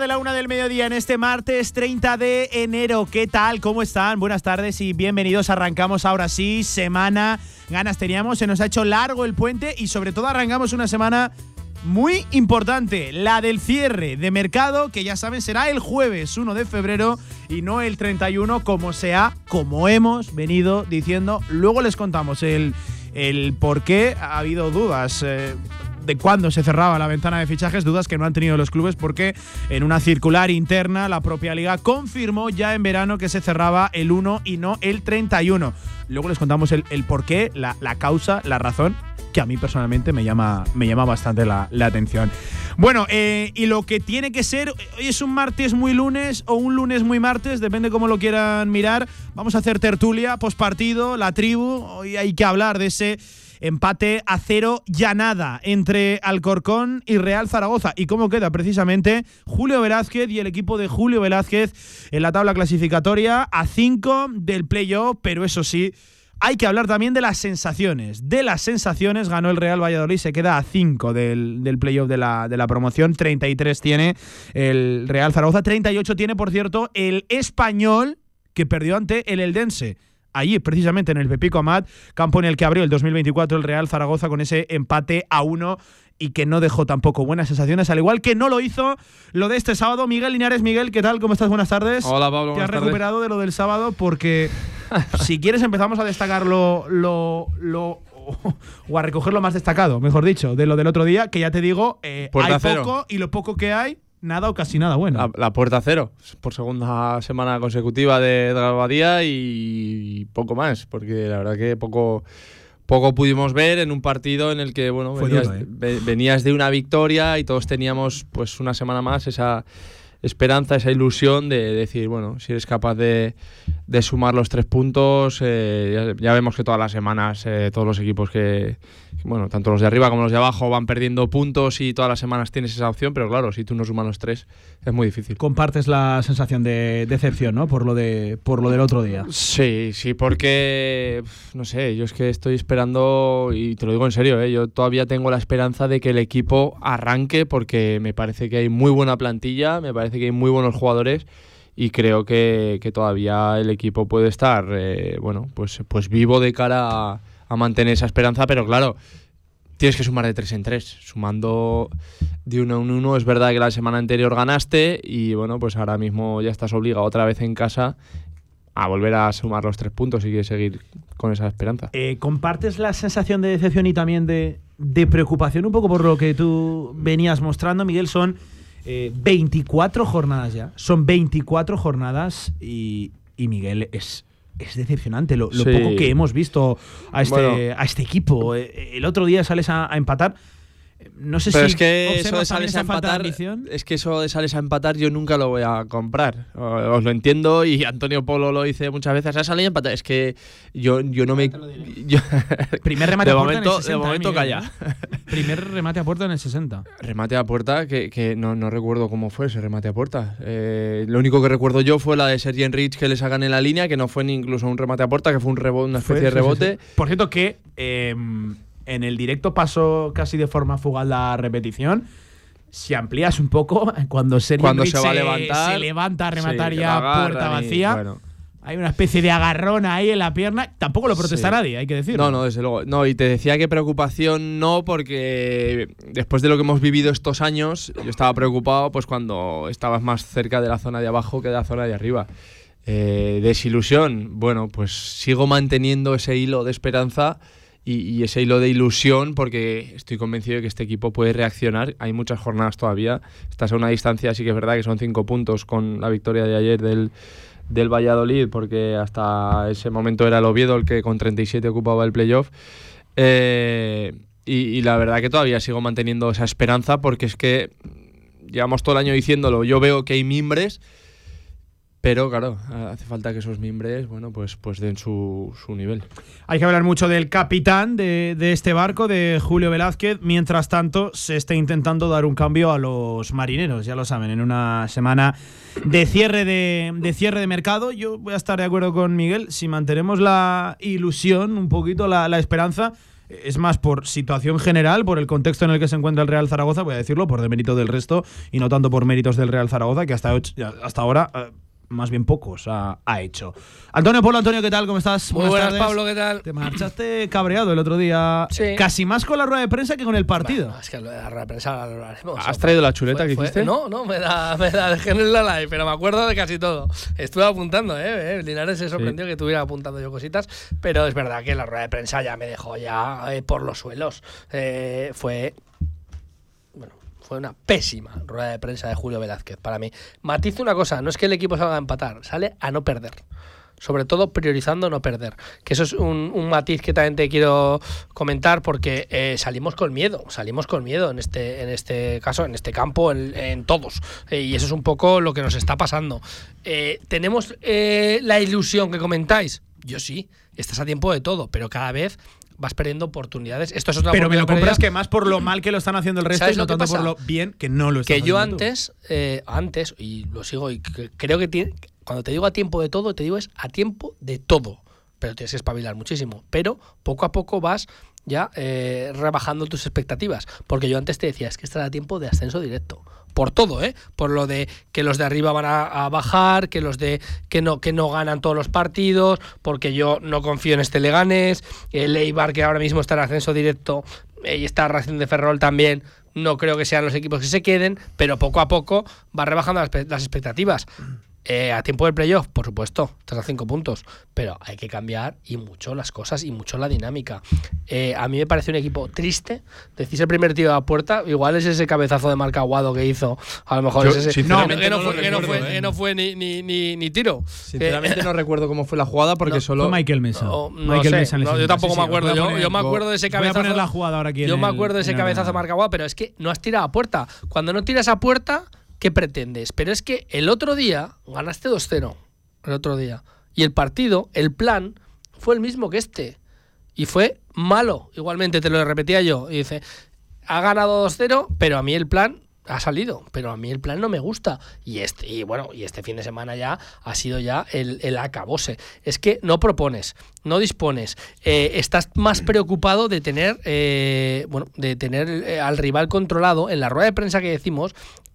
De la una del mediodía en este martes 30 de enero. ¿Qué tal? ¿Cómo están? Buenas tardes y bienvenidos. Arrancamos ahora sí, semana. Ganas teníamos, se nos ha hecho largo el puente y sobre todo arrancamos una semana muy importante, la del cierre de mercado, que ya saben será el jueves 1 de febrero y no el 31 como sea, como hemos venido diciendo. Luego les contamos el, el por qué ha habido dudas. Eh, de cuándo se cerraba la ventana de fichajes, dudas que no han tenido los clubes porque en una circular interna la propia liga confirmó ya en verano que se cerraba el 1 y no el 31. Luego les contamos el, el por qué, la, la, causa, la razón que a mí personalmente me llama, me llama bastante la, la atención. Bueno, eh, y lo que tiene que ser, hoy es un martes muy lunes o un lunes muy martes, depende cómo lo quieran mirar. Vamos a hacer tertulia, postpartido, la tribu, hoy hay que hablar de ese empate a cero ya nada entre Alcorcón y Real Zaragoza. ¿Y cómo queda precisamente Julio Velázquez y el equipo de Julio Velázquez en la tabla clasificatoria a cinco del playoff? Pero eso sí, hay que hablar también de las sensaciones. De las sensaciones ganó el Real Valladolid, se queda a 5 del, del playoff de la, de la promoción. 33 tiene el Real Zaragoza. 38 tiene, por cierto, el español que perdió ante el Eldense allí, precisamente en el Pepico Amat, campo en el que abrió el 2024 el Real Zaragoza con ese empate a uno y que no dejó tampoco buenas sensaciones, al igual que no lo hizo lo de este sábado. Miguel Linares, Miguel, ¿qué tal? ¿Cómo estás? Buenas tardes. Hola, Pablo. Te has recuperado de lo del sábado porque si quieres empezamos a destacar lo, lo, lo o a recoger lo más destacado, mejor dicho, de lo del otro día, que ya te digo, eh, hay cero. poco y lo poco que hay nada o casi nada bueno. La, la, puerta cero, por segunda semana consecutiva de, de la Abadía y poco más, porque la verdad que poco, poco pudimos ver en un partido en el que bueno venías, duro, ¿eh? venías, de una victoria y todos teníamos pues una semana más esa esperanza, esa ilusión de decir, bueno, si eres capaz de, de sumar los tres puntos, eh, ya, ya, vemos que todas las semanas eh, todos los equipos que, bueno, tanto los de arriba como los de abajo van perdiendo puntos y todas las semanas tienes esa opción, pero claro, si tú no sumas los tres, es muy difícil. Compartes la sensación de decepción, ¿no? Por lo, de, por lo del otro día. Sí, sí, porque, no sé, yo es que estoy esperando, y te lo digo en serio, ¿eh? yo todavía tengo la esperanza de que el equipo arranque porque me parece que hay muy buena plantilla, me parece que hay muy buenos jugadores y creo que, que todavía el equipo puede estar eh, bueno pues, pues vivo de cara a, a, mantener esa esperanza, pero claro, tienes que sumar de tres en tres. Sumando de uno en uno, es verdad que la semana anterior ganaste y bueno, pues ahora mismo ya estás obligado otra vez en casa a volver a sumar los tres puntos y quieres seguir con esa esperanza. Eh, ¿Compartes la sensación de decepción y también de, de preocupación un poco por lo que tú venías mostrando, Miguel? Son eh, 24 jornadas ya. Son 24 jornadas y, y Miguel es, es decepcionante lo, lo Sí. poco que hemos visto a este, Bueno. a este equipo. El otro día sales a, a empatar. No sé Pero si es que eso de sales a empatar, es que eso de sales a empatar yo nunca lo voy a comprar. Os lo entiendo y Antonio Polo lo dice muchas veces. Ha salido a empatar. Es que yo, yo no me. yo- Primer remate de a puerta en el momento, 60, de momento Miguel, calla. Primer remate a puerta en el 60. Remate a puerta, que, que no, no recuerdo cómo fue ese remate a puerta. Eh, lo único que recuerdo yo fue la de Sergi Enrich que le sacan en la línea, que no fue ni incluso un remate a puerta, que fue un rebo- una especie Fue- de sí, rebote. sí, sí. Por cierto, que eh, en el directo pasó casi de forma fugaz la repetición. Si amplías un poco, cuando Cuando se va a levantar, se levanta a rematar Sí, ya agarran puerta y, vacía, bueno. hay una especie de agarrón ahí en la pierna. Tampoco lo protesta Sí. nadie, hay que decirlo. No, no, desde luego. No, y te decía que preocupación no, porque después de lo que hemos vivido estos años, yo estaba preocupado pues cuando estabas más cerca de la zona de abajo que de la zona de arriba. Eh, desilusión, bueno, pues sigo manteniendo ese hilo de esperanza y, y ese hilo de ilusión porque estoy convencido de que este equipo puede reaccionar. Hay muchas jornadas todavía. Estás a una distancia, sí que es verdad que son cinco puntos con la victoria de ayer del, del Valladolid, porque hasta ese momento era el Oviedo el que con 37 ocupaba el playoff. Eh, y, y la verdad que todavía sigo manteniendo esa esperanza porque es que llevamos todo el año diciéndolo, yo veo que hay mimbres pero claro, hace falta que esos mimbres, bueno, pues, pues den su, su nivel. Hay que hablar mucho del capitán de, de, este barco, de Julio Velázquez. Mientras tanto, se está intentando dar un cambio a los marineros, ya lo saben, en una semana de cierre de, de cierre de mercado. Yo voy a estar de acuerdo con Miguel. Si mantenemos la ilusión, un poquito la, la esperanza, es más por situación general, por el contexto en el que se encuentra el Real Zaragoza, voy a decirlo, por demérito del resto y no tanto por méritos del Real Zaragoza, que hasta, hasta ahora más bien pocos ha, ha, hecho. Antonio Polo, Antonio, ¿qué tal? ¿Cómo estás? Muy buenas, buenas Pablo, ¿qué tal? Te marchaste cabreado el otro día. Sí. Casi más con la rueda de prensa que con el partido. Bueno, es que la rueda de prensa lo haremos. ¿Has traído la chuleta fue, que fue, hiciste? No, no, me la, me la dejé en la live, pero me acuerdo de casi todo. Estuve apuntando, ¿eh? eh Linares se sorprendió sí. que estuviera apuntando yo cositas, pero es verdad que la rueda de prensa ya me dejó ya eh, por los suelos. Eh, fue una pésima rueda de prensa de Julio Velázquez para mí. Matizo una cosa, no es que el equipo salga a empatar, sale a no perder. Sobre todo priorizando no perder. Que eso es un, matiz que también te quiero comentar porque eh, salimos con miedo, salimos con miedo en este, en este caso, en este campo, en, en todos. Eh, y eso es un poco lo que nos está pasando. Eh, ¿Tenemos la ilusión que comentáis? Yo sí, estás a tiempo de todo, pero cada vez vas perdiendo oportunidades. Esto es otra Pero me lo compras que más por lo mal que lo están haciendo el resto y no tanto pasa? por lo bien que no lo están Que yo haciendo antes, eh, antes, y lo sigo, y creo que tiene, cuando te digo a tiempo de todo, te digo es a tiempo de todo. Pero tienes que espabilar muchísimo. Pero poco a poco vas ya eh, rebajando tus expectativas. Porque yo antes te decía, es que estará tiempo de ascenso directo por todo, ¿eh? Por lo de que los de arriba van a, bajar, que los de que no que no ganan todos los partidos, porque yo no confío en este Leganés, el Eibar que ahora mismo está en ascenso directo eh, y está Racing de Ferrol también. No creo que sean los equipos que se queden, pero poco a poco va rebajando las expectativas. Eh, a tiempo del playoff, por supuesto, estás a cinco puntos, pero hay que cambiar y mucho las cosas y mucho la dinámica. Eh, a mí me parece un equipo triste. Decís el primer tiro a la puerta, igual es ese cabezazo de marca Aguado que hizo. A lo mejor Yo, es ese. No, que, no, no fue, que, no fue, eh. que no fue, ni, ni, ni, ni tiro. Sinceramente eh, no recuerdo cómo fue la jugada porque no, solo. Fue Michael Mesa. No, Michael sé, Mesa yo tampoco sí, me acuerdo. Yo, poner, yo, me acuerdo de ese cabezazo. Voy a poner la jugada ahora aquí yo me acuerdo de ese cabezazo de marca Aguado, pero es que no has tirado a puerta. Cuando no tiras a puerta, ¿qué pretendes? Pero es que el otro día ganaste 2-0 el otro día. Y el partido, el plan, fue el mismo que este. Y fue malo. Igualmente, te lo repetía yo. Y dice, ha ganado 2-0, pero a mí el plan ha salido, pero a mí el plan no me gusta. Y este, y bueno, y este fin de semana ya ha sido ya el, el acabose. Es que no propones, no dispones, eh, estás más preocupado de tener, eh, bueno, de tener eh, al rival controlado. En la rueda de prensa que decimos,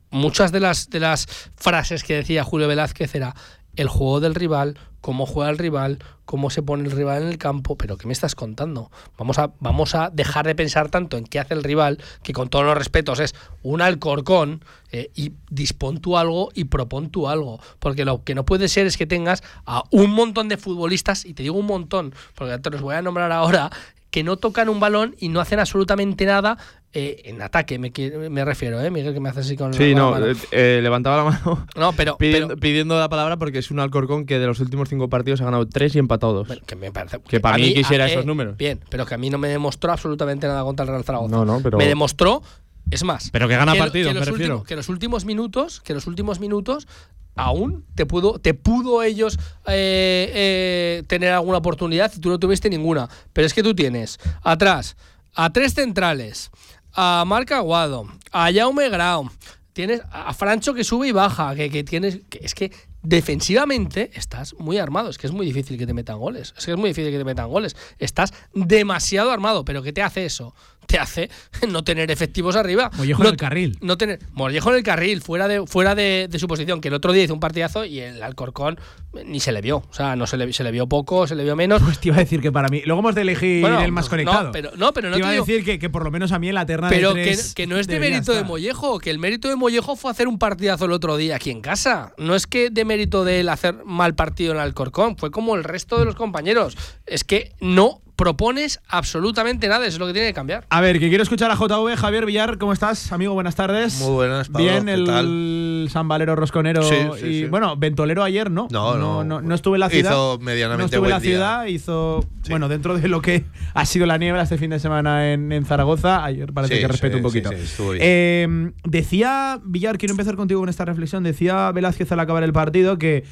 muchas de las, de las frases que decía Julio Velázquez era el juego del rival, cómo juega el rival, cómo se pone el rival en el campo, pero ¿qué me estás contando? Vamos a, vamos a dejar de pensar tanto en qué hace el rival, que con todos los respetos es un alcorcón, eh, y dispón tú algo y propón tú algo. Porque lo que no puede ser es que tengas a un montón de futbolistas, y te digo un montón, porque te los voy a nombrar ahora, que no tocan un balón y no hacen absolutamente nada eh, en ataque, me, me, refiero, ¿eh? Miguel, que me hace así con sí, la, no, mano. eh, levantaba la mano no, pero, pidiendo, pero, pidiendo, la palabra porque es un Alcorcón que de los últimos cinco partidos ha ganado tres y empatado dos. Bueno, que me parece que para mí, quisiera a, esos números. Bien, pero que a mí no me demostró absolutamente nada contra el Real Zaragoza. No, no, pero... Me demostró, es más, pero que gana que, partidos, que me los refiero. Últimos, que los últimos minutos, que los últimos minutos aún te pudo, te pudo ellos eh, eh, tener alguna oportunidad y tú no tuviste ninguna. Pero es que tú tienes atrás a tres centrales, a Marc Aguado, a Jaume Grau, tienes a Francho que sube y baja, que, que tienes. Es que defensivamente estás muy armado. Es que es muy difícil que te metan goles. Es que es muy difícil que te metan goles. Estás demasiado armado. ¿Pero qué te hace eso? Te hace no tener efectivos arriba. Mollejo no, en el carril. No tener, Mollejo en el carril, fuera de, fuera de, de, su posición, que el otro día hizo un partidazo y el Alcorcón ni se le vio. O sea, no se le, se le vio poco, se le vio menos. Pues te iba a decir que para mí. Luego hemos de elegir bueno, el más conectado. No, pero no, pero no te iba te a decir que, que, por lo menos a mí en la terna pero de tres que, que, no es de mérito estar. de Mollejo, que el mérito de Mollejo fue hacer un partidazo el otro día aquí en casa. No es que de mérito de él hacer mal partido en Alcorcón, fue como el resto de los compañeros. Es que no propones absolutamente nada, eso es lo que tiene que cambiar. A ver, que quiero escuchar a JV. Javier Villar, ¿cómo estás, amigo? Buenas tardes. Muy buenas, Pablo, Bien, ¿qué el tal? San Valero Rosconero. Sí, sí, y, sí. Bueno, Ventolero ayer, ¿no? No, no. no, no estuve en la ciudad. Hizo medianamente No estuve en la buen día. ciudad, hizo. Sí. Bueno, dentro de lo que ha sido la niebla este fin de semana en, en Zaragoza, ayer parece Sí, que respeto sí, un poquito. sí, sí, estuvo bien. Eh, decía, Villar, quiero empezar contigo con esta reflexión. Decía Velázquez al acabar el partido que.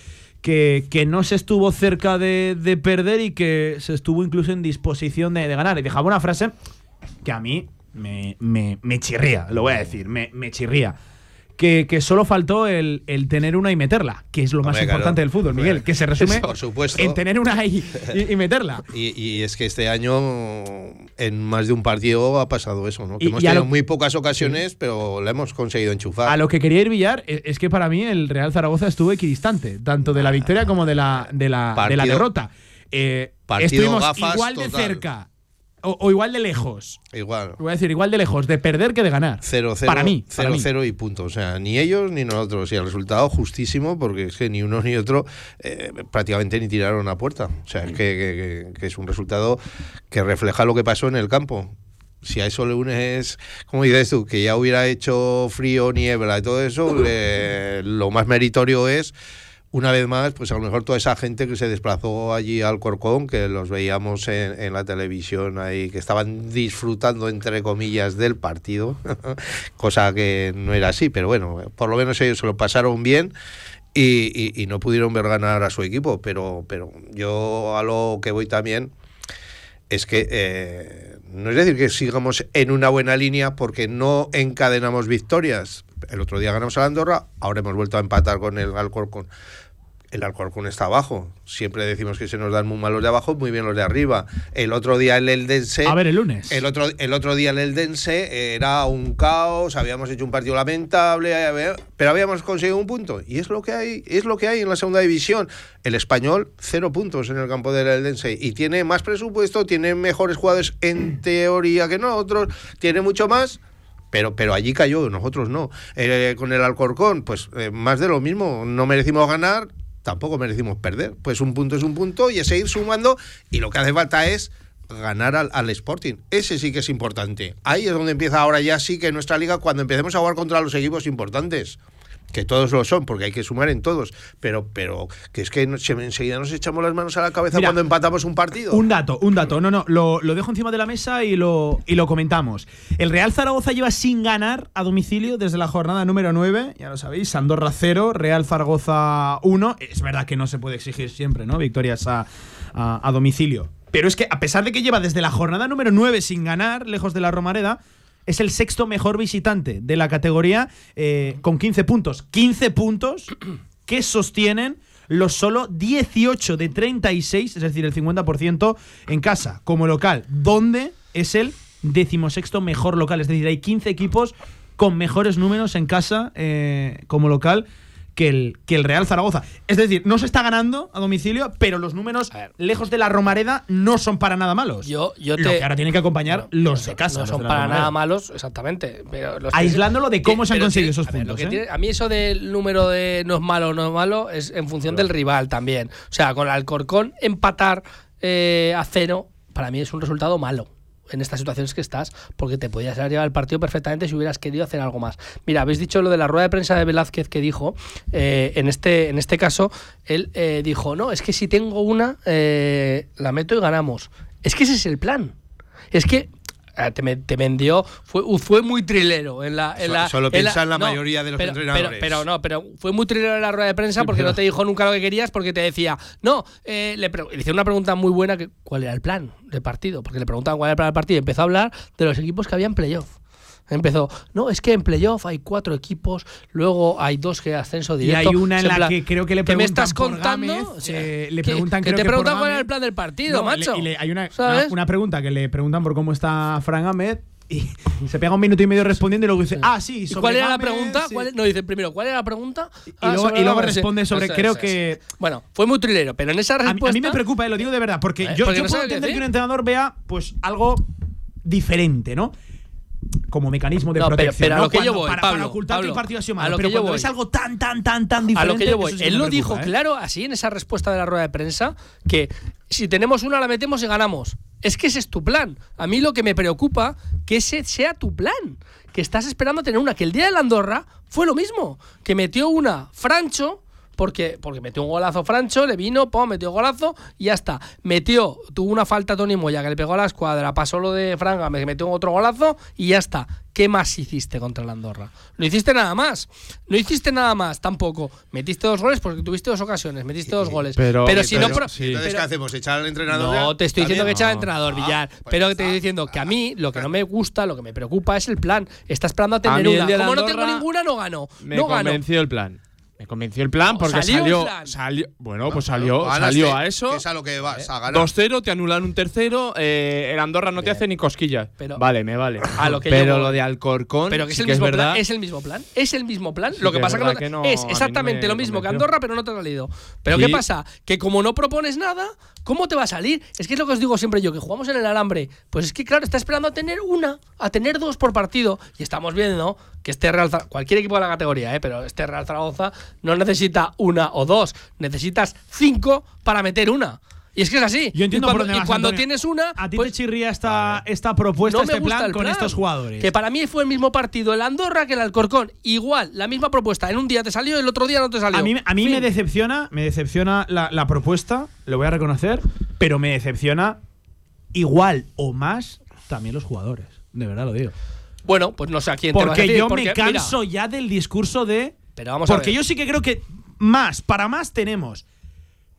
Que, que no se estuvo cerca de, de perder y que se estuvo incluso en disposición de, de ganar. Y dejaba una frase que a mí me, me, me chirría, lo voy a decir, me, me chirría. Que, que solo faltó el, el tener una y meterla, que es lo más claro. importante del fútbol, Miguel, que se resume Por supuesto. en tener una y, y- y meterla. Y, y es que este año, en más de un partido, ha pasado eso, ¿no? Que hemos tenido lo- muy pocas ocasiones, pero la hemos conseguido enchufar. A lo que quería ir Villar e- es que para mí el Real Zaragoza estuvo equidistante, tanto de la victoria como de la, de la, de la Partido- derrota. Eh, partido estuvimos igual de cerca o, o igual de lejos. Igual. Voy a decir, igual de lejos de perder que de ganar. 0-0 Para mí. para mí. 0-0 y punto. O sea, ni ellos ni nosotros. Y el resultado justísimo, porque es que ni uno ni otro eh, prácticamente ni tiraron a puerta. O sea, es que, que- que- que es un resultado que refleja lo que pasó en el campo. Si a eso le unes, como dices tú, que ya hubiera hecho frío, niebla y todo eso, le- lo más meritorio es una vez más, pues a lo mejor toda esa gente que se desplazó allí al Corcón, que los veíamos en, en la televisión ahí, que estaban disfrutando, entre comillas, del partido, cosa que no era así, pero bueno, por lo menos ellos se lo pasaron bien. Y, y- no pudieron ver ganar a su equipo, pero, pero yo a lo que voy también es que eh, no es decir que sigamos en una buena línea porque no encadenamos victorias. El otro día ganamos a Andorra, ahora hemos vuelto a empatar con el Alcorcón. El Alcorcón está abajo. Siempre decimos que se nos dan muy mal los de abajo, muy bien los de arriba. El otro día el Eldense. A ver, el lunes. El otro, el otro día el Eldense era un caos, habíamos hecho un partido lamentable, pero habíamos conseguido un punto. Y es lo que hay, es lo que hay en la segunda división. El español, cero puntos en el campo del Eldense. Y tiene más presupuesto, tiene mejores jugadores en teoría que nosotros, tiene mucho más. Pero, pero allí cayó, nosotros no. Eh, con el Alcorcón, pues eh, más de lo mismo. No merecimos ganar, tampoco merecimos perder. Pues un punto es un punto y es seguir sumando. Y lo que hace falta es ganar al, al Sporting. Ese sí que es importante. Ahí es donde empieza ahora ya sí que nuestra liga, cuando empecemos a jugar contra los equipos importantes. Que todos lo son, porque hay que sumar en todos. Pero, pero que es que enseguida nos echamos las manos a la cabeza Mira, cuando empatamos un partido. Un dato, un dato. No, no, lo, lo dejo encima de la mesa y lo, y lo comentamos. El Real Zaragoza lleva sin ganar a domicilio desde la jornada número 9, ya lo sabéis, Andorra 0, Real Zaragoza 1. Es verdad que no se puede exigir siempre, ¿no? Victorias a, a- a domicilio. Pero es que a pesar de que lleva desde la jornada número 9 sin ganar, lejos de la Romareda, es el sexto mejor visitante de la categoría eh, con 15 puntos. 15 puntos que sostienen los solo 18 de 36, es decir, el 50% en casa, como local, donde es el decimosexto mejor local. Es decir, hay 15 equipos con mejores números en casa eh, como local que el, que el Real Zaragoza. Es decir, no se está ganando a domicilio, pero los números lejos de la Romareda no son para nada malos. Yo- yo Lo te- que ahora tienen que acompañar No, los de casa. No son para nada malos, exactamente. Pero los Aislándolo de cómo se han conseguido esos a ver, lo puntos, que ¿eh? tiene- a mí eso del número de no es malo, no es malo, es en función del rival también. O sea, con el Alcorcón empatar eh, a cero, para mí es un resultado malo en estas situaciones que estás, porque te podías haber llevado el partido perfectamente si hubieras querido hacer algo más. Mira, habéis dicho lo de la rueda de prensa de Velázquez que dijo, eh, en, este, en este caso, él eh, dijo, no, es que si tengo una, eh, la meto y ganamos. Es que ese es el plan. Es que te, me- te vendió, fue, uh, fue muy trilero en la... En la solo en piensa en la mayoría de los pero- entrenadores. Pero, pero no, pero fue muy trilero en la rueda de prensa porque no te dijo nunca lo que querías, porque te decía, no, eh, le, le hice una pregunta muy buena, que ¿cuál era el plan de partido? Porque le preguntaban cuál era el plan del partido y empezó a hablar de los equipos que había en playoff. Empezó, no, es que en playoff hay cuatro equipos, luego hay dos que ascenso Y directo. hay una en la plan, que creo que le ¿qué preguntan me estás por contando? Gámez, O sea, eh, le que- preguntan que creo te que por preguntan cuál era el plan del partido, No, le- macho. y le- hay una, una, una pregunta que le preguntan por cómo está Fran Ahmed y se pega un minuto y medio respondiendo y luego dice, ah, sí, ¿Y sobre cuál era la pregunta? sí". ¿Cuál- no, dice primero, ¿cuál era la pregunta? Ah, luego- y luego Gámez, sí. responde sobre- creo que-. Bueno, fue muy trilero, pero en esa A, mí- respuesta. a mí me preocupa, eh, lo digo de verdad, porque Eh, yo, porque yo no puedo entender que un entrenador vea pues algo diferente, ¿no? Como mecanismo de No, protección. pero a ¿no? lo que yo voy, para, para Pablo, ocultar que el Pablo, partido ha sido a malo. lo Pero que yo voy. es algo tan, tan, tan, tan diferente. A lo que yo voy. eso sí que Él lo preocupa, dijo ¿eh? claro, así en esa respuesta de la rueda de prensa, que si tenemos una la metemos y ganamos. Es que ese es tu plan. A mí lo que me preocupa que ese sea tu plan. Que estás esperando tener una. Que el día de la Andorra fue lo mismo. Que metió una Francho. Porque, porque metió un golazo Francho, le vino, pum, metió golazo y ya está. Metió, tuvo una falta Tony Moya que le pegó a la escuadra, pasó lo de Franga, me metió otro golazo y ya está. ¿Qué más hiciste contra la Andorra? No hiciste nada más. No hiciste nada más tampoco. Metiste dos goles porque tuviste dos ocasiones, metiste dos goles. pero- si no. pro- sí. Entonces, pero- ¿qué hacemos? ¿Echar al entrenador? no, ya? te estoy diciendo que ¿También? echa al entrenador, Ah, Villar. pues pero te estoy diciendo que a mí lo que no me gusta, lo que me preocupa es el plan. Está esperando a tener una. Como no tengo ninguna, no gano. Me no gano. convenció el plan. Me convenció el plan No, porque salió salió. plan. salió bueno, No, pues claro, salió, ganaste, salió a eso. que es a lo que vas a ganar. 2-0, te anulan un tercero. Eh, el Andorra no te hace ni cosquillas. Pero- vale, me vale. A lo que Pero yo lo de Alcorcón. Pero que es sí el que mismo es verdad. plan. Es el mismo plan. Es el mismo plan. Sí lo que que pasa es que, no- es exactamente me lo mismo que. Andorra, pero no te ha salido. Pero Sí. ¿qué pasa? Que como no propones nada, ¿cómo te va a salir? Es que es lo que os digo siempre yo, que jugamos en el alambre. Pues es que, claro, está esperando a tener una, a tener dos por partido. Y estamos viendo que este Real Zaragoza, cualquier equipo de la categoría, ¿eh? pero este Real Zaragoza no necesita una o dos. Necesitas cinco para meter una. Y es que es así. Yo entiendo y por cuando, dónde y cuando Antonio. tienes una. A ti pues- te chirría esta, esta propuesta, no me este gusta plan el con estos jugadores. Que para mí fue el mismo partido el Andorra que el Alcorcón. Igual, la misma propuesta. En un día te salió, el otro día no te salió. A mí, a mí Fin. me decepciona, me decepciona la, la propuesta, lo voy a reconocer, pero me decepciona igual o más también los jugadores. De verdad lo digo. Bueno, pues no sé a quién te vas a Porque decir, yo porque, me mira, canso ya del discurso de. pero vamos a Porque ver. yo sí que creo que más, para más tenemos.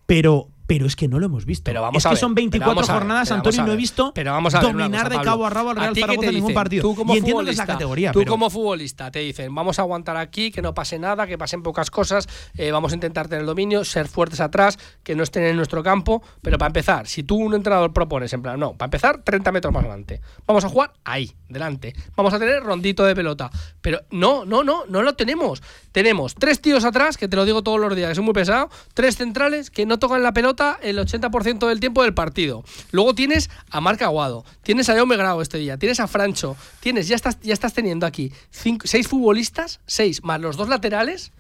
Pero, pero es que no lo hemos visto. Pero vamos es a que ver, son pero 24 vamos a ver, jornadas, Antonio, y no he visto Pero vamos a ver dominar cosa, de cabo a rabo al ¿A Real Zaragoza en ningún partido. Tú como y entiendo que es la categoría. Tú pero- como futbolista te dicen, vamos a aguantar aquí, que no pase nada, que pasen pocas cosas, eh, vamos a intentar tener el dominio, ser fuertes atrás, que no estén en nuestro campo. Pero para empezar, si tú un entrenador propones, en plan, no, para empezar, 30 metros más adelante. Vamos a jugar ahí, delante. Vamos a tener rondito de pelota. Pero no, no, no, no lo tenemos. Tenemos tres tíos atrás, que te lo digo todos los días, que son muy pesados, tres centrales que no tocan la pelota el 80% del tiempo del partido. Luego tienes a Marc Aguado, tienes a Jaume Grau este día, tienes a Francho, tienes, ya estás, ya estás teniendo aquí cinco- seis futbolistas, seis, más los dos laterales,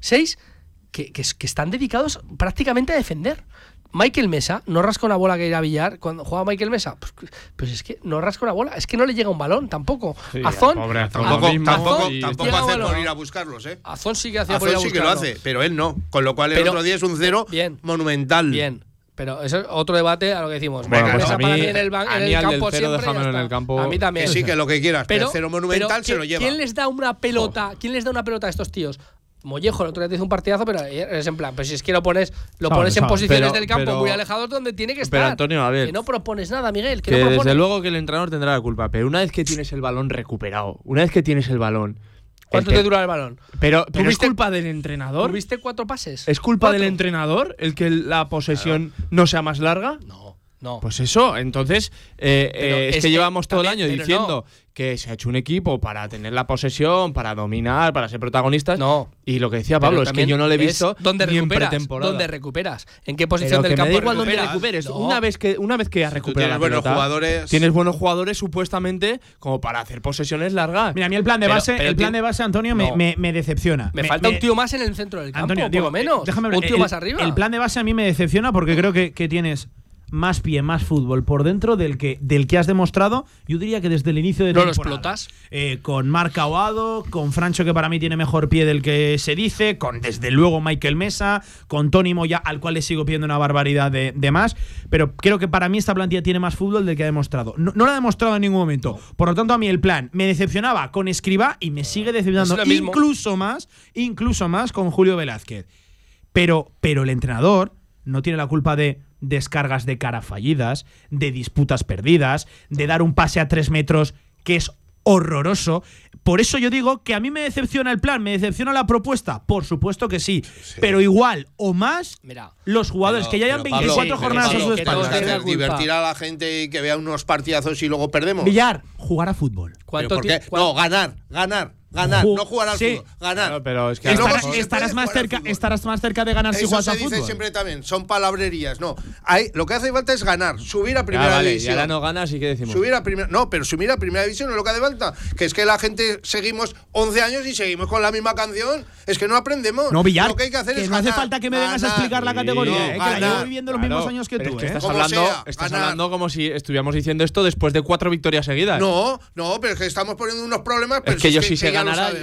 seis que, que, que están dedicados prácticamente a defender. Michael Mesa no rasca una bola que ir a billar cuando juega Michael Mesa. Pues, pues es que no rasca una bola, es que no le llega un balón tampoco. Sí, Azón, pobre Azón. Tampoco, mismo, tampoco, y tampoco hace balón. por ir a buscarlos, ¿eh? Azón sí que hacía por ir a Azón sí que lo buscarlo. hace, pero él no. Con lo cual el Pero- otro día es un cero Bien. monumental. Bien. Pero eso es otro debate a lo que decimos. Bueno, pues a mí- para mí en el, a en mí el al del campo cero siempre déjamelo en el campo. A mí también. Que sí, que lo que quieras, pero, Pero, el cero monumental pero se lo ¿quién- lleva. ¿Quién les da una pelota? ¿Quién les da una pelota a estos tíos? Mollejo, el otro día te hizo un partidazo, pero es en plan, pues si es que lo pones, lo Sabe, pones en posiciones Pero- del campo pero- muy alejados donde tiene que estar. Pero, Antonio, a ver. Que no propones nada, Miguel. Que, Que no desde luego que el entrenador tendrá la culpa, pero una vez que tienes el balón recuperado, una vez que tienes el balón. ¿Cuánto te dura el balón? Pero, pero es ¿Tuviste- culpa del entrenador. ¿Tuviste cuatro pases? ¿Es culpa del entrenador el que la posesión no sea más larga? No, no. Pues eso, entonces eh, eh, es, es que que llevamos todo el año diciendo que se ha hecho un equipo para tener la posesión, para dominar, para ser protagonistas. No. Y lo que decía Pablo Pero es que yo no le he visto ¿Dónde ni en recuperas? pretemporada. ¿Dónde recuperas? ¿En qué Pero posición que del me campo da igual donde recuperas? recuperes. No. Una vez que una vez que has recuperado tienes la buenos pelota, jugadores- tienes buenos jugadores supuestamente como para hacer posesiones largas. Mira, a mí el plan de base, pero el plan de base, Antonio, me, No. me- me decepciona. Me, falta un tío más en el centro del campo, Antonio, por digo, lo menos. eh, déjame un tío el- más arriba. El plan de base a mí me decepciona porque creo que, que tienes más pie, más fútbol por dentro del que, del que has demostrado, yo diría que desde el inicio de ¿No lo explotas? Eh, con Marc Aguado, con Francho, que para mí tiene mejor pie del que se dice, con desde luego Michael Mesa, con Tony Moya, al cual le sigo pidiendo una barbaridad de, de más. Pero creo que para mí esta plantilla tiene más fútbol del que ha demostrado. No, no lo ha demostrado en ningún momento. Por lo tanto, a mí el plan me decepcionaba con Escriba y me sigue decepcionando incluso más, incluso más con Julio Velázquez. Pero, pero el entrenador no tiene la culpa de descargas de cara fallidas, de disputas perdidas, de dar un pase a tres metros que es horroroso. Por eso yo digo que a mí me decepciona el plan, me decepciona la propuesta. Por supuesto que sí. Pero igual o más Mira. los jugadores Pero- que ya hayan pero, Pablo, 24 pero, jornadas Pablo, a. ¿Divertir a la gente y que vea unos partidazos y luego perdemos? Villar, jugar a fútbol. ¿Pero ¿Cuánto por qué? No, ganar, ganar. Ganar, Ju- no jugar al sí. fútbol. Ganar. Claro, pero es que Y luego Estarás, sí más al cerca, fútbol. estarás más cerca de ganar si Eso juegas se a dice fútbol. siempre también, son palabrerías. No, hay, lo que hace falta es ganar, subir a primera vale, y división. ahora no ganas y qué decimos. Subir a primera, no, pero subir a primera división es lo que hace falta. Que es que la gente seguimos 11 años y seguimos con la misma canción. Es que no aprendemos. No, Villar, Lo que hay que hacer es no hace falta que me vengas a explicar la Sí, categoría, no, eh, que la llevo viviendo los mismos años que tú. es que eh. estás, Como hablando, sea, estás hablando como si estuviéramos diciendo esto después de cuatro victorias seguidas. No, no, pero es que estamos poniendo unos problemas. Pero es que yo si se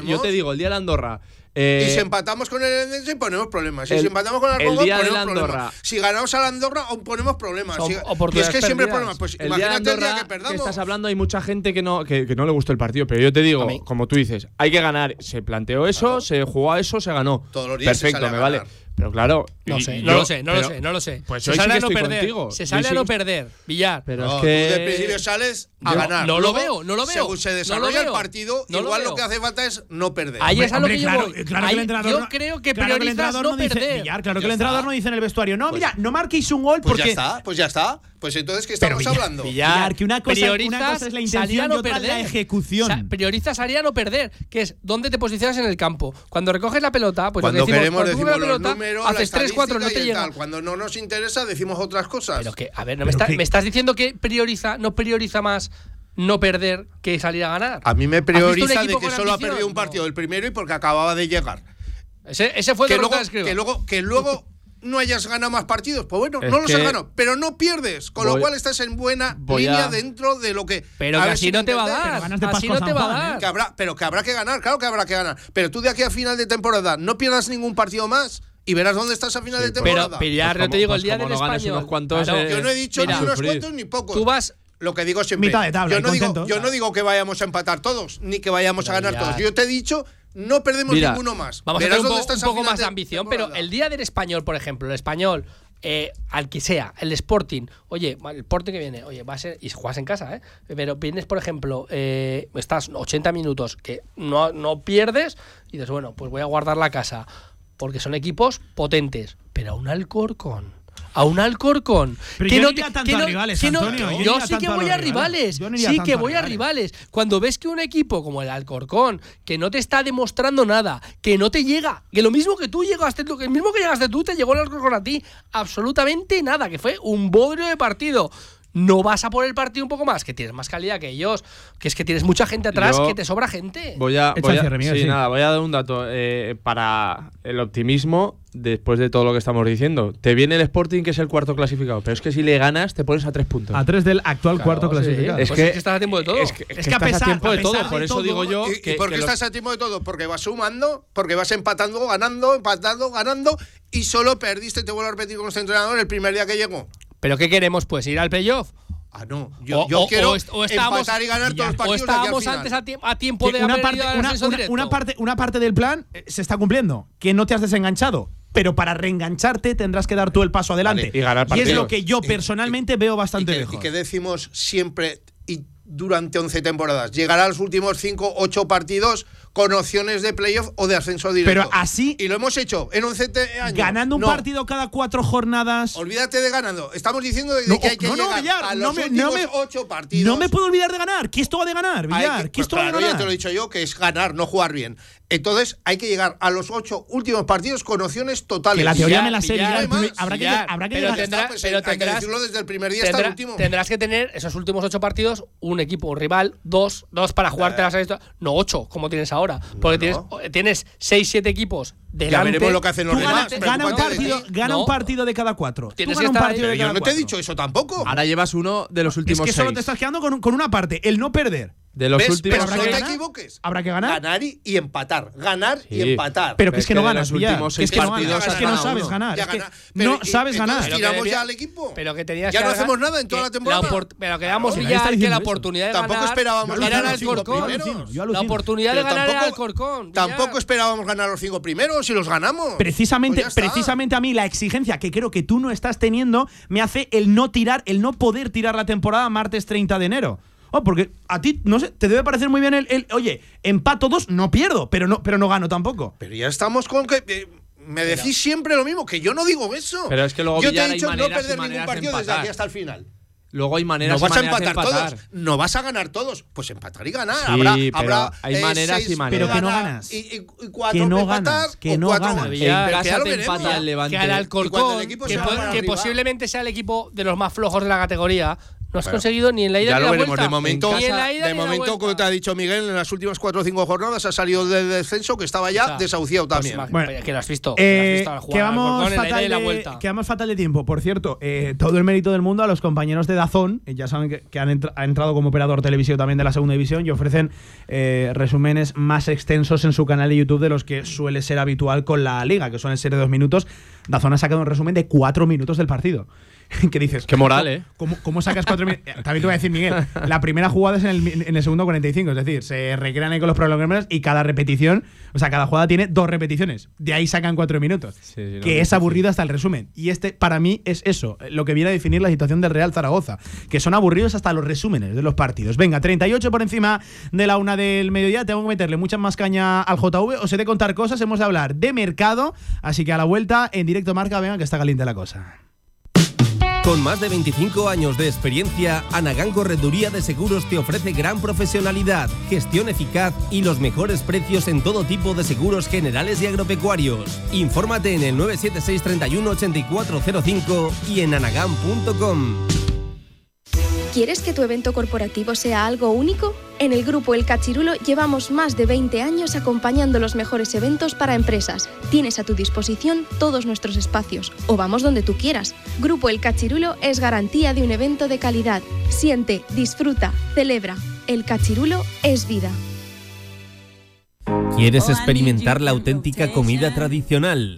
yo te digo, el día de la Andorra. eh, Y si empatamos con el Edense ponemos problemas. Y el- si empatamos con el el día de ponemos problemas. Andorra. Si ganamos a la Andorra aún ponemos problemas. Si- y es que siempre perdidas. problemas. Pues el día de imagínate el día Andorra que que, perdamos. estás hablando, hay mucha gente que no, que, que no le gustó el partido. Pero yo te digo, como tú dices, hay que ganar. Se planteó eso, Claro. se jugó a eso, se ganó. Todos los días se Perfecto, sale a me vale. Pero claro. No y- sé, y no yo- lo sé, no lo sé, no lo sé. Pues se sí sale que a no perder. contigo. Se sale sí a no perder, Villar. Pero No, es tú que. de principio sales a Yo ganar. no lo Luego, veo, no lo veo. Según se desarrolla el partido, No lo igual lo, que hace falta es no perder. Ahí Hombre, es a lo hombre, que claro, yo voy. claro que el entrenador yo no- creo que claro que el priorizas entrenador no dice, perder. Villar, claro que el entrenador está. no dice en el vestuario, no, mira, no marquéis un gol Pues porque ya está, pues ya está. Pues entonces, ¿qué estamos Villar, hablando? Villar, que una cosa- priorizas una cosa es la intención y no otra es la perder. ejecución. Sa- priorizas salir a no perder, que es dónde te posicionas en el campo. Cuando recoges la pelota, pues cuando decimos, queremos cuando decimos los pelota, números, la haces 3 4 no te llega. tal. Cuando no nos interesa decimos otras cosas. Pero que, a ver, no me, está- que- me estás diciendo que prioriza, no prioriza más no perder que salir a ganar. a mí me ¿Has visto un prioriza de que solo ha perdido un No. partido, el primero, y porque acababa de llegar. Ese, ese fue el Que luego, que luego, que luego no hayas ganado más partidos. Pues bueno, Es no los has ganado, pero no pierdes. Con lo cual estás en buena voy línea a- dentro de lo que. Pero a que ver así si no te va a. Pero dar. ganas de Así no te va a Juan, ¿eh? dar. Que habrá, pero que habrá que ganar, claro que habrá que ganar. Pero tú de aquí a final de temporada no pierdas ningún partido más y verás dónde estás a final de Pero, temporada. pero ya Pues no te digo, pues el día como del no español. unos cuantos, Claro, eh, yo no he dicho mira, ni unos sufrir. cuantos ni pocos. Tú vas. Lo que digo siempre. Mitad de tabla, yo, no digo, contentos. yo no digo que vayamos a empatar todos, ni que vayamos a ganar ya. todos. Yo te he dicho, no perdemos Mira, ninguno más. Vamos Verás a tener un, po- un poco más de ambición, pero el día del español, por ejemplo, el español, eh, al que sea, el Sporting, oye, el Sporting que viene, oye, va a ser, y juegas en casa, ¿eh? Pero vienes, por ejemplo, eh, estás 80 minutos que no, no pierdes y dices, bueno, pues voy a guardar la casa, porque son equipos potentes, pero un Alcorcón. A un Alcorcón. Pero que yo no no iría te- tanto que a no- rivales, que Antonio, yo sí que voy a rivales. Yo no iría Sí tanto que voy a rivales. Cuando ves que un equipo como el Alcorcón, que no te está demostrando nada, que no te llega, que lo mismo que tú llegaste, que- el mismo que llegaste tú, te llegó el Alcorcón a ti, absolutamente nada, que fue un bodrio de partido. No vas a por el partido un poco más, que tienes más calidad que ellos, que es que tienes mucha gente atrás, Yo que te sobra gente. Voy a, voy a- sí, sí. nada, voy a dar un dato eh, para el optimismo después de todo lo que estamos diciendo. Te viene el Sporting, que es el cuarto clasificado, pero es que si le ganas, te pones a tres puntos. A tres del actual Claro, cuarto sí. clasificado. Es que- estás a tiempo de todo. Es que, Es es que a estás pesar- tiempo a de todo. de Por eso todo, digo yo ¿Y, y que, por qué que los- estás a tiempo de todo? Porque vas sumando, porque vas empatando, ganando, empatando, ganando y solo perdiste, te vuelvo a repetir con este entrenador el primer día que llegó. ¿Pero qué queremos? Pues ir al playoff. Ah, no. Yo, O- yo o- quiero o est- o estábamos- empatar y ganar todos los partidos estábamos antes a, tiempo- a tiempo de una haber parte, ido al una, parte, una parte del plan eh, se está cumpliendo, que no te has desenganchado. Pero para reengancharte tendrás que dar tú el paso adelante. Vale, y ganar es partidos. lo que yo Y- personalmente veo y bastante que, lejos. y que decimos siempre y durante 11 temporadas. Llegará a los últimos 5, 8 partidos con opciones de playoff o de ascenso directo. Pero así- Y lo hemos hecho en 11 te- años. Ganando un No, partido cada cuatro jornadas. Olvídate de ganando. Estamos diciendo de No, que hay que no, no, llegar Villar, a no los me- últimos no me- 8 partidos. No me puedo olvidar de ganar. ¿Qué esto va de ganar, Villar? que- ¿Qué pues esto va de claro, ya ganar? te lo he dicho yo, que es ganar, no jugar bien. Entonces hay que llegar a los ocho últimos partidos con opciones totales. Que la teoría me la sé, además, habrá que, habrá que pero llegar. Ya tendrá- pues, pero hay que tendrás- decirlo desde el primer día hasta el último. Tendrás que tener esos últimos ocho partidos un equipo un rival, dos, dos para jugarte las seis, no ocho, como tienes ahora. Porque no. tienes, tienes seis, siete equipos delante. Ya veremos lo que hacen los Tú demás. gana, gana un partido, ti. gana No. un partido de cada cuatro. Tienes que un estar cada yo no te he dicho eso tampoco. Ahora llevas uno de los Es últimos que solo seis. te estás quedando con, con una parte, el no perder. De los ¿Ves? últimos Pero no que te ganar. equivoques. Habrá que ganar. Ganar y, y empatar. Ganar y empatar. Pero que es Es que que no ganas, los últimos Que es seis que no partidos. Es que no sabes ganar. Es que no sabes ganar. Que tiramos ya al equipo. Pero que tenías Ya que no hacemos nada en toda que la temporada. pero quedamos Claro, Villar que la oportunidad de Tampoco ganar esperábamos Yo era el ganar los cinco Alcorcón. primeros. Yo La oportunidad de ganar era el tampoco- Alcorcón. Villar. Tampoco esperábamos ganar los cinco primeros y los ganamos. Precisamente, Pues precisamente a mí la exigencia que creo que tú no estás teniendo me hace el no tirar, el no poder tirar la temporada martes 30 de enero. Oh, porque a ti, no sé, te debe parecer muy bien el, el- oye, empato dos, no pierdo, pero no, pero no gano tampoco. Pero ya estamos con que. eh, me decís siempre lo mismo, que yo no digo eso. Pero es que luego, yo te he dicho no perder ningún partido desde aquí hasta el final. Luego hay maneras, no vas a maneras de empatar, empatar. todos, no vas a ganar todos. Pues empatar y ganar. Sí, habrá, pero habrá, hay eh, maneras y maneras. Pero que no ganas. Y, y- y cuatro Que no empatar, ganas, que no cuatro- ganas. Ya, que ya lo empata el Levante. que al Alcorcón, que, que arriba- posiblemente sea el equipo de los más flojos de la categoría, no has Bueno, conseguido ni en la ida Ya ni lo en la veremos. vuelta. De momento, Ni en de momento como te ha dicho Miguel, en las últimas cuatro o cinco jornadas ha salido del descenso que estaba ya O sea, desahuciado pues también. Bueno, que lo has visto. Eh, que vamos, fatal de, vuelta. que vamos fatal de tiempo. Por cierto, eh, todo el mérito del mundo a los compañeros de Dazón, eh, ya saben que, que han entra- ha entrado como operador televisivo también de la segunda división y ofrecen eh, resúmenes más extensos en su canal de YouTube de los que suele ser habitual con la liga, que suelen ser de dos minutos. Dazón ha sacado un resumen de cuatro minutos del partido. que dices? Qué moral, ¿eh? ¿Cómo, cómo sacas cuatro minutos? También te voy a decir, Miguel, la primera jugada es en el, en el segundo 45, es decir, se recrean ahí con los prolongadores y cada repetición, o sea, cada jugada tiene dos repeticiones. De ahí sacan cuatro minutos. Sí, sí, no, que no, es sí, aburrido hasta el resumen. Y este, para mí, es eso, lo que viene a definir la situación del Real Zaragoza. Que son aburridos hasta los resúmenes de los partidos. Venga, 38 por encima de la una del mediodía. Tengo que meterle mucha más caña al JV. Os he de contar cosas, hemos de hablar de mercado. Así que a la vuelta, en directo marca, venga, que está caliente la cosa. Con más de 25 años de experiencia, Anagán Correduría de Seguros te ofrece gran profesionalidad, gestión eficaz y los mejores precios en todo tipo de seguros generales y agropecuarios. Infórmate en el 976 31 8405 y en anagán.com. ¿Quieres que tu evento corporativo sea algo único? En el grupo El Cachirulo llevamos más de 20 años acompañando los mejores eventos para empresas. Tienes a tu disposición todos nuestros espacios o vamos donde tú quieras. Grupo El Cachirulo es garantía de un evento de calidad. Siente, disfruta, celebra. El Cachirulo es vida. ¿Quieres experimentar la auténtica comida tradicional?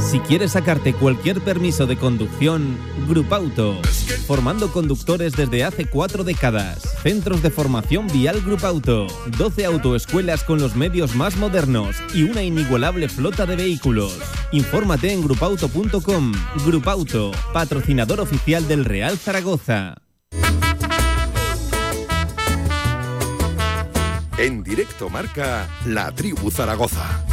Si quieres sacarte cualquier permiso de conducción, Grupauto. Formando conductores desde hace cuatro décadas. Centros de formación vial Grupauto. 12 autoescuelas con los medios más modernos y una inigualable flota de vehículos. Infórmate en grupauto.com. Grupauto, patrocinador oficial del Real Zaragoza. En directo marca La Tribu Zaragoza.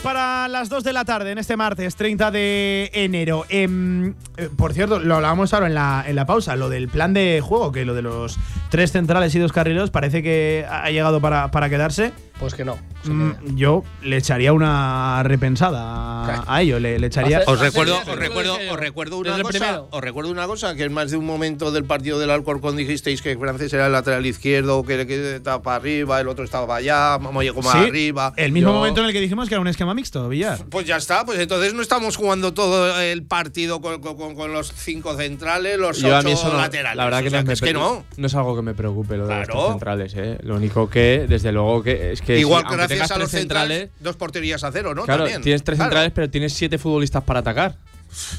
Para las 2 de la tarde en este martes 30 de enero. Em, eh, por cierto, lo hablábamos ahora en la, en la pausa, lo del plan de juego, que lo de los tres centrales y dos carrileros parece que ha llegado para, para quedarse. Pues que no. Mm, yo le echaría una repensada a, a ello, le, le echaría... Os recuerdo, os recuerdo, os recuerdo una cosa, os recuerdo una cosa, que en más de un momento del partido del Alcorcón dijisteis que Francés era el lateral izquierdo, que, que estaba para arriba, el otro estaba para allá, Mollejo más Sí, arriba. el mismo Yo- momento en el que dijimos que era un esquema mixto, Villar. Pues ya está, pues entonces no estamos jugando todo el partido con, con- con los cinco centrales, los Yo a ocho mí eso no, laterales. la verdad que, O sea, no, me es que no. no es algo que me preocupe lo de los Claro. tres centrales, ¿eh? Lo único que, desde luego, que es que Igual si- gracias a los centrales, dos porterías a cero, ¿no? Claro, También. tienes tres Claro. centrales, pero tienes siete futbolistas para atacar.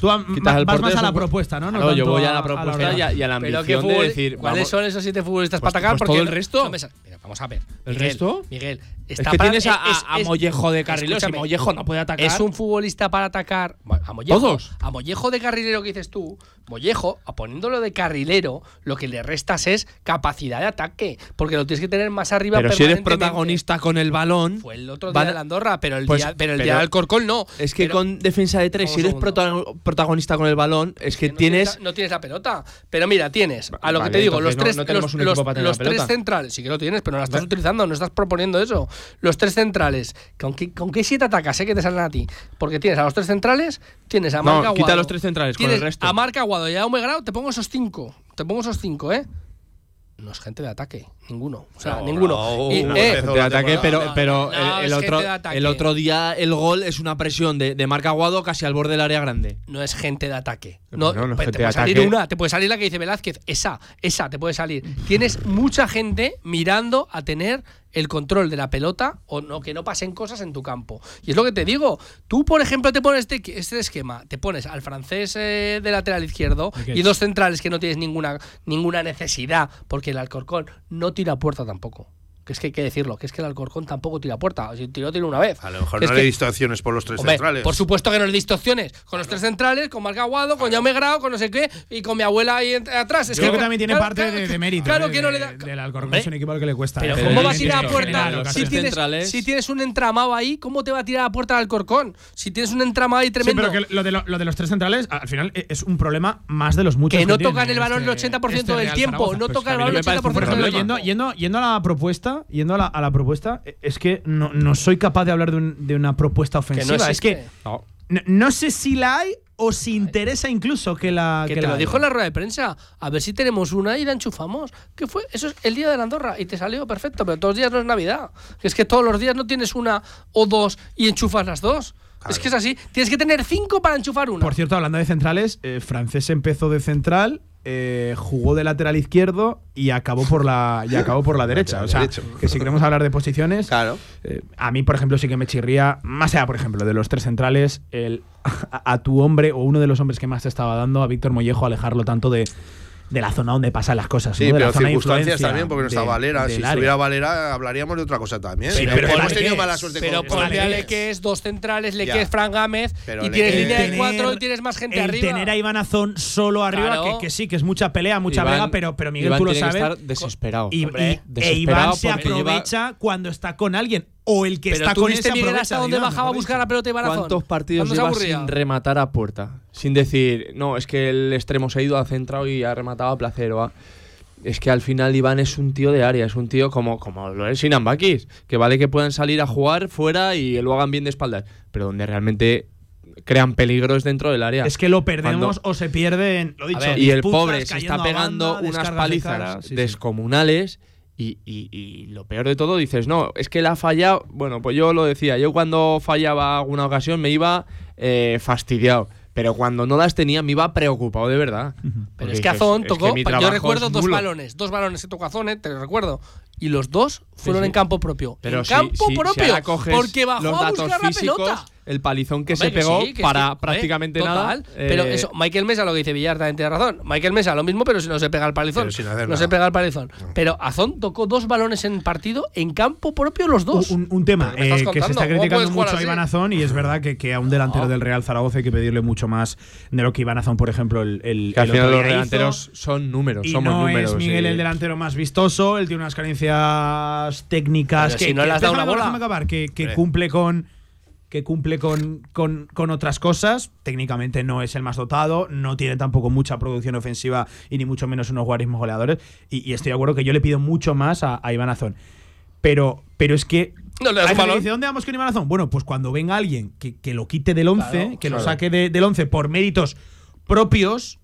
Tú vas portero, más a la propuesta, ¿no? No Claro, yo voy a a- la a la propuesta y a, y a la Pero ambición ¿qué de decir. ¿cuáles vamos, son esos siete futbolistas Pues- para atacar? pues todo Porque el resto. Mira, vamos a ver. ¿El Miguel, resto? Miguel, Es que para- tienes a, es- a- a Mollejo de carrilero. Si Mollejo no puede atacar. Es un futbolista para atacar. A Mollejo, ¿Todos? A Mollejo de carrilero que dices tú, Mollejo, a poniéndolo de carrilero, lo que le restas es capacidad de ataque. Porque lo tienes que tener más arriba Pero si eres protagonista con el balón. Fue el otro día de la Andorra, pero el Pues, día, pero el pero- día del Corcón no. Es que Pero- con defensa de tres, si eres protagonista con el balón, es que no tienes. la- no tienes la pelota. Pero mira, tienes, a lo Vale, que te digo, los no- tres, no los, tres centrales, sí que lo tienes, pero no la estás utilizando, no estás proponiendo eso. Los tres centrales, ¿con qué, con qué siete atacas? Sé que te salen a ti. Porque tienes a los tres centrales, tienes a No, Marca quita Aguado. los tres centrales, con el resto. A Marca Aguado y a Grau, te pongo esos cinco. Te pongo esos cinco, ¿eh? no es gente de ataque, ninguno. O sea, No, ninguno. no, Y, no, eh, de ataque, pero, No, pero no, el, otro, el otro día el gol es una presión de, de Marc Aguado casi al borde del área grande. no es gente de ataque. No, No, no es pues gente te de puede salir una, te puede salir la que dice Velázquez, esa, esa te puede salir. Tienes mucha gente mirando a tener el control de la pelota o no que no pasen cosas en tu campo. Y es lo que te digo. Tú, por ejemplo, te pones este, este esquema, te pones al francés eh, de lateral izquierdo y dos centrales que no tienes ninguna ninguna necesidad porque el Alcorcón no tira puerta tampoco. Que es que hay que decirlo, que es que el Alcorcón tampoco tira a puerta. Si tiró, tira una vez. A lo mejor Que es no le que- diste opciones por los tres Hombre, centrales. Por supuesto que no le diste opciones. Con los tres centrales, con Marc Aguado, con Jaume Grau, con no sé qué, y con mi abuela ahí atrás. Es Creo que claro, también tiene claro, parte claro, de, de mérito. Claro eh, que no le de- da. Del Alcorcón es un equipo al que le cuesta. Pero eh, ¿cómo va a tirar a general, puerta? Si tienes, centrales. si tienes un entramado ahí, ¿cómo te va a tirar a puerta del Alcorcón? Si tienes un entramado ahí Sí, tremendo. pero que lo de, lo, lo de los tres centrales, al final eh, es un problema más de los muchos. Que no tiene tocan el balón el 80% del Real tiempo, Zaragoza. no tocan el balón el parece un 80% del tiempo. Yendo, yendo, yendo a la propuesta, yendo a la, a la propuesta, eh, es que no, no soy capaz de hablar de, un- de una propuesta ofensiva. es que. No. no, no sé si la hay o si interesa incluso que la. Que que te la lo dijo en la rueda de prensa. A ver si tenemos una y la enchufamos. ¿Qué fue? Eso es el día de la Andorra. Y te salió perfecto, pero todos los días no es Navidad. Es que todos los días no tienes una o dos y enchufas las dos. Es que es así. Tienes que tener cinco para enchufar una. Por cierto, hablando de centrales, eh, Francés empezó de central, eh, jugó de lateral izquierdo y acabó por la, y acabó por la derecha. O sea, derecho. que si queremos hablar de posiciones, Claro. eh, a mí, por ejemplo, sí que me chirría, más allá, por ejemplo, de los tres centrales, el, a, a tu hombre o uno de los hombres que más te estaba dando, a Víctor Mollejo, alejarlo tanto de, de la zona donde pasan las cosas. Sí, ¿no? De la pero zona de circunstancias también, porque no está de- Valera. Si área. estuviera Valera, hablaríamos de otra cosa también. Sí, pero pero hemos tenido que mala es, suerte Pero con por- ponle Vale. Leques, dos centrales, Ya. Leques, Fran Gámez, Pero y tienes línea de cuatro y tienes más gente el arriba. tener a Iván Azón solo arriba, Claro. que, que sí, que es mucha pelea, mucha Iván- vega, pero, pero Miguel Iván tú lo tiene que sabes. estar desesperado. Y, Hombre, y- e desesperado Iván se porque lleva- aprovecha cuando está con alguien. O el que Pero está tú con ese Miguel aprovecha hasta de donde bajaba a buscar dicho. a pelota y Barazón. ¿Cuántos partidos ¿Cuándo se lleva aburría? sin rematar a puerta? Sin decir, no, es que el extremo se ha ido, ha centrado y ha rematado a placer. o a- Es que al final Iván es un tío de área, es un tío como, como lo es Sinan Bakis, que vale que puedan salir a jugar fuera y lo hagan bien de espaldas, pero donde realmente crean peligros dentro del área. Es que lo perdemos Cuando- o se pierden. Lo dicho, ver, y el pobre se está pegando banda, unas palizas sí. descomunales y, y- y lo peor de todo dices, no, es que él ha fallado, bueno, pues yo lo decía, yo cuando fallaba alguna ocasión me iba eh, fastidiado, pero cuando no las tenía me iba preocupado de verdad. Pero Porque es que Azón es tocó. yo recuerdo dos balones. Dos balones que tocó Azón, eh, te lo recuerdo. Y los dos fueron sí. en campo propio. Pero en si- campo si- propio. porque bajó los a datos buscar la físicos, pelota. el palizón que Hombre, se pegó sí, que para prácticamente total. nada. Pero eh, eso, Michael Mesa, lo que dice Villar también tiene razón. Michael Mesa, lo mismo, pero si no se pega el palizón. Pero sin hacer no nada. se pega el palizón. Pero Azón tocó dos balones en partido en campo propio los dos. Un, un tema ¿Qué me estás eh, que se está ¿Cómo criticando mucho a? Iván Azón y es verdad que, que a un delantero No. del Real Zaragoza hay que pedirle mucho más de lo que Iván Azón, por ejemplo, el, el, que al el final otro los delanteros hizo. son números, Y somos no números. es Miguel y- el delantero más vistoso, él tiene unas carencias técnicas Pero que, si no que- le has dado déjame- una bola. déjame acabar, que, cumple con que cumple con, con, con otras cosas. Técnicamente no es el más dotado, no tiene tampoco mucha producción ofensiva y ni mucho menos unos guarismos goleadores. Y, y estoy de acuerdo que yo le pido mucho más a, a Iván Azón. Pero, pero es que. No le das un dice, ¿dónde vamos con Iván Azón? Bueno, pues cuando venga alguien que, que lo quite del 11, Claro, que lo saque de- del 11 por méritos propios,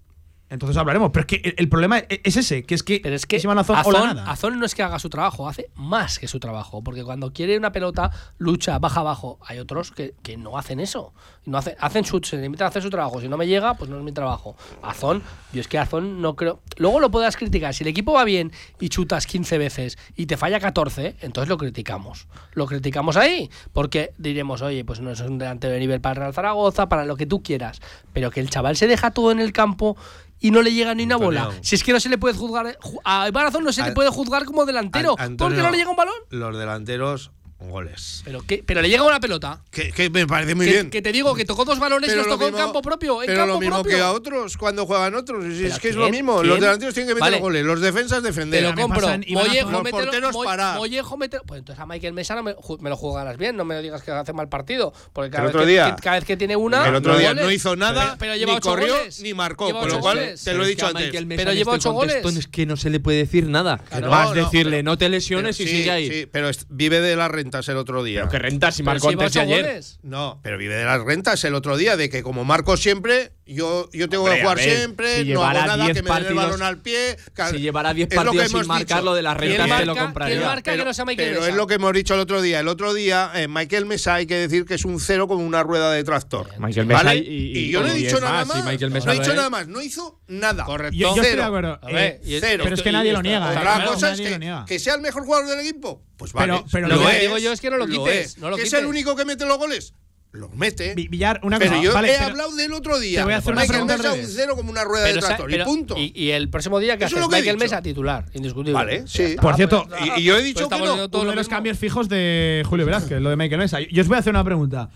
entonces hablaremos. Pero es que el, el problema e- es ese, que es que, Pero es que Azón, Azón. Azón no es que haga su trabajo, hace más que su trabajo. Porque cuando quiere una pelota, lucha, baja abajo. Hay otros que, que no hacen eso. No hacen, hacen su, se limitan a hacer su trabajo. Si no me llega, pues no es mi trabajo. Azón, yo es que Azón no creo. Luego lo puedas criticar. Si el equipo va bien y chutas 15 veces y te falla 14, entonces lo criticamos. Lo criticamos ahí. Porque diremos, oye, pues no es un delantero de nivel para el Real Zaragoza, para lo que tú quieras. Pero que el chaval se deja todo en el campo y no le llega ni una Antonio. bola. Si es que no se le puede juzgar. ju- A Iván Azón no se le puede juzgar como delantero. An- porque Antonio, no le llega un balón. Los delanteros, goles. Pero, que, pero le llega una pelota. Que, que me parece muy que, bien. que te digo que tocó dos balones y los lo tocó en campo propio. En pero campo lo mismo propio. que a otros cuando juegan otros. Si ¿Pero es que es lo mismo. ¿Quién? Los delanteros tienen que meter Vale. goles. Los defensas Te defender. lo me compro. Mollejo. Los mételo- porteros. Mollejo, mételo- Pues entonces a Michael Mesa no me, me lo jugarás bien. No me digas que hace mal partido. Porque cada, El vez, otro que, día- que- cada vez que tiene una. el otro día goles. no hizo nada, Pero, lleva ni ocho corrió, goles. ni marcó. Con lo cual, te lo he dicho antes. Pero lleva ocho goles. Es que no se le puede decir nada. no, Vas no, decirle, no te lesiones y sigue ahí. Sí, pero vive de las rentas el otro día. Pero que rentas y Pero marcó si lleva antes de ocho ayer. goles. No, pero vive de las rentas el otro día, de que como Marco siempre, Yo, yo tengo Hombre, que jugar ver, siempre, si no hago nada, 10 que me den el partidos- balón al pie. ca- Si llevara 10 es lo que partidos sin marcar, dicho. lo de las ¿Quién rentas te lo marca- compraría. marca que no sea Michael Pero Mesa? es lo que hemos dicho el otro día. El otro día, eh, Michael Mesa hay que decir que es un cero como una rueda de tractor. Michael Mesa ¿Vale? y- y- Y yo no he dicho nada más, más. y Michael Mesa no he dicho nada más. No hizo nada. Correcto. Yo, yo estoy Cero. de acuerdo. A ver, Eh, cero. pero es que nadie lo niega. está ¿eh? Cosa es que, que sea el mejor jugador del equipo. Pues vale. Pero- pero lo lo que es. Yo es que no lo quites, es. no lo que es quites. el único que mete los goles. Los mete. Vi- Villar, una pero cosa. yo vale, he pero- hablado del otro día. Te voy a hacer una Michael Mesa un cero como una rueda Pero de tractor. pero- y punto. Y, y el próximo día que haces lo que he Michael. Mesa titular, indiscutible. Vale, sí. Por cierto, y- y yo he dicho Pues que no. diciendo todo uno lo de los cambios fijos de Julio Velázquez, lo de Michael Mesa. Yo os voy a hacer una pregunta.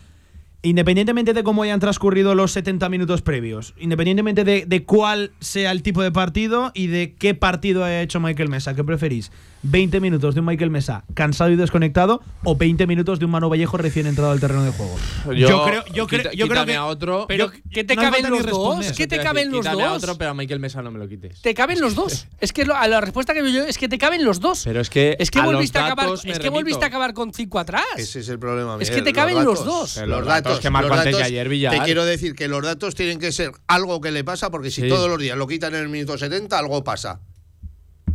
Independientemente de cómo hayan transcurrido los 70 minutos previos, independientemente de, de cuál sea el tipo de partido y de qué partido ha hecho Michael Mesa, ¿qué preferís? ¿20 minutos de un Michael Mesa cansado y desconectado o 20 minutos de un Mano Vallejo recién entrado al terreno de juego? Yo, creo, yo creo, yo creo que a otro. Pero ¿qué te no caben los dos? ¿Qué te caben decir, los quítame a dos? otro, pero a Michael Mesa no me lo quites. Te caben los dos. Es que lo- a la respuesta que veo yo es que te caben los dos. Pero es que es que a volviste a acabar, datos me es que volviste remito. a acabar con 5 atrás. Ese es el problema. Es que te caben los dos. Los los datos que marcó los antes de datos, ayer Villar. Te quiero decir que los datos tienen que ser algo que le pasa, porque si Sí. todos los días lo quitan en el minuto 70, algo pasa.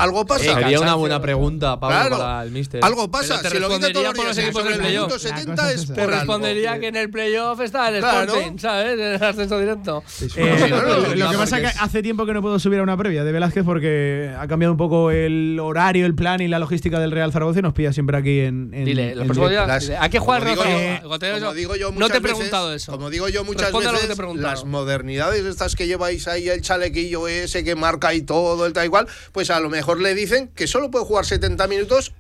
Algo pasa. Sería una buena pregunta, Pablo, Claro. para el míster. Algo pasa. Pero te Si lo todos respondería los por los días equipos del playoff. La 70 cosa es. Te algo. respondería que en el playoff está el Claro. Sporting, ¿sabes? En el ascenso directo. Eh, Sí, lo que pasa es que hace tiempo que no puedo subir a una previa de Velázquez porque ha cambiado un poco el horario, el plan y la logística del Real Zaragoza y nos pilla siempre aquí en. en Dile, el en próximo directo. día, Las- dile, ¿a qué juega el Real No te he preguntado eso. Como digo yo muchas lo veces, las modernidades estas que lleváis ahí, el chalequillo ese que marca y todo, el tal igual, pues a lo mejor le dicen que solo puede jugar 70 minutos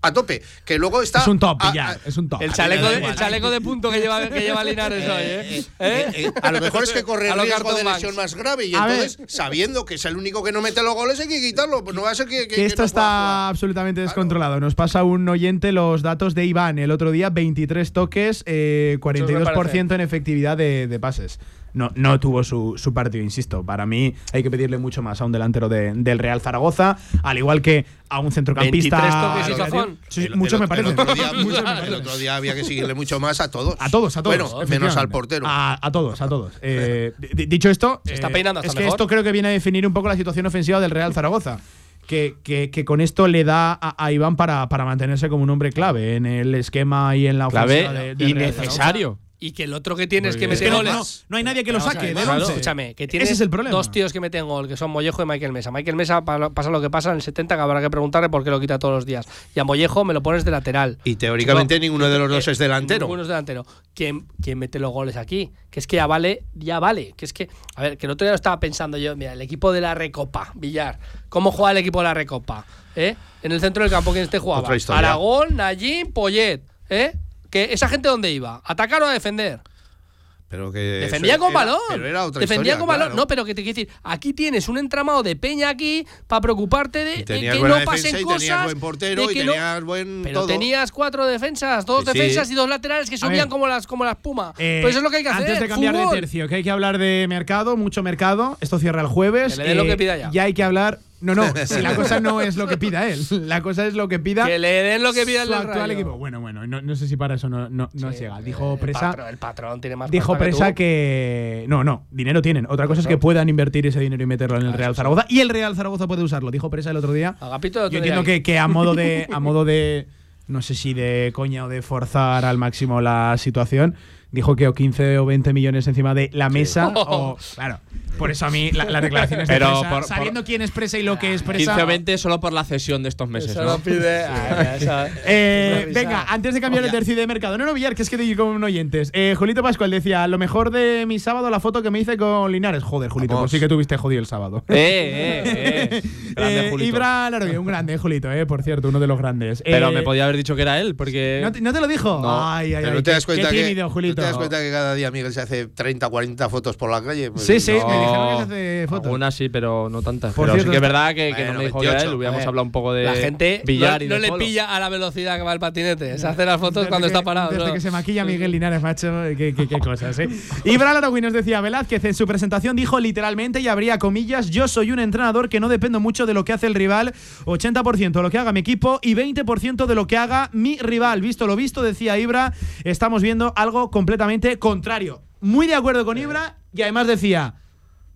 a tope. Que luego está. Es un top, a- ya, a- es un top. El chaleco, de, el chaleco de punto que lleva, que lleva Linares hoy, ¿eh? ¿Eh? Eh, eh, a lo mejor es que corre A lo riesgo de lesión más grave y A ver. entonces, sabiendo que es el único que no mete los goles, hay que quitarlo. Pues no va a ser que. que- que que esto no está absolutamente descontrolado. Nos pasa un oyente los datos de Iván el otro día, 23 toques, eh, 42% en efectividad de, de pases. No, no tuvo su, su partido, insisto. Para mí hay que pedirle mucho más a un delantero de- del Real Zaragoza, al igual que a un centrocampista. 23 toques y Claro, zafón. Sí, El- mucho el- me el parece. otro día- Mucho me el otro día había que seguirle mucho más a todos. A todos, a todos. Bueno, menos al portero. A, a todos, a todos. Eh, di- dicho esto, Se está eh, peinando hasta es que mejor. esto creo que viene a definir un poco la situación ofensiva del Real Zaragoza. Que, que- que con esto le da a, a Iván para, para mantenerse como un hombre clave en el esquema y en la ofensiva Clave de- del y Real Zaragoza. Y que el otro que tienes que bien. Es mete que no, goles. no, no hay nadie que lo saque ver, claro. Escúchame, que tienes Ese es el problema. dos tíos que meten gol, que son Mollejo y Michael Mesa. Michael Mesa, pa- pasa lo que pasa en el 70, que habrá que preguntarle por qué lo quita todos los días. Y a Mollejo me lo pones de lateral. Y teóricamente Chico, ninguno de los eh, dos es delantero. Ninguno es delantero. ¿Quién, quién mete los goles aquí? Que es que ya vale, ya vale. Que es que, a ver, que el otro día lo estaba pensando yo, mira, el equipo de la Recopa, Villar. ¿Cómo juega el equipo de la Recopa? ¿Eh? En el centro del campo, ¿quién este jugaba? Aragón, Nayim, Poyet. ¿Eh? Que esa gente dónde iba? ¿A atacar o a defender? Pero que Defendía con era- balón. Pero era otra Defendía historia, con balón. claro. No, pero que te quiero decir, aquí tienes un entramado de peña aquí para preocuparte de, Y que no pasen y cosas. tenías buen portero de y que no- buen pero todo. tenías cuatro defensas, dos Sí, sí. defensas y dos laterales que subían ver. como las como la espuma. Eh, pues eso es lo que hay que hacer. Antes de cambiar fútbol. de tercio, que hay que hablar de mercado, mucho mercado. Esto cierra el jueves. Que le lo que pida ya. Ya hay que hablar. No, no, si la cosa no es lo que pida él. La cosa es lo que pida. Que le den lo que pida el actual Rayo. equipo. Bueno, bueno, no, no sé si para eso no, no, no Sí, llega. Dijo el Presa. patrón- el patrón tiene más Dijo que Presa tú. que. No, no, dinero tienen. Otra cosa es que puedan invertir ese dinero y meterlo en el Real Zaragoza. Y el Real Zaragoza puede usarlo. Dijo Presa el otro día. Agapito lo Yo entiendo que, que a modo de. A modo de. No sé si de coña o de forzar al máximo la situación. Dijo que o 15 o 20 millones encima de la mesa. O, claro. Por eso a mí la- las declaraciones de Pero Presa, por- por- sabiendo quién es Presa y lo que es Presa. 15 o 20 solo por la cesión de estos meses, Eso ¿no? lo pide. Ah, esa- Eh, venga, antes de cambiar el tercio de mercado. No, no, Villar, que es que te digo con oyentes. Eh, Julito Pascual decía: Lo mejor de mi sábado, la foto que me hice con Linares. Joder, Julito, Vamos. pues sí que tuviste jodido el sábado. Eh, eh, eh. Grande Eh, Julito. Ibra Larogue, un grande, Julito, eh, por cierto, uno de los grandes. Pero Eh, me podía haber dicho que era él, porque. ¿No te, no te lo dijo? No. ay, ay, Pero ay. no te das cuenta qué que tímido, ¿no Julito. Te das cuenta que cada día Miguel se hace 30 40 fotos por la calle. Pues Sí, sí, no. me dijeron que se hace fotos. Algunas sí, pero no tantas. Por pero cierto, sí que es verdad que, que Bueno, no me dijo 28. él. Hubiéramos hablado un poco de la gente billar no, y no le polo. pilla a la velocidad que va el patinete. Se hace las fotos Desde cuando que- está parado. Desde ¿no? que se maquilla Miguel Linares, macho, qué, qué- qué cosas, ¿eh? Ibra Larogui nos decía Velázquez en su presentación dijo literalmente, y habría comillas, yo soy un entrenador que no dependo mucho de lo que hace el rival, 80% de lo que haga mi equipo y 20% de lo que haga mi rival. Visto lo visto, decía Ibra, estamos viendo algo completamente contrario. Muy de acuerdo con Ibra Y además decía,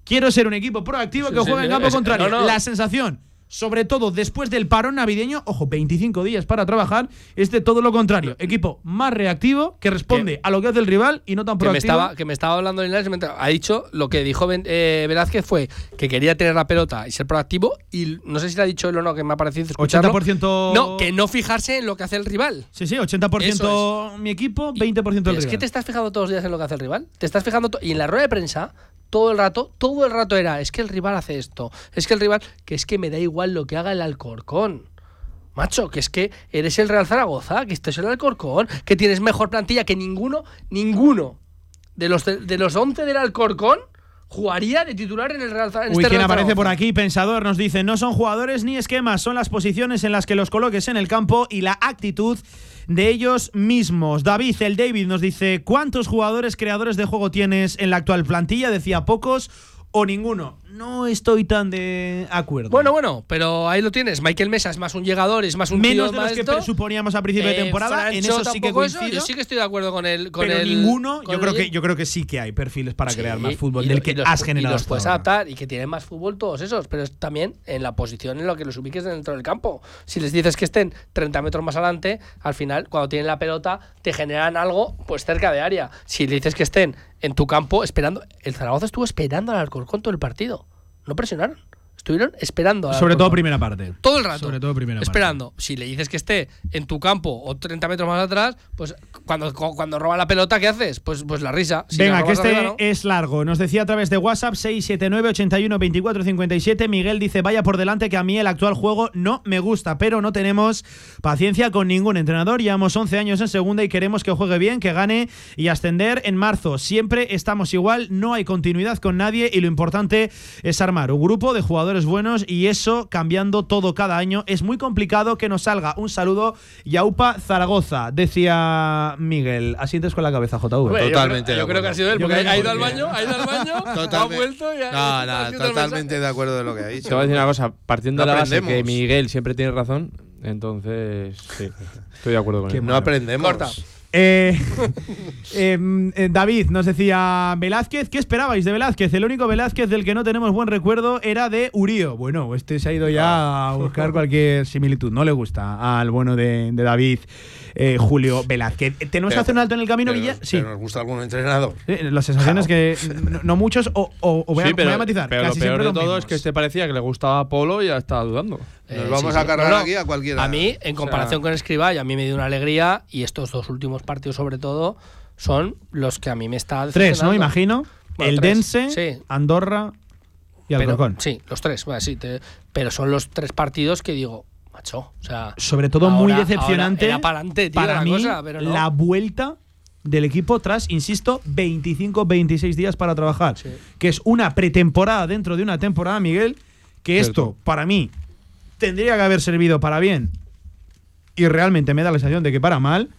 quiero ser un equipo proactivo que juegue en campo contrario. La sensación, sobre todo después del parón navideño, ojo, 25 días para trabajar, es de todo lo contrario. Equipo más reactivo, que responde a lo que hace el rival y no tan que me proactivo. estaba que me estaba hablando Linares, ha dicho lo que dijo Ben- eh, Velázquez fue que quería tener la pelota y ser proactivo y no sé si le ha dicho él o no que me ha parecido escucharlo 80% no que no fijarse en lo que hace el rival Sí, sí, 80% mi equipo, 20% el es rival. que te estás fijando todos los días en lo que hace el rival te estás fijando y en la rueda de prensa todo el rato todo el rato era es que el rival hace esto es que el rival que es que me da igual lo que haga el Alcorcón Macho, que es que eres el Real Zaragoza, que estás el Alcorcón, que tienes mejor plantilla que ninguno, ninguno de los de, de los 11 del Alcorcón jugaría de titular en el Real Zaragoza. Uy, ¿quién aparece por aquí? Pensador nos dice, no son jugadores ni esquemas, son las posiciones en las que los coloques en el campo y la actitud de ellos mismos. David, el David nos dice, ¿cuántos jugadores creadores de juego tienes en la actual plantilla? Decía pocos o ninguno. No estoy tan de acuerdo. Bueno, bueno, pero ahí lo tienes. Michael Mesa es más un llegador, es más un Menos tío de los más que esto. presuponíamos a principio de Eh, temporada, en eso sí que tampoco eso. coincido. Yo sí que estoy de acuerdo con el con pero el- ninguno, con yo creo el- que yo creo que sí que hay perfiles para crear más fútbol y del que los has generado Y los puedes ahora. adaptar y que tienen más fútbol todos esos, pero es también en la posición en la que los ubiques dentro del campo. Si les dices que estén 30 metros más adelante, al final, cuando tienen la pelota, te generan algo pues cerca de área. Si le dices que estén en tu campo esperando. El Zaragoza estuvo esperando al Alcorcón todo el partido. No presionaron. Estuvieron esperando. al Sobre todo primera parte. Todo el rato. Sobre todo primera parte. Esperando. Si le dices que esté en tu campo o 30 metros más atrás, pues cuando, cu- cuando roba la pelota, ¿qué haces? Pues, pues la risa. Si la Venga, que este arriba, ¿no? es largo. Nos decía a través de WhatsApp 679 81 24 57. Miguel dice: Vaya por delante que a mí el actual juego no me gusta, pero no tenemos paciencia con ningún entrenador. Llevamos 11 años en segunda y queremos que juegue bien, que gane y ascender en marzo. Siempre estamos igual, no hay continuidad con nadie y lo importante es armar un grupo de jugadores buenos y eso cambiando todo cada año. Es muy complicado que nos salga un saludo. Yaupa Zaragoza, decía Miguel. Asientes con la cabeza, JV. Yo Totalmente creo- Yo creo que ha sido él, porque ha ido al baño, ha ido al baño, ha Totalmente. vuelto y ha- No, ha no, totalmente de acuerdo de lo que ha dicho. Te voy a decir una cosa, partiendo No de la base que Miguel siempre tiene razón, entonces sí, estoy de acuerdo con él. No aprendemos. Corta. Eh, em, eh, David nos decía Velázquez, ¿qué esperabais de Velázquez? El único Velázquez del que no tenemos buen recuerdo era de Urío. Bueno, este se ha ido ya a buscar cualquier similitud. No le gusta al bueno de David eh, Julio Velázquez. ¿Tenemos que hacer un alto en el camino, Villa? Sí. pero ¿Nos gusta algún entrenador? Eh, La sensación es que no, no muchos, o, o- o voy, a, Sí, pero, voy a matizar. pero lo peor de todo mismos. es que este parecía que le gustaba Polo y ya estaba dudando. Nos Eh, vamos sí, a cargar No, aquí a cualquiera. A mí, en comparación con Escribá, y a mí me dio una alegría, y estos dos últimos partidos sobre todo, son los que a mí me está Tres, ¿no? Imagino. Bueno, el tres, Dense, sí. Andorra y Pero- Alcorcón. Sí, los tres, bueno, sí, te- pero son los tres partidos que digo, macho, o sea... Sobre todo muy decepcionante era para adelante, tío, para la mí cosa, pero no. la vuelta del equipo tras, insisto, 25-26 días para trabajar. Sí. Que es una pretemporada dentro de una temporada, Miguel, que esto, para mí, tendría que haber servido para bien. Y realmente me da la sensación de que para mal.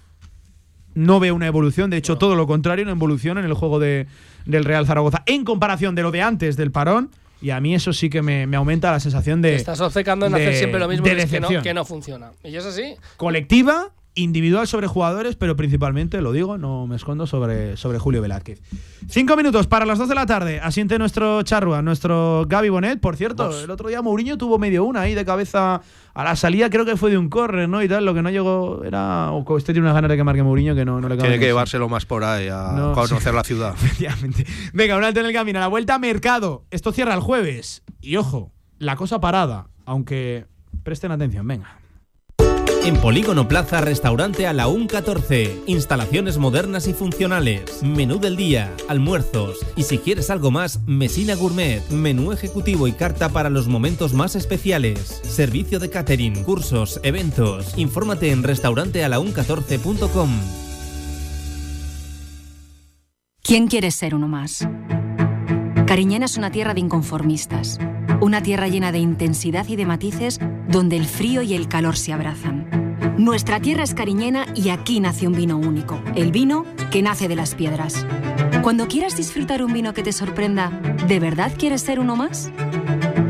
No veo una evolución, de hecho, todo lo contrario, una evolución en el juego de, del Real Zaragoza en comparación de lo de antes del parón. Y a mí eso sí que me, me aumenta la sensación de. Te estás obcecando en de- hacer siempre lo mismo de que no, que no funciona. Y es así. colectiva, individual sobre jugadores, pero principalmente, lo digo, no me escondo, sobre, sobre Julio Velázquez. Cinco minutos para las dos de la tarde. Asiente nuestro charrua, nuestro Gaby Bonet. Por cierto, el otro día Mourinho tuvo medio una ahí de cabeza a la salida, creo que fue de un córner, ¿no? Y tal, lo que no llegó era. O este tiene unas ganas de que marque Mourinho que no, no le cabe Tiene que llevárselo más por ahí a No, conocer la ciudad. Efectivamente. Venga, un alto en el camino. A la vuelta a mercado. Esto cierra el jueves. Y ojo, la cosa parada. Aunque presten atención, venga. En Polígono Plaza, restaurante a la UN 14. Instalaciones modernas y funcionales. Menú del día, almuerzos. Y si quieres algo más, Mesina Gourmet. Menú ejecutivo y carta para los momentos más especiales. Servicio de catering, cursos, eventos. Infórmate en restaurantealaun14.com. ¿Quién quiere ser uno más? Cariñena es una tierra de inconformistas, una tierra llena de intensidad y de matices donde el frío y el calor se abrazan. Nuestra tierra es cariñena y aquí nace un vino único, el vino que nace de las piedras. Cuando quieras disfrutar un vino que te sorprenda, ¿de verdad quieres ser uno más?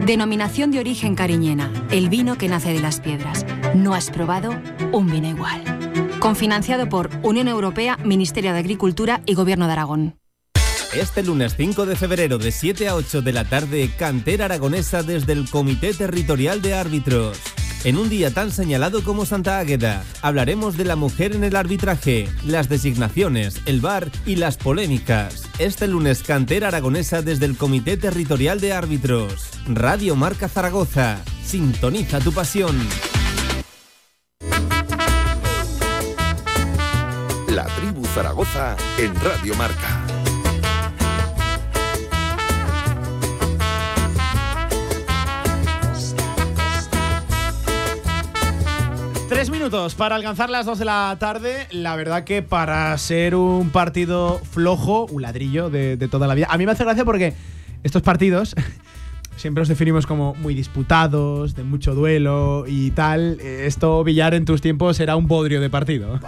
Denominación de origen cariñena, el vino que nace de las piedras. No has probado un vino igual. Confinanciado por Unión Europea, Ministerio de Agricultura y Gobierno de Aragón. Este lunes 5 de febrero de 7 a 8 de la tarde, Cantera Aragonesa desde el Comité Territorial de Árbitros. En un día tan señalado como Santa Águeda, hablaremos de la mujer en el arbitraje, las designaciones, el bar y las polémicas. Este lunes Cantera Aragonesa desde el Comité Territorial de Árbitros. Radio Marca Zaragoza. Sintoniza tu pasión. La tribu Zaragoza en Radio Marca. Tres minutos para alcanzar las dos de la tarde. La verdad que para ser un partido flojo, un ladrillo de, de toda la vida. A mí me hace gracia porque estos partidos siempre los definimos como muy disputados, de mucho duelo y tal. Eh, Esto, Villar, en tus tiempos era un bodrio de partido.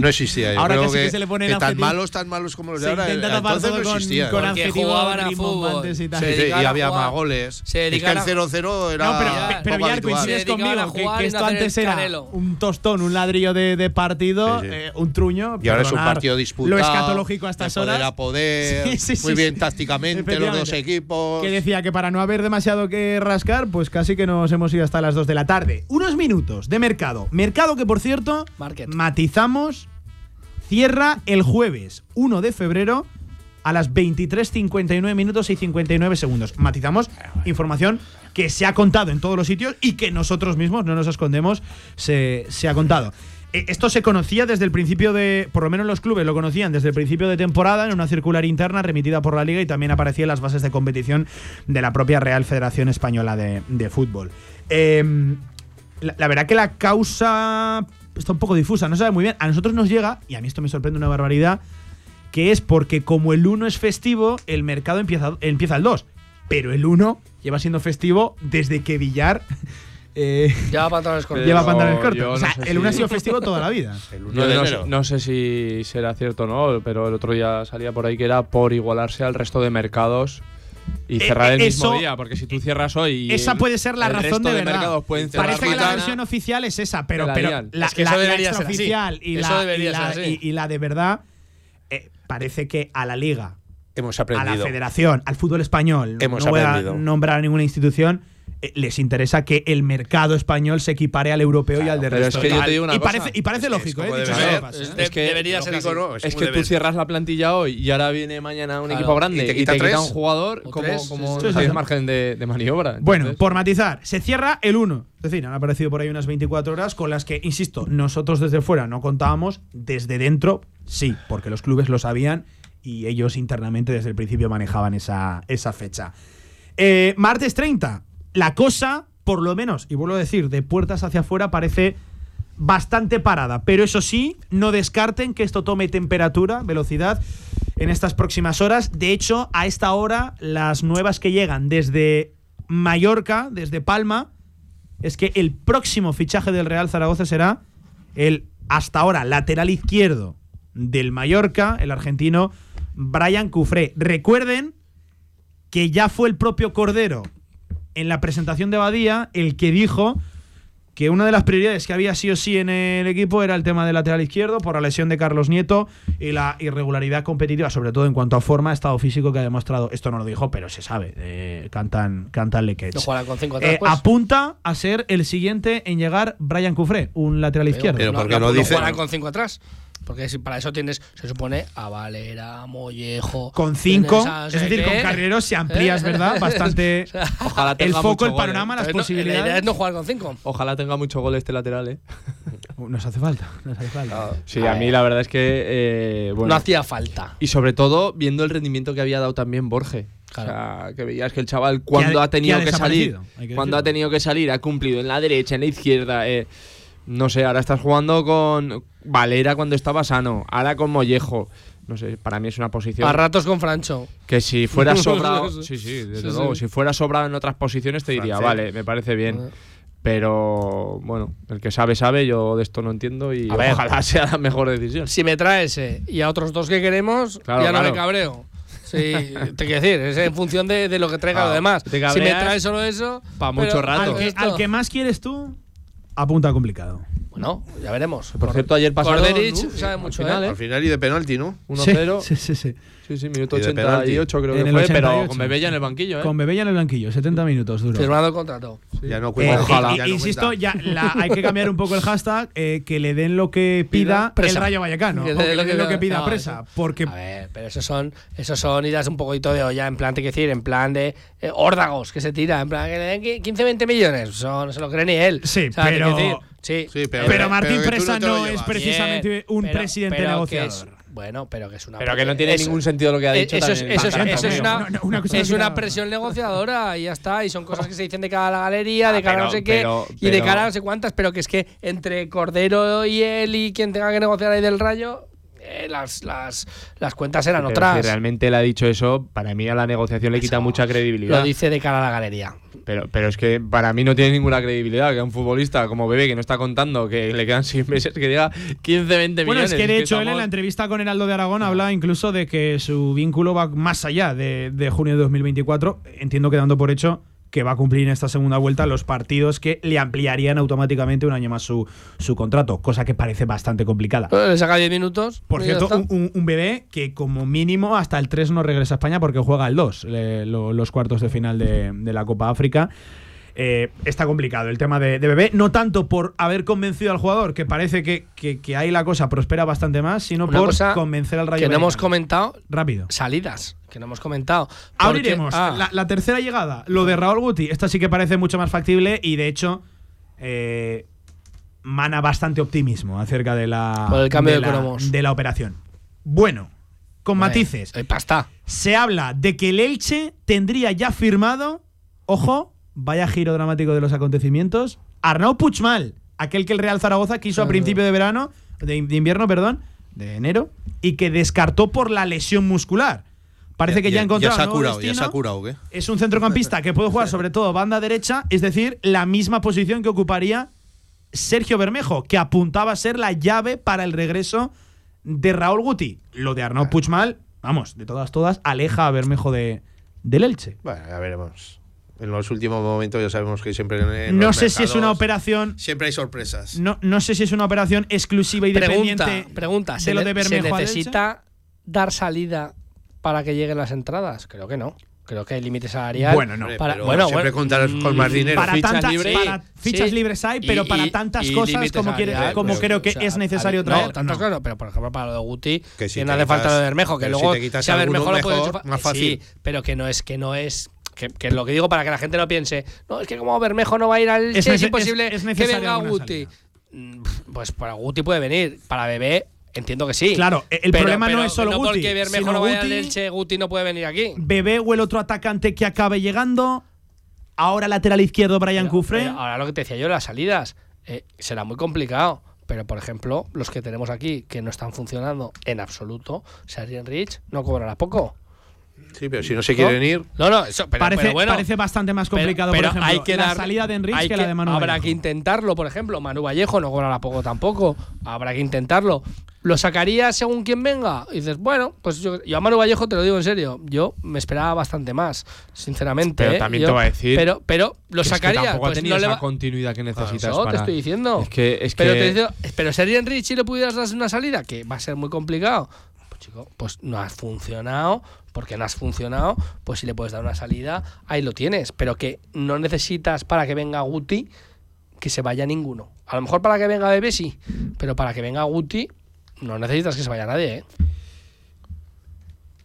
No existía. Yo Ahora creo que sí que que, se le ponen que tan malos, tan malos como los de ahora. tapar entonces no con- existía. con Porque jugaban a fútbol. y tal. Sí, Se sí, y a había jugar. más goles. Se es que el a- 0-0 era No, pero, Ya, pero poco Villar, habitual. coincides conmigo a que, esto antes era canelo. un tostón, un ladrillo de, de partido, Sí, sí. eh, un truño. Y ahora es un partido disputado. Lo escatológico a estas poder horas. a poder. Sí, sí, sí, muy bien tácticamente los dos equipos. Que decía que para no haber demasiado que rascar, pues casi que nos hemos ido hasta las 2 de la tarde. Unos minutos de mercado. Mercado que, por cierto, Market. matizamos, cierra el jueves 1 de febrero a las 23.59 minutos y 59 segundos. Matizamos información que se ha contado en todos los sitios y que nosotros mismos, no nos escondemos, se, se ha contado. Eh, Esto se conocía desde el principio de, por lo menos los clubes lo conocían desde el principio de temporada en una circular interna remitida por la liga y también aparecía en las bases de competición de la propia Real Federación Española de, de Fútbol. La, la verdad que la causa está un poco difusa, no se sabe muy bien. A nosotros nos llega, y a mí esto me sorprende una barbaridad, que es porque como el 1 es festivo, el mercado empieza, empieza el 2. Pero el 1 lleva siendo festivo desde que Villar eh, Lleva pantalones cortos. lleva pantalones cortos. no o sea, el 1 ha si- sido festivo toda la vida. El 1 No, sé- no sé si será cierto o no, pero el otro día salía por ahí que era por igualarse al resto de mercados y Eh, cerrar el eh, mismo eso- día, porque si tú cierras hoy. Esa puede ser la razón de de, verdad. Parece que la versión oficial es esa, pero, la pero la, Es que la- la extraoficial y, y, y- y la de verdad eh, parece que a la liga Hemos a aprendido. la federación, al fútbol español, Hemos no voy a aprendido. nombrar a ninguna institución, les interesa que el mercado español se equipare al europeo y al de pero resto. es que yo te digo una y, cosa. parece, y parece Es que es lógico, ¿eh? Es ¿eh? que debería ser lógico, así. no, es Es como que tú cierras la plantilla hoy y ahora viene mañana un Claro. equipo grande Y y te te quita quita, tres. un jugador, como, tres, como sí, sí, sí. tienes margen de, de maniobra. Bueno, por matizar, se cierra el 1. Es decir, han aparecido por ahí unas 24 horas con las que, insisto, nosotros desde fuera no contábamos, desde dentro sí, porque los clubes lo sabían y ellos internamente desde el principio manejaban esa, esa fecha. Eh, martes 30, la cosa, por lo menos, y vuelvo a decir, de puertas hacia afuera parece bastante parada, pero eso sí, no descarten que esto tome temperatura, velocidad en estas próximas horas. De hecho, a esta hora, las nuevas que llegan desde Mallorca, desde Palma, es que el próximo fichaje del Real Zaragoza será el hasta ahora lateral izquierdo del Mallorca, el argentino Brian Cufré. Recuerden que ya fue el propio Cordero en la presentación de Badía el que dijo que una de las prioridades que había sí o sí en el equipo era el tema del lateral izquierdo por la lesión de Carlos Nieto y la irregularidad competitiva, sobre todo en cuanto a forma, estado físico que ha demostrado. Esto no lo dijo, pero se sabe. eh, cantan, cantan lequets. No jugarán con cinco atrás, Eh, pues. apunta a ser el siguiente en llegar Brian Cufré, un lateral izquierdo. pero ¿por qué no dice- jugarán con cinco atrás? Porque si para eso tienes, se supone, a Valera, Mollejo. con cinco, a es decir, con carreros se amplías, ¿Eh? ¿verdad? Bastante Ojalá el foco, mucho el gol, panorama, ¿eh? las no, La idea posibilidades. es no jugar con cinco. Ojalá tenga mucho gol este lateral, ¿eh? Nos hace falta, nos hace falta. Sí, a mí la verdad es que. eh, bueno, No hacía falta. Y sobre todo viendo el rendimiento que había dado también Borge. Claro. O sea, que veías que el chaval cuando ha- ha, tenido que ha que, salir, cuando ha tenido que salir, ha cumplido en la derecha, en la izquierda. eh, no sé, ahora estás jugando con Valera cuando estaba sano, ahora con Mollejo. No sé, para mí es una posición A ratos con Francho. que si fuera sobrado, Sí, sí, sí, desde sí, luego, sí. si fuera sobrado en otras posiciones te diría, Francés. vale, me parece bien. Pero bueno, el que sabe sabe, yo de esto no entiendo y A ver. ojalá sea la mejor decisión. Si me trae ese y a otros dos que queremos, Claro, ya no me claro. cabreo. Sí, te quiero decir, es en función de, de lo que traiga Ah, lo demás. te Si me trae solo eso. pa' pero mucho rato. Al que, esto- al que más quieres tú, apunta complicado. Bueno, ya veremos. Por cierto, ayer pasaron, Corderich ¿no? sabe Al mucho, final, ¿eh? Al final y de penalti, ¿no? 1-0. Sí, sí, sí. Sí, sí, minuto Y de penalti. 88 creo En que el fue, 88. pero con Bebella en el banquillo, ¿eh? Con Bebella en el banquillo, 70 minutos duro. Firmado el contrato. Ya no Eh, cuenta. eh, ya no insisto, cuenta. ya la- hay que cambiar un poco el hashtag, eh, que le den lo que pida Presa. el Rayo Vallecano. Que le que den le den lo que pida no, presa. eso- Porque A ver, pero esos son, esos son idas un poquito de olla, en plan, te quiero decir, en plan de eh, órdagos que se tira, en plan, que le den 15, 20 millones. Eso no se lo cree ni él. Sí, O sea, pero- sí, Sí, pero- Pero Martín que Presa no lo no es precisamente Bien, un pero- presidente pero que negociador. Bueno, pero que es una. Pero que no tiene eso- ningún sentido lo que ha dicho. Eso es, eso es- eso una, No, no, una cosa es una presión negociadora y ya está. Y son cosas que se dicen de cara a la galería, de Ah, cara a no sé qué, pero- y de cara a no sé cuántas. Pero que es que entre Cordero y él y quien tenga que negociar ahí del rayo, eh, las, las, las cuentas eran Pero otras. Si realmente él ha dicho eso, para mí a la negociación le quita mucha credibilidad. Lo dice de cara a la galería. Pero, pero es que para mí no tiene ninguna credibilidad que un futbolista como Bebé, que no está contando que le quedan 6 meses, que diga 15, 20 Bueno, millones. es que de hecho él en la entrevista con Heraldo de Aragón habla incluso de que su vínculo va más allá de, de junio de 2024. Entiendo que dando por hecho que va a cumplir en esta segunda vuelta los partidos que le ampliarían automáticamente un año más su, su contrato, cosa que parece bastante complicada. Le saca 10 minutos. Por cierto, un, un- un bebé que como mínimo hasta el 3 no regresa a España porque juega el 2, le- lo- los cuartos de final de, de la Copa África. Eh, está complicado el tema de, de bebé, no tanto por haber convencido al jugador, que parece que, que- que ahí la cosa prospera bastante más, sino Una por convencer al Rayo que no hemos comentado Rápido. salidas, que no hemos comentado. Porque- Abriremos ah, la, la tercera llegada, lo de Raúl Guti. Esta sí que parece mucho más factible y de hecho eh, mana bastante optimismo acerca de la, Por el cambio de la, cromos. de la operación. Bueno, con vale, matices. Hay pasta. Se habla de que el Elche tendría ya firmado, ojo, vaya giro dramático de los acontecimientos, Arnau Puigmal, aquel que el Real Zaragoza quiso a principio de verano, de, de invierno, perdón, de enero, y que descartó por la lesión muscular. Parece que ya, ha encontrado Ya se ha curado, ya se ha curado, ¿qué? Es un centrocampista que puede jugar sobre todo banda derecha, es decir, la misma posición que ocuparía Sergio Bermejo, que apuntaba a ser la llave para el regreso de Raúl Guti. Lo de Arnaud Puigmal, vamos, de todas, todas, aleja a Bermejo de, del Elche. Bueno, ya veremos. En los últimos momentos ya sabemos que siempre en- No los sé si es una operación. Siempre hay sorpresas. No, no sé si es una operación exclusiva y Pregunta, dependiente pregunta. de ¿Se, necesita dar salida para que lleguen las entradas? Creo que no. Creo que hay límite salarial. Bueno, no. Hombre, Para- pero bueno, siempre bueno, contarás con más mm, dinero. Para fichas tantas libres. para fichas Sí. libres hay, pero y- para tantas y cosas como, quiere- como pero- creo que o sea, es necesario ver, traer. No, tantas no. cosas no, pero por ejemplo para lo de Guti, Que si no hace falta lo de Bermejo, que pero si luego te quitas si a alguno Bermejo lo puedes mejor, más fácil. Sí, pero que no es que no es que, que lo que digo para que la gente no piense, no, es que como Bermejo no va a ir al Es Elche, es, imposible es- es que venga Guti. Mm, Pues para Guti puede venir, para Bebé entiendo que sí. Claro, e- el Pero- problema no es solo no Guti, porque Bermejo sino no vaya al Guti- Elche, Guti no puede venir aquí. Bebé o el otro atacante que acabe llegando. Ahora lateral izquierdo Brian pero ahora lo que te decía yo, las salidas, eh, será muy complicado. Pero, por ejemplo, los que tenemos aquí que no están funcionando en absoluto, Sergio Rich no cobrará poco. Sí, pero si no se quieren ir. No, no, eso, pero, parece, pero bueno. parece bastante más pero- complicado, pero por ejemplo, hay que la salida de Enrich hay que, la de Manu Habrá Vallejo. que intentarlo, por ejemplo. Manu Vallejo no cobrará poco tampoco. Habrá que intentarlo. ¿Lo sacaría según quien venga? Y dices, bueno, pues yo, yo a Manu Vallejo te lo digo en serio. Yo me esperaba bastante más, sinceramente. Pero ¿eh? también Yo- te voy a decir Pero, pero lo que es que sacaría. tampoco ha pues tenido no le esa va- continuidad que necesitas eso para. te estoy diciendo. Es que, es pero, que te digo- pero Sergio Enrich, si le pudieras dar una salida, que va a ser muy complicado. Pues chico, pues no has funcionado. Porque no has funcionado, pues si le puedes dar una salida, ahí lo tienes. Pero que no necesitas para que venga Guti que se vaya ninguno. A lo mejor para que venga Bebé sí, pero para que venga Guti no necesitas que se vaya nadie, ¿eh?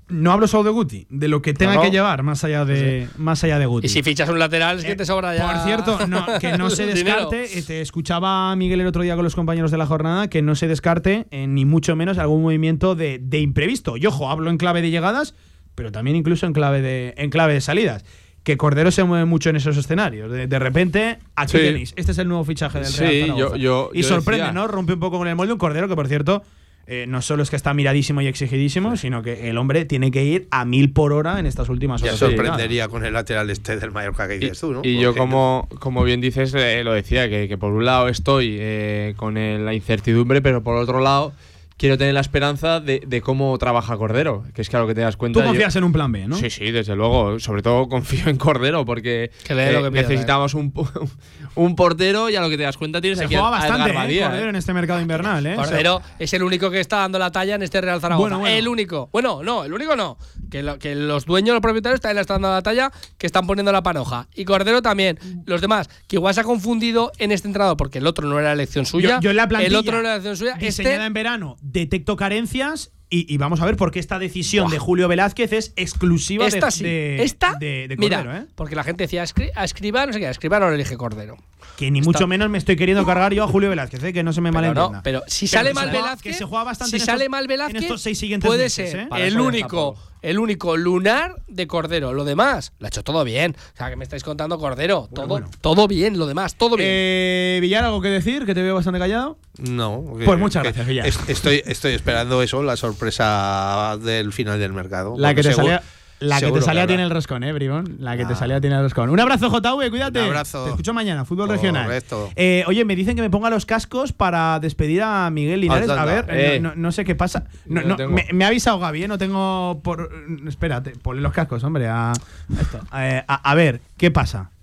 No hablo solo de Guti, de lo que tenga No, no. que llevar más allá de, más allá de Guti. Y si fichas un lateral es que Eh, te sobra ya. Por cierto, no, que no se descarte. eh, Te escuchaba Miguel el otro día con los compañeros de la jornada que no se descarte eh, ni mucho menos algún movimiento de, de imprevisto. Y ojo, hablo en clave de llegadas, pero también incluso en clave de, en clave de salidas. Que Cordero se mueve mucho en esos escenarios. De, de repente, aquí Sí. tenéis. Este es el nuevo fichaje del Sí, Real Zaragoza. yo- yo- y yo sorprende, decía- ¿no? Rompe un poco con el molde un Cordero que, por cierto, eh, no solo es que está miradísimo y exigidísimo, sino que el hombre tiene que ir a mil por hora en estas últimas Ya horas. llegada. sorprendería con el lateral este del Mallorca que dices tú, ¿no? Y yo, como, como bien dices, eh, lo decía, que, que por un lado estoy eh, con el- la incertidumbre, pero por otro lado, quiero tener la esperanza de, de cómo trabaja Cordero, que es que a lo que te das cuenta. Tú confías en un plan B, ¿no? Sí, sí, desde luego. Sobre todo confío en Cordero porque dé lo que necesitamos un, un portero y a lo que te das cuenta tienes Se aquí juega bastante, ¿eh? Cordero ¿eh? en este mercado invernal, ¿eh? Cordero es el único que está dando la talla en este Real Zaragoza. Bueno, bueno. El único. Bueno, no, el único no. Que, lo- que los dueños, los propietarios también le están dando la talla, que están poniendo la panoja. Y Cordero también. Los demás, que igual se ha confundido en este entrenador, porque el otro no era elección suya. Yo, yo en la plantilla el otro no era elección suya. diseñada Este, en verano detecto carencias y, y vamos a ver por qué esta decisión de Julio Velázquez es exclusiva esta de, sí. de, esta, de, de mira, Cordero, ¿eh? porque la gente decía, "Escri- a escriba, no sé qué, a escriba no lo elige Cordero. Que ni mucho menos me estoy queriendo cargar yo a Julio Velázquez, ¿eh? que no se me malentienda. no, pero si Pero sale mal Velázquez, que se juega bastante si en estos- sale mal Velázquez, en estos seis siguientes puede meses, ser ¿eh? El único, el único lunar de Cordero. Lo demás, lo ha hecho todo bien. O sea, que me estáis contando Cordero. todo, bueno. todo bien, lo demás, todo bien. Eh, Villar, ¿algo que decir? Que te veo bastante callado. No. que- Pues muchas que gracias, Villar. es- Estoy, estoy esperando eso, la sorpresa del final del mercado. La que te salía, la que te salía tiene el roscón, eh, Bribón. La que te Ah. salía tiene el roscón. Un abrazo, JV, cuídate. Un abrazo. Te escucho mañana, fútbol regional. Eh, oye, me dicen que me ponga los cascos para despedir a Miguel Linares. A ver, eh, no, sé qué pasa. No, no, me, me ha avisado Gaby, eh, no tengo por. Espérate, ponle los cascos, hombre. A, esto. A, a ver, ¿qué pasa?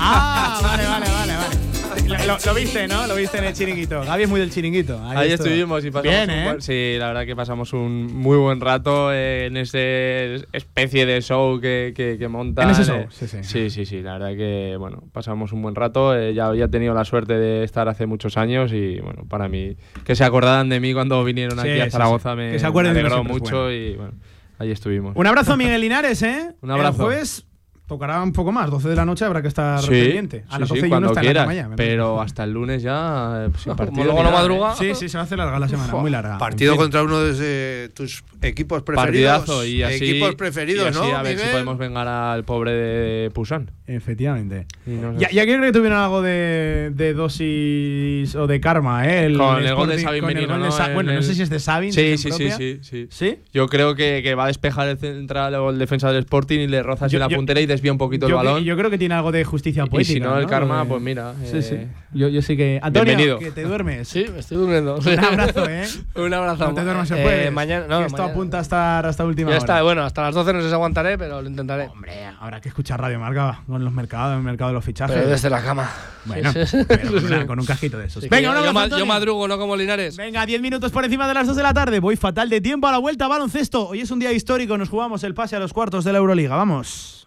Ah, vale, vale, vale, vale. Lo, lo- lo viste, ¿no? Lo viste en el chiringuito. Gaby es muy del chiringuito. Ahí, estuvimos y pasamos Bien, un ¿eh? buen- sí, la verdad que pasamos un muy buen rato en ese especie de show que, que, que montan. En ese show, eh. sí, sí. Sí, sí, sí, la verdad que bueno, pasamos un buen rato. eh, ya había tenido la suerte de estar hace muchos años y bueno, para mí que se acordaran de mí cuando vinieron Sí, aquí a Zaragoza sí. me, Que se me alegró mucho bueno. y bueno, ahí estuvimos. Un abrazo a Miguel Linares, ¿eh? Un abrazo. El jueves tocará un poco más, 12 de la noche habrá que estar Sí, pendiente. A sí, las sí, 12 y uno cuando está en la quieras, cama ya, ¿verdad? pero hasta el lunes ya eh, sin partido. luego no nada, ¿eh? madruga. Sí, sí, se va a hacer larga la semana, muy larga. Partido En contra uno de tus equipos preferidos. Partidazo y así, Equipos preferidos, y así ¿no? a ver si podemos vengar al pobre de Pusan. Efectivamente. Y no sé. Ya, quiero que tuvieran algo de, de dosis o de karma, ¿eh? Con el gol de Sabin el Benino, ¿no? Sa- En Bueno, no el- sé si es de Sabin. Sí, si sí, en sí, sí, sí. ¿Sí? Yo creo que, que va a despejar el central o el defensa del Sporting y le roza así Yo- la yo- puntera y desvía un poquito Yo, el balón. yo creo que tiene algo de justicia y poética. si no, el karma, de- pues mira. Sí, sí. eh, Yo, yo sí que. Antonio, Bienvenido. que te duermes. Sí, me estoy durmiendo. Un abrazo, ¿eh? Un abrazo. No te duermas Eh, mañana, no, esto mañana. apunta a estar hasta última Ya hora. está, bueno, hasta las 12 no sé si aguantaré, pero lo intentaré. Hombre, habrá que escuchar Radio Marca con los mercados, el mercado de los fichajes. Pero desde la cama. Bueno, Sí, sí. pero con, una- con un cajito de esos. Venga, yo, abrazo, yo madrugo, no como Linares. Venga, 10 minutos por encima de las 2 de la tarde. Voy fatal de tiempo a la vuelta. Baloncesto. Hoy es un día histórico. Nos jugamos el pase a los cuartos de la Euroliga. Vamos.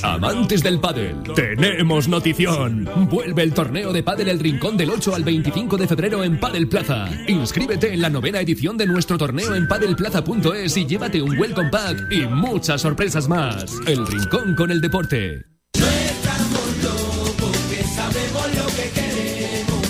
Amantes del pádel, tenemos notición. Vuelve el torneo de pádel El Rincón del 8 al 25 de febrero en Padel Plaza. Inscríbete en la novena edición de nuestro torneo en padelplaza.es y llévate un welcome pack y muchas sorpresas más. El Rincón con el deporte.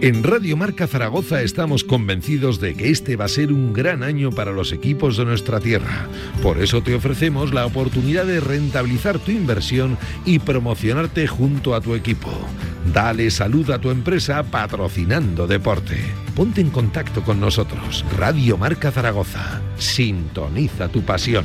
En Radio Marca Zaragoza estamos convencidos de que este va a ser un gran año para los equipos de nuestra tierra. Por eso te ofrecemos la oportunidad de rentabilizar tu inversión y promocionarte junto a tu equipo. Dale salud a tu empresa patrocinando deporte. Ponte en contacto con nosotros. Radio Marca Zaragoza. Sintoniza tu pasión.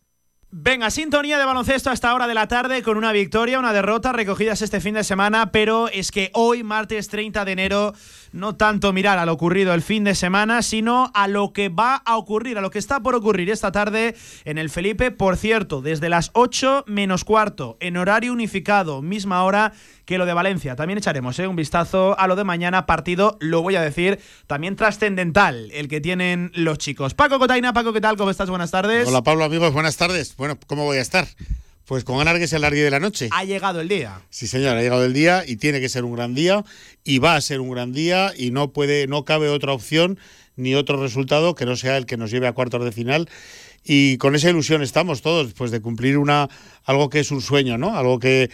Venga, sintonía de baloncesto a esta hora de la tarde con una victoria, una derrota recogidas este fin de semana, pero es que hoy, martes 30 de enero, no tanto mirar a lo ocurrido el fin de semana, sino a lo que va a ocurrir, a lo que está por ocurrir esta tarde en el Felipe. Por cierto, desde las 8 menos cuarto, en horario unificado, misma hora que lo de Valencia. También echaremos ¿eh? un vistazo a lo de mañana, partido, lo voy a decir, también trascendental, el que tienen los chicos. Paco Cotaina, Paco, ¿qué tal? ¿Cómo estás? Buenas tardes. Hola Pablo, amigos, buenas tardes. Bueno, ¿cómo voy a estar? Pues con sea el largue de la noche. Ha llegado el día. Sí, señor, ha llegado el día y tiene que ser un gran día y va a ser un gran día y no puede, no cabe otra opción ni otro resultado que no sea el que nos lleve a cuartos de final y con esa ilusión estamos todos, pues de cumplir una algo que es un sueño, ¿no? Algo que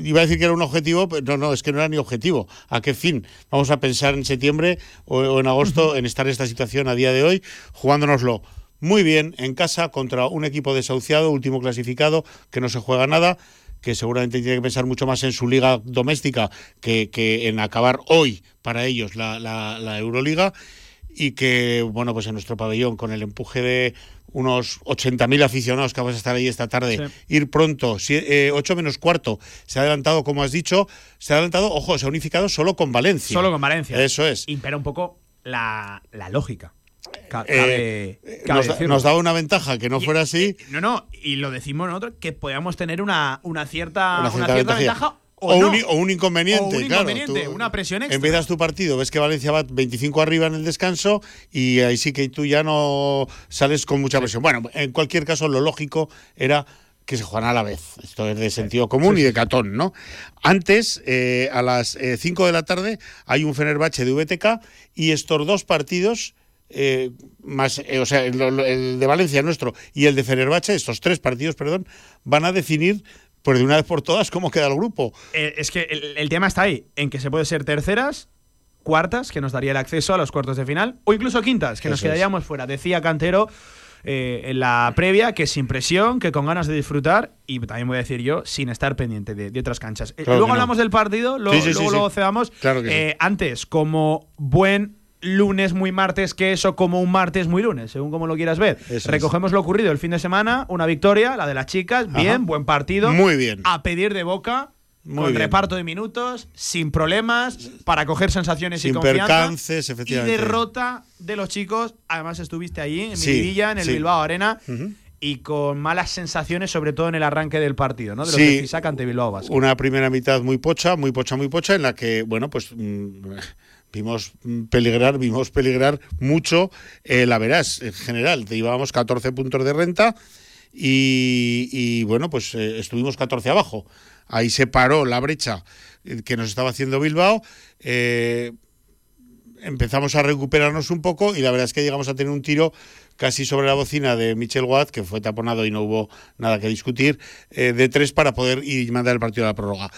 iba a decir que era un objetivo, pero no, no, es que no era ni objetivo. ¿A qué fin? Vamos a pensar en septiembre o, en agosto en estar en esta situación a día de hoy, jugándonoslo muy bien en casa contra un equipo desahuciado, último clasificado, que no se juega nada que seguramente tiene que pensar mucho más en su liga doméstica que, que en acabar hoy para ellos la, la, la Euroliga y que, bueno, pues en nuestro pabellón, con el empuje de unos 80.000 aficionados que vamos a estar ahí esta tarde, ir pronto, 8 eh, menos cuarto, se ha adelantado, como has dicho, se ha adelantado, ojo, se ha unificado solo con Valencia. Solo con Valencia. Eso es. Impera un poco la, la lógica. Eh, nos, daba una ventaja que no fuera así. no, no, y lo decimos nosotros que podíamos tener una, una cierta, una cierta, ventaja o, un, inconveniente, claro. una presión extra. Empiezas tu partido, ves que Valencia va 25 arriba en el descanso y ahí sí que tú ya no sales con mucha presión. Bueno, en cualquier caso, lo lógico era que se juegan a la vez. Esto es de sentido común y de catón, ¿no? Antes, eh, a las 5 eh, de la tarde, hay un Fenerbahce de VTK y estos dos partidos. Eh, más, o sea, el, el, de Valencia nuestro y el de Fenerbahce, estos tres partidos, perdón, van a definir pues de una vez por todas, ¿cómo queda el grupo? Eh, es que el, tema está ahí, en que se puede ser terceras, cuartas, que nos daría el acceso a los cuartos de final, o incluso quintas, que nos quedaríamos fuera. Decía Cantero eh, en la previa que sin presión, que con ganas de disfrutar, y también voy a decir yo, sin estar pendiente de, otras canchas. Eh, luego hablamos del partido, luego, lo cedamos. antes, como buen lunes muy martes que eso como un martes muy lunes, según como lo quieras ver. Recogemos lo ocurrido el fin de semana, una victoria, la de las chicas, bien, buen partido. Muy bien. A pedir de boca. con reparto de minutos, sin problemas, para coger sensaciones y confianza. Percances, efectivamente. Y derrota de los chicos. Además, estuviste allí, en sí, en el Bilbao Arena. y con malas sensaciones, sobre todo en el arranque del partido, ¿no? De los sí, ante Bilbao Una primera mitad muy pocha, muy pocha, muy pocha, en la que, bueno, pues mm, vimos peligrar, vimos peligrar mucho eh, la verás en general. Llevábamos 14 puntos de renta y, bueno, pues eh, estuvimos 14 abajo. Ahí se paró la brecha eh, que nos estaba haciendo Bilbao. empezamos a recuperarnos un poco y la verdad es que llegamos a tener un tiro casi sobre la bocina de Michel Watt, que fue taponado y no hubo nada que discutir, de tres para poder ir y mandar el partido a la prórroga.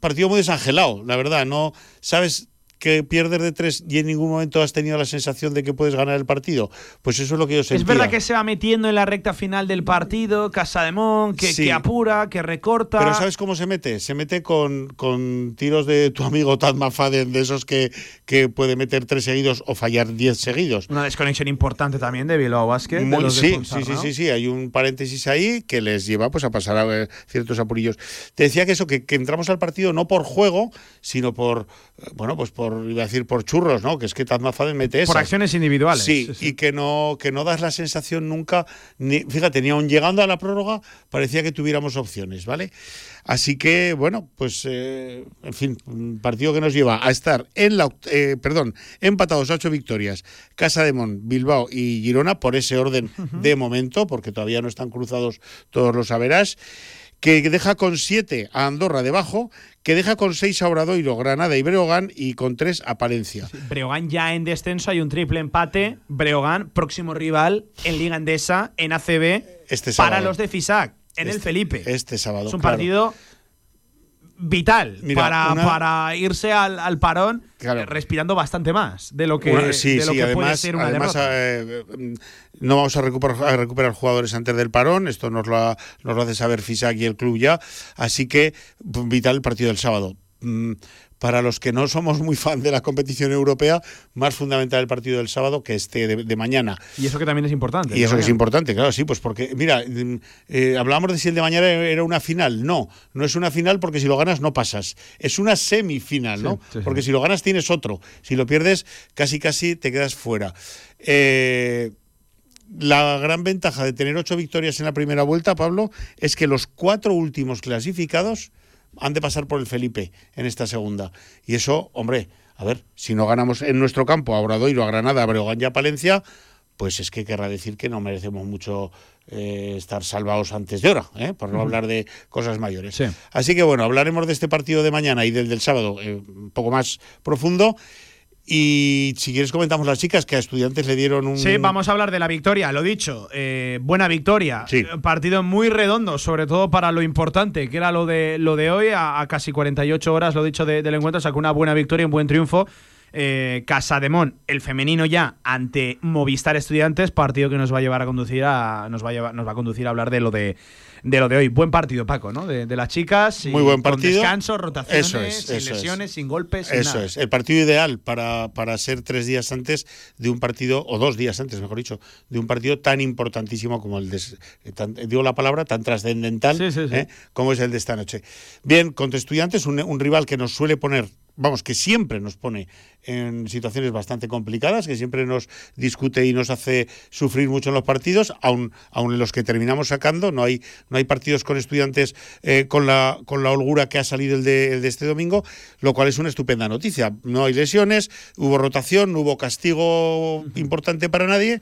partido muy desangelado, la verdad, no sabes que pierdes de tres y en ningún momento has tenido la sensación de que puedes ganar el partido. Pues eso es lo que yo sentía. Es verdad que se va metiendo en la recta final del partido, Casa de Mon, que, que apura, que recorta. Pero ¿sabes cómo se mete? Se mete con, con tiros de tu amigo Tad Mafaden, de esos que, que puede meter tres seguidos o fallar diez seguidos. Una desconexión importante también de Bilbao Basket. sí, sí, sí, sí, sí, hay un paréntesis ahí que les lleva pues a pasar a ver ciertos apurillos. Te decía que eso, que, que entramos al partido no por juego, sino por, eh, bueno, pues por iba a decir por churros, ¿no? Que es que Tazmazade mete eso. Por acciones individuales. Sí, y que no, que no das la sensación nunca, ni, fíjate, ni aun llegando a la prórroga parecía que tuviéramos opciones, ¿vale? Así que, bueno, pues, eh, en fin, un partido que nos lleva a estar en la, eh, perdón, empatados a ocho victorias, Casa de Mon, Bilbao y Girona, por ese orden de momento, porque todavía no están cruzados todos los averas que deja con siete a Andorra debajo, que deja con seis a Obradoiro, Granada y Breogán y con tres a Palencia. Breogán ya en descenso, hay un triple empate. Breogán, próximo rival en Liga Endesa, en ACB, este para los de FISAC, en el este, Felipe. Este sábado. Es un partido vital para, para irse al, al parón eh, respirando bastante más de lo que, de lo que puede ser una además, eh, no vamos a recuperar, a recuperar jugadores antes del parón, esto nos lo, nos lo hace saber FISAC y el club ya, así que vital el partido del sábado. Para los que no somos muy fan de la competición europea, más fundamental el partido del sábado que este de, mañana. Y eso que también es importante. Y eso que es importante, claro, sí, pues porque, mira, mm, eh, hablábamos de si el de mañana era una final. No, no es una final porque si lo ganas no pasas. Es una semifinal, ¿no? porque si lo ganas tienes otro. Si lo pierdes, casi casi te quedas fuera. Eh, la gran ventaja de tener ocho victorias en la primera vuelta, Pablo, es que los cuatro últimos clasificados han de pasar por el Felipe en esta segunda. Y eso, hombre, a ver, si no ganamos en nuestro campo a Obradoiro, a Granada, a Breogán y a Palencia, pues es que querrá decir que no merecemos mucho eh, estar salvados antes de hora, ¿eh? por no hablar de cosas mayores. Así que bueno, hablaremos de este partido de mañana y del del sábado eh, un poco más profundo. Y si quieres comentamos las chicas que a estudiantes le dieron un... Sí, vamos a hablar de la victoria, lo dicho, eh, buena victoria, sí. partido muy redondo, sobre todo para lo importante, que era lo de, lo de hoy, a, casi 48 horas, lo dicho, del encuentro, sacó una buena victoria, un buen triunfo. Eh, Casademón, el femenino ya ante Movistar Estudiantes, partido que nos va a llevar a conducir a, nos va a llevar, nos va a conducir a hablar de lo de de lo de hoy. Buen partido, Paco, ¿no? De, las chicas. Muy buen partido. Con descanso, rotaciones, sin lesiones, sin golpes. eso es. El partido ideal para, para ser tres días antes de un partido, o dos días antes, mejor dicho, de un partido tan importantísimo como el de. digo la palabra, tan trascendental ¿eh? como es el de esta noche. Bien, contra Estudiantes, un rival que nos suele poner vamos, que siempre nos pone en situaciones bastante complicadas, que siempre nos discute y nos hace sufrir mucho en los partidos, aun, aun en los que terminamos sacando, no hay, no hay partidos con estudiantes eh, con, la, con la holgura que ha salido el de, el de este domingo, lo cual es una estupenda noticia. No hay lesiones, hubo rotación, no hubo castigo importante para nadie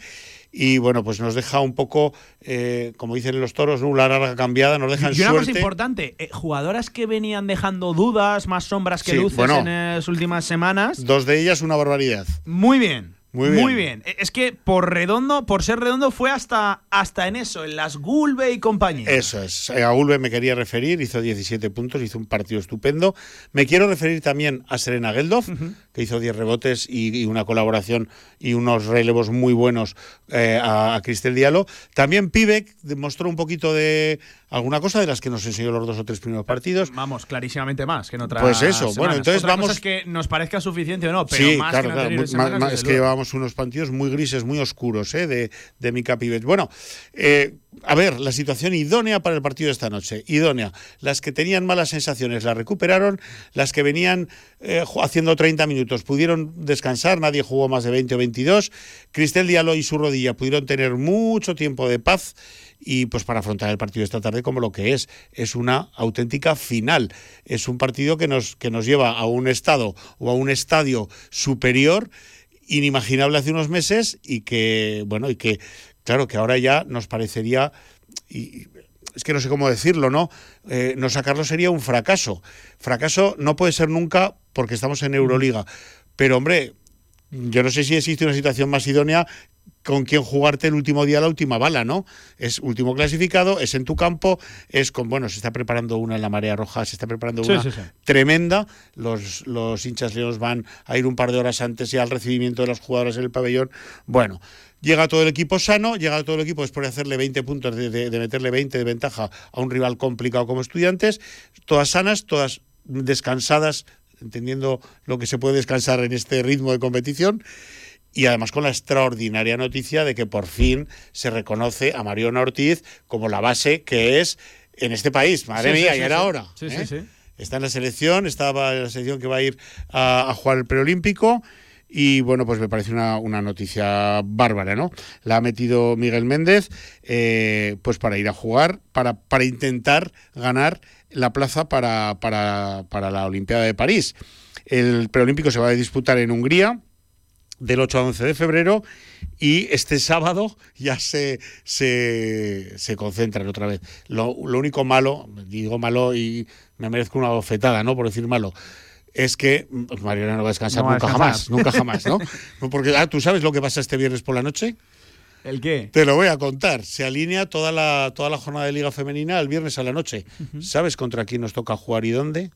y bueno, pues nos deja un poco, eh, como dicen los toros, una larga cambiada, nos dejan Y una cosa importante, eh, jugadoras que venían dejando dudas, más sombras que luces en las últimas semanas. Dos de ellas una barbaridad. Muy bien. Muy bien. Es que por redondo, por ser redondo, fue hasta, hasta en eso, en las Gulbe y compañía. Eso es. A Gulbe me quería referir, hizo 17 puntos, hizo un partido estupendo. Me quiero referir también a Serena Geldof, que hizo 10 rebotes y, una colaboración y unos relevos muy buenos eh, a, a Cristel Diallo. También Pivek demostró un poquito de alguna cosa de las que nos enseñó los dos o tres primeros partidos. Vamos, clarísimamente más que en otras Pues eso, bueno, entonces vamos. Cosa es que nos parezca suficiente o no, pero más claro, claro. es que unos partidos muy grises, muy oscuros, ¿eh? De, de Mika Pibet. Bueno, eh, a ver, la situación idónea para el partido de esta noche. Idónea. Las que tenían malas sensaciones las recuperaron, las que venían eh, haciendo 30 minutos pudieron descansar, nadie jugó más de 20 o 22. Cristel Diallo y su rodilla pudieron tener mucho tiempo de paz y pues para afrontar el partido esta tarde como lo que es, es una auténtica final. Es un partido que nos, que nos lleva a un estado o a un estadio superior inimaginable hace unos meses y que, bueno, y que, claro, que ahora ya nos parecería, y es que no sé cómo decirlo, ¿no? Eh, no sacarlo sería un fracaso. Fracaso no puede ser nunca porque estamos en Euroliga. Pero, hombre, yo no sé si existe una situación más idónea con quien jugarte el último día la última bala, ¿no? Es último clasificado, es en tu campo, es con, bueno, se está preparando una en la marea roja, se está preparando una tremenda. Los, los hinchas leones van a ir un par de horas antes ya al recibimiento de los jugadores en el pabellón. Bueno, llega todo el equipo sano, llega todo el equipo después de hacerle 20 puntos, de, de meterle 20 de ventaja a un rival complicado como estudiantes, todas sanas, todas descansadas, entendiendo lo que se puede descansar en este ritmo de competición y además con la extraordinaria noticia de que por fin se reconoce a Mariona Ortiz como la base que es en este país. Madre mía, ya era hora. ¿eh? Está en la selección, estaba en la selección que va a ir a, jugar el preolímpico. Y bueno, pues me parece una, noticia bárbara, ¿no? La ha metido Miguel Méndez, eh, pues para ir a jugar, para, para intentar ganar la plaza para, para, para la Olimpiada de París. El preolímpico se va a disputar en Hungría, del 8 a 11 de febrero y este sábado ya se, se, se concentran otra vez. Lo, único malo, digo malo y me merezco una bofetada, ¿no? Por decir malo, es que pues, Mariana no va a descansar nunca jamás, nunca jamás, ¿no? Porque ah, tú sabes lo que pasa este viernes por la noche. ¿El qué? Te lo voy a contar. Se alinea toda la, toda la jornada de Liga Femenina el viernes a la noche. ¿Sabes contra quién nos toca jugar y dónde?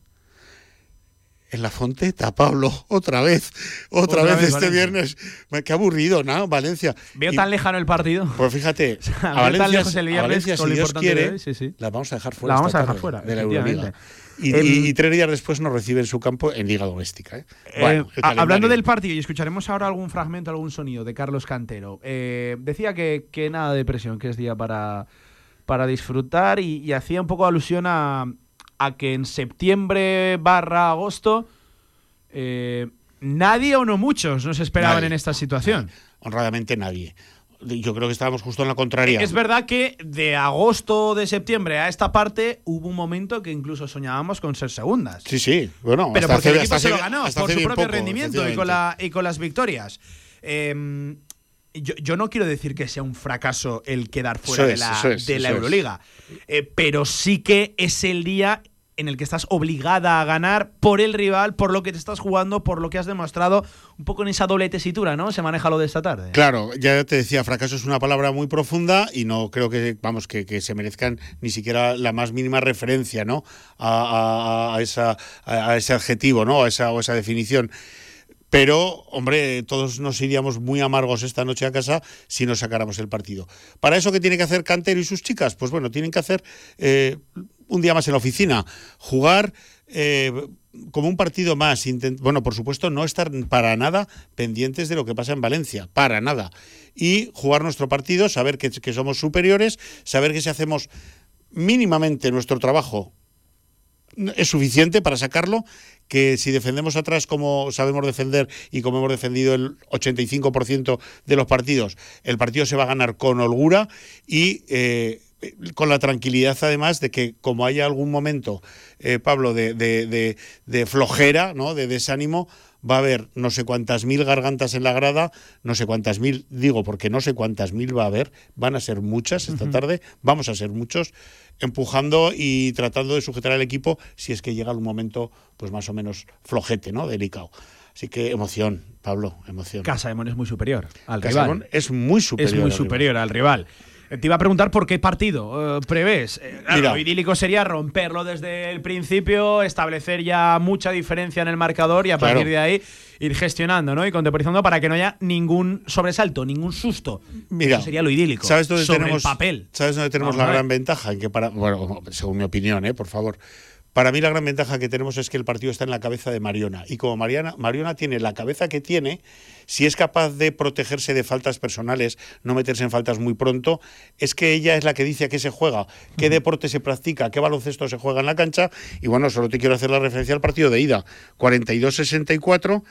En la Fonteta, Pablo, otra vez, otra, Otra vez, vez este Valencia. viernes. Qué aburrido, ¿no? Valencia. Veo Y- tan lejano el partido. Pues fíjate, a Valencia, lejos el a viernes Valencia, si lo Dios quiere, hoy, sí, sí. la vamos a dejar fuera. La vamos a dejar fuera, de la Euroliga. Y, Em, y- y tres días después nos recibe en su campo en Liga Doméstica. ¿eh? Eh, Bueno, a- hablando del partido, y escucharemos ahora algún fragmento, algún sonido de Carlos Cantero. Eh, decía que, que nada de presión, que es día para, para disfrutar y hacía un poco alusión a, a que en septiembre barra agosto eh, nadie o no muchos nos esperaban Nadie. en esta situación. Honradamente nadie. Yo creo que estábamos justo en la contraria. Es verdad que de agosto de septiembre a esta parte hubo un momento que incluso soñábamos con ser segundas. Sí, sí. Bueno, Pero hasta porque hace- el equipo hasta se lo ganó por su propio poco, rendimiento y con, la, y con las victorias. Eh, yo, yo no quiero decir que sea un fracaso el quedar fuera de la, es, de la. Euroliga, Eh, pero sí que es el día en el que estás obligada a ganar por el rival, por lo que te estás jugando, por lo que has demostrado, un poco en esa doble tesitura, ¿no? Se maneja lo de esta tarde. Claro, ya te decía, fracaso es una palabra muy profunda y no creo que, vamos, que, que se merezcan ni siquiera la más mínima referencia, ¿no? A, a- a esa, a ese adjetivo, ¿no? A esa, o esa definición. Pero, hombre, todos nos iríamos muy amargos esta noche a casa si no sacáramos el partido. ¿Para eso qué tiene que hacer Cantero y sus chicas? Pues bueno, tienen que hacer eh, un día más en la oficina, jugar eh, como un partido más. bueno, por supuesto, no estar para nada pendientes de lo que pasa en Valencia, para nada. Y jugar nuestro partido, saber que, que somos superiores, saber que si hacemos mínimamente nuestro trabajo es suficiente para sacarlo, que si defendemos atrás como sabemos defender y como hemos defendido el 85% de los partidos, el partido se va a ganar con holgura y eh, con la tranquilidad además de que como haya algún momento, eh, Pablo, de, de- de- de flojera, ¿no? de desánimo, va a haber no sé cuántas mil gargantas en la grada, no sé cuántas mil, digo porque no sé cuántas mil va a haber, van a ser muchas esta tarde, vamos a ser muchos, empujando y tratando de sujetar al equipo si es que llega un momento pues más o menos flojete, ¿no? Delicado. Así que emoción, Pablo, emoción. Casa de es muy superior al Casamón rival. es muy superior. es muy al rival. superior al rival. Te iba a preguntar por qué partido eh, prevés. Eh, claro, lo idílico sería romperlo desde el principio, establecer ya mucha diferencia en el marcador y a Claro. partir de ahí ir gestionando ¿no? y contemporizando para que no haya ningún sobresalto, ningún susto. Mira, Eso sería lo idílico. ¿Sabes dónde sobre tenemos el papel. ¿Sabes dónde tenemos Vamos la gran ventaja? En que para, bueno, según mi opinión, ¿eh? por favor. Para mí la gran ventaja que tenemos es que el partido está en la cabeza de Mariona. Y como Mariana, Mariona tiene la cabeza que tiene, si es capaz de protegerse de faltas personales, no meterse en faltas muy pronto, es que ella es la que dice a qué se juega, qué deporte se practica, qué baloncesto se juega en la cancha. Y bueno, solo te quiero hacer la referencia al partido de ida. 42-64.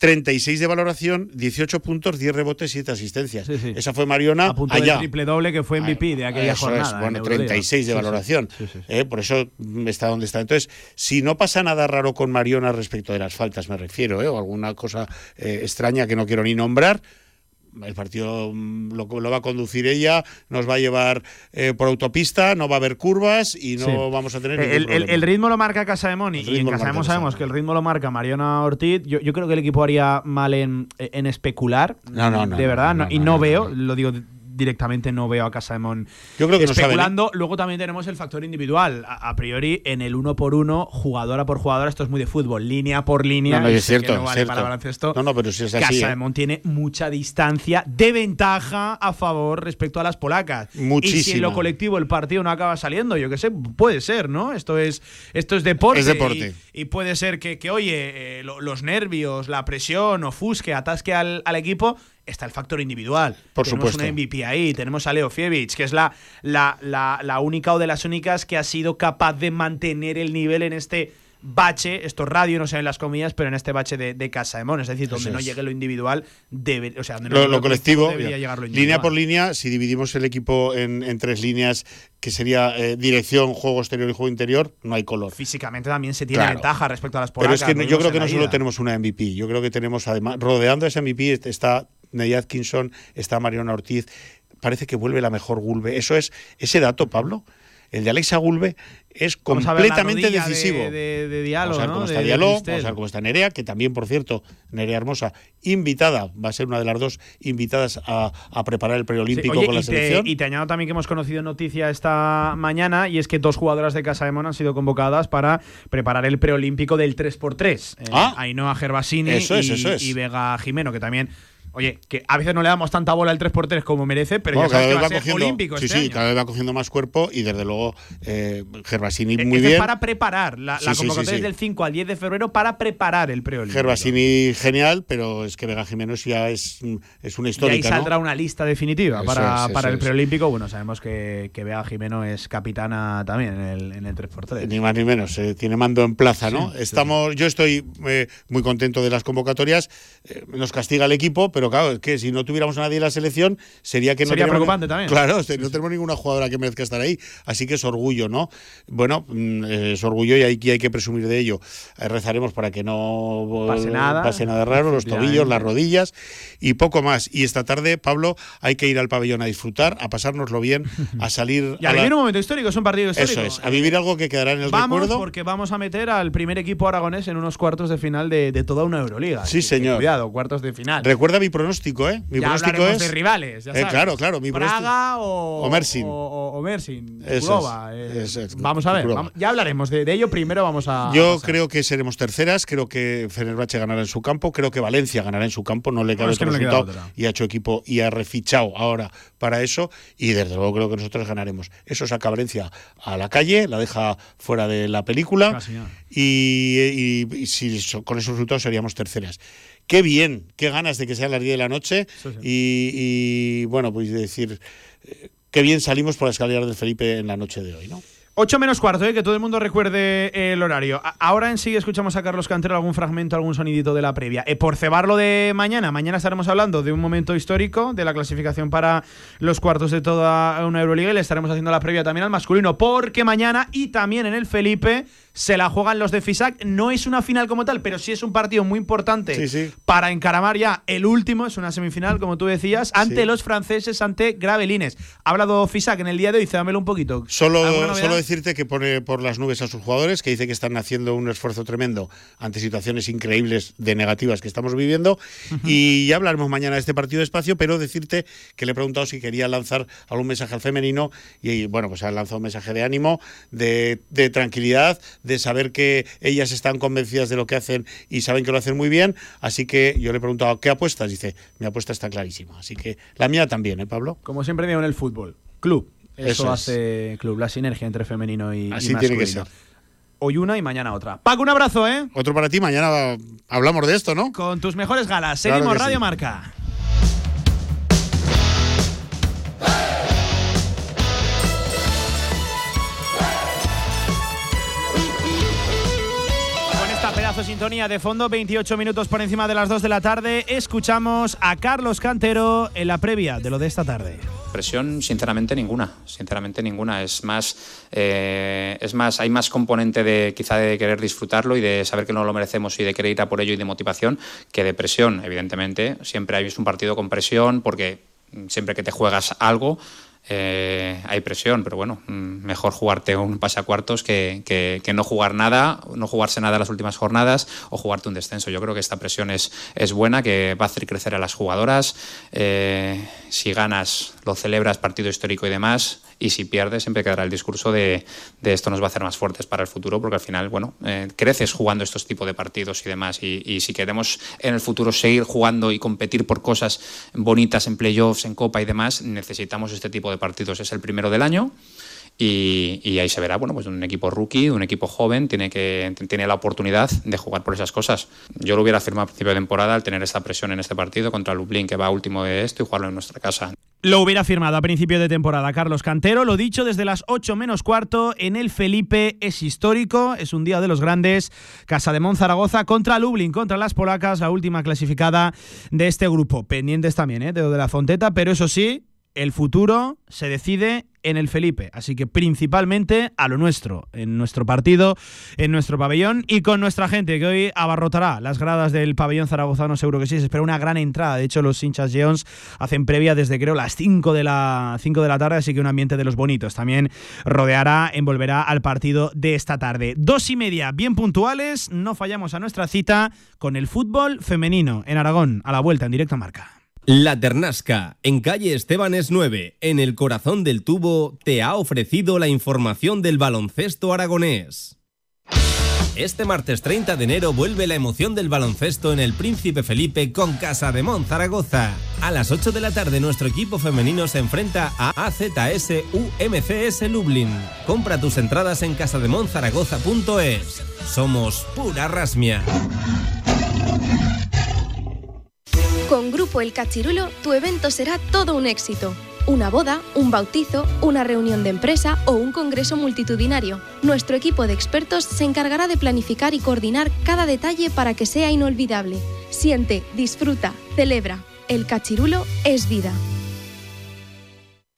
36 de valoración, 18 puntos, 10 rebotes, 7 asistencias. Sí, sí. Esa fue Mariona A punto allá. triple doble que fue MVP de aquella Eso jornada. es, en bueno, Euroliga. 36 de valoración. Sí. Eh, por eso está donde está. Entonces, si no pasa nada raro con Mariona respecto de las faltas, me refiero, eh, o alguna cosa eh, extraña que no quiero ni nombrar, el partido mm, lo, lo va a conducir ella, nos va a llevar eh, por autopista, no va a haber curvas y no Sí. vamos a tener El, el- ritmo lo marca Casa de Moni El y en ritmo lo Casa de marca Mon Casa de sabemos que el ritmo lo marca Mariona Ortiz. Yo, yo creo que el equipo haría mal en, en especular. No, no, no, De verdad. y no, veo, lo digo directamente, no veo a Casa de Mon Yo creo que especulando. Luego también tenemos el factor individual. A, a priori, en el uno por uno, jugadora por jugadora, esto es muy de fútbol, línea por línea. No, no, es cierto, no vale cierto. para baloncesto. No, no, pero si es así, Casa ¿eh? tiene mucha distancia de ventaja a favor respecto a las polacas. Y si en lo colectivo el partido no acaba saliendo, yo qué sé, puede ser, ¿no? Esto es, esto es deporte. Es deporte. Y, y puede ser que, que, oye, eh, lo- los nervios, la presión, ofusque, atasque al, al equipo. Está el factor individual. Por tenemos supuesto. una MVP ahí, tenemos a Leo Fievich, que es la, la, la, la única o de las únicas que ha sido capaz de mantener el nivel en este bache, esto radio no se ven las comillas, pero en este bache de, de Casa de Mon, es decir, donde Eso no es. llegue lo individual, debe, o sea, donde no lo, llegue lo colectivo, debería mira, llegar lo individual. línea por línea, si dividimos el equipo en, en tres líneas, que sería eh, dirección, juego exterior y juego interior, no hay color. Físicamente también se tiene Claro. ventaja respecto a las Pero polacas. es que yo creo que no solo ida. tenemos una MVP, yo creo que tenemos además, rodeando a esa MVP est- está Ney Atkinson, está Mariona Ortiz, parece que vuelve la mejor Gulbe. Eso es, ese dato, Pablo, el de Alexa Gulbe es completamente de- decisivo. De, de Diallo, Vamos a ver cómo De- está de Diallo, vamos a ver cómo está Nerea, que también, por cierto, Nerea Hermosa, invitada, va a ser una de las dos invitadas a, a preparar el Sí, preolímpico oye, con la y, te, selección. y te añado también que hemos conocido noticia esta mañana y es que dos jugadoras de Casa de han sido convocadas para preparar el preolímpico del 3x3. Eh, Ah. Ainhoa Gervasini Eso es, y, eso es. y Vega Jimeno, que también, oye, que a veces no le damos tanta bola al 3x3 como merece, pero Bueno, ya sabes que va a ser olímpico sí, este sí, año. cada vez va cogiendo más cuerpo y desde luego eh, Gervasini Eh, muy este bien. es para preparar la, Sí, sí, sí, convocatoria sí. es del 5 al 10 de febrero para preparar el preolímpico. Gervasini genial, pero es que Vega Jiménez ya es, es una y ahí saldrá una lista definitiva Eso para, es, para el preolímpico. Bueno, sabemos que, que Vega Jimeno es capitana también en el, en el 3x3. Ni más ni menos, eh, tiene mando en plaza, ¿no? Sí, sí, Estamos, yo estoy eh, muy contento de las convocatorias. nos castiga el equipo, pero claro, es que si no tuviéramos a nadie en la selección, sería que no Sería tenemos- preocupante también. Claro, no tenemos ninguna jugadora que merezca estar ahí. Así que es orgullo, ¿no? Bueno, mm, eh, es orgullo y hay, hay que presumir de ello. Eh, rezaremos para que no Pase nada. pase nada raro, los tobillos, las rodillas y poco más. Y esta tarde, Pablo, hay que ir al pabellón a disfrutar, a pasárnoslo bien, a salir Y a a la- vivir un momento histórico, es un partido histórico. Eso es, a vivir algo que quedará en el Vamos recuerdo. porque vamos a meter al primer equipo aragonés en unos cuartos de final de, de toda una Euroliga. Sí, señor. Cuidado, cuartos de final. Recuerda mi pronóstico, ¿eh? Mi ya pronóstico es. de rivales, ya Eh, claro, claro, mi pronóstico- Praga o, o Mersin. O, Mersin. Es, eh, es, vamos a ver, vamos- ya hablaremos de, de ello. Primero vamos a. Yo a creo que seremos terceras, creo que Fenerbahce ganará en su campo, creo que Valencia ganará en su campo, no le cabe No, otro no resultado y ha hecho equipo y ha refichado ahora para eso y desde luego creo que nosotros ganaremos. Eso saca Valencia a la calle, la deja fuera de la película Ah, y, y- y si con esos resultados seríamos terceras. Qué bien, qué ganas de que sean las 10 de la noche Sí, sí. y, y, bueno, pues decir, eh, qué bien salimos por la escalera del Felipe en la noche de hoy, ¿no? 8 menos cuarto, eh, que todo el mundo recuerde el horario. A- Ahora en sí escuchamos a Carlos Cantero algún fragmento, algún sonidito de la previa. Eh, por cebarlo de mañana, mañana estaremos hablando de un momento histórico de la clasificación para los cuartos de toda una Euroliga y le estaremos haciendo la previa también al masculino, porque mañana y también en el Felipe se la juegan los de FISAC. No es una final como tal, pero sí es un partido muy importante Sí, sí. para encaramar ya el último, es una semifinal, como tú decías, ante Sí. los franceses, ante Gravelines. Ha hablado FISAC en el día de hoy, cédamelo un poquito. ¿Alguna Solo, novedad? Decirte que pone por las nubes a sus jugadores, que dice que están haciendo un esfuerzo tremendo ante situaciones increíbles de negativas que estamos viviendo. Y ya hablaremos mañana de este partido de espacio, pero decirte que le he preguntado si quería lanzar algún mensaje al femenino y bueno, pues ha lanzado un mensaje de ánimo, de, de tranquilidad, de saber que ellas están convencidas de lo que hacen y saben que lo hacen muy bien. Así que yo le he preguntado, ¿qué apuestas? Dice, mi apuesta está clarísima. Así que la mía también, ¿eh, Pablo? Como siempre digo en el fútbol, club. Eso, Eso es. hace club, la sinergia entre femenino y, y Así tiene que masculino. ser. Hoy una y mañana otra. Paco, un abrazo, ¿eh? Otro para ti, mañana hablamos de esto, ¿no? Con tus mejores galas. Seguimos Radio sí. Marca. Sintonía de fondo, 28 minutos por encima de las 2 de la tarde, escuchamos a Carlos Cantero en la previa de lo de esta tarde. Presión, sinceramente, ninguna. Sinceramente, ninguna. Es más, eh, es más, hay más componente de quizá de querer disfrutarlo y de saber que no lo merecemos y de querer ir a por ello y de motivación que de presión. Evidentemente, siempre hay un partido con presión porque siempre que te juegas algo eh, hay presión, pero bueno, mm, mejor jugarte un pasacuartos que, que, que no jugar nada, no jugarse nada las últimas jornadas o jugarte un descenso. Yo creo que esta presión es, es buena, que va a hacer crecer a las jugadoras. Eh, si ganas, lo celebras, partido histórico y demás. Y si pierdes, siempre quedará el discurso de, esto nos va a hacer más fuertes para el futuro, porque al final, bueno, eh, creces jugando estos tipos de partidos y demás. Y si queremos en el futuro seguir jugando y competir por cosas bonitas en playoffs, en Copa y demás, necesitamos este tipo de partidos. Es el primero del año. Y, ahí se verá, bueno, pues un equipo rookie, un equipo joven, tiene, que, tiene la oportunidad de jugar por esas cosas. Yo lo hubiera firmado a principio de temporada al tener esta presión en este partido contra Lublin, que va último de esto, y jugarlo en nuestra casa. Lo hubiera firmado a principio de temporada Carlos Cantero, lo dicho desde las 8 menos cuarto en el Felipe es histórico, es un día de los grandes, Casa de Zaragoza contra Lublin, contra las polacas, la última clasificada de este grupo. Pendientes también ¿eh? de de la Fonteta, pero eso sí, el futuro se decide en el Felipe. Así que principalmente a lo nuestro, en nuestro partido, en nuestro pabellón y con nuestra gente que hoy abarrotará las gradas del pabellón zaragozano, seguro que sí. Se espera una gran entrada. De hecho, los hinchas Jones hacen previa desde creo las 5 de la, 5 de la tarde, así que un ambiente de los bonitos también rodeará, envolverá al partido de esta tarde. Dos y media, bien puntuales, no fallamos a nuestra cita con el fútbol femenino en Aragón, a la vuelta en directo a marca. La Ternasca, en calle Estebanes 9, en el corazón del tubo, te ha ofrecido la información del baloncesto aragonés. Este martes 30 de enero vuelve la emoción del baloncesto en el Príncipe Felipe con Casa de Mon Zaragoza. A las 8 de la tarde nuestro equipo femenino se enfrenta a AZS UMCS Lublin. Compra tus entradas en casademonzaragoza.es. Somos pura rasmia. Con Grupo El Cachirulo, tu evento será todo un éxito. Una boda, un bautizo, una reunión de empresa o un congreso multitudinario. Nuestro equipo de expertos se encargará de planificar y coordinar cada detalle para que sea inolvidable. Siente, disfruta, celebra. El Cachirulo es vida.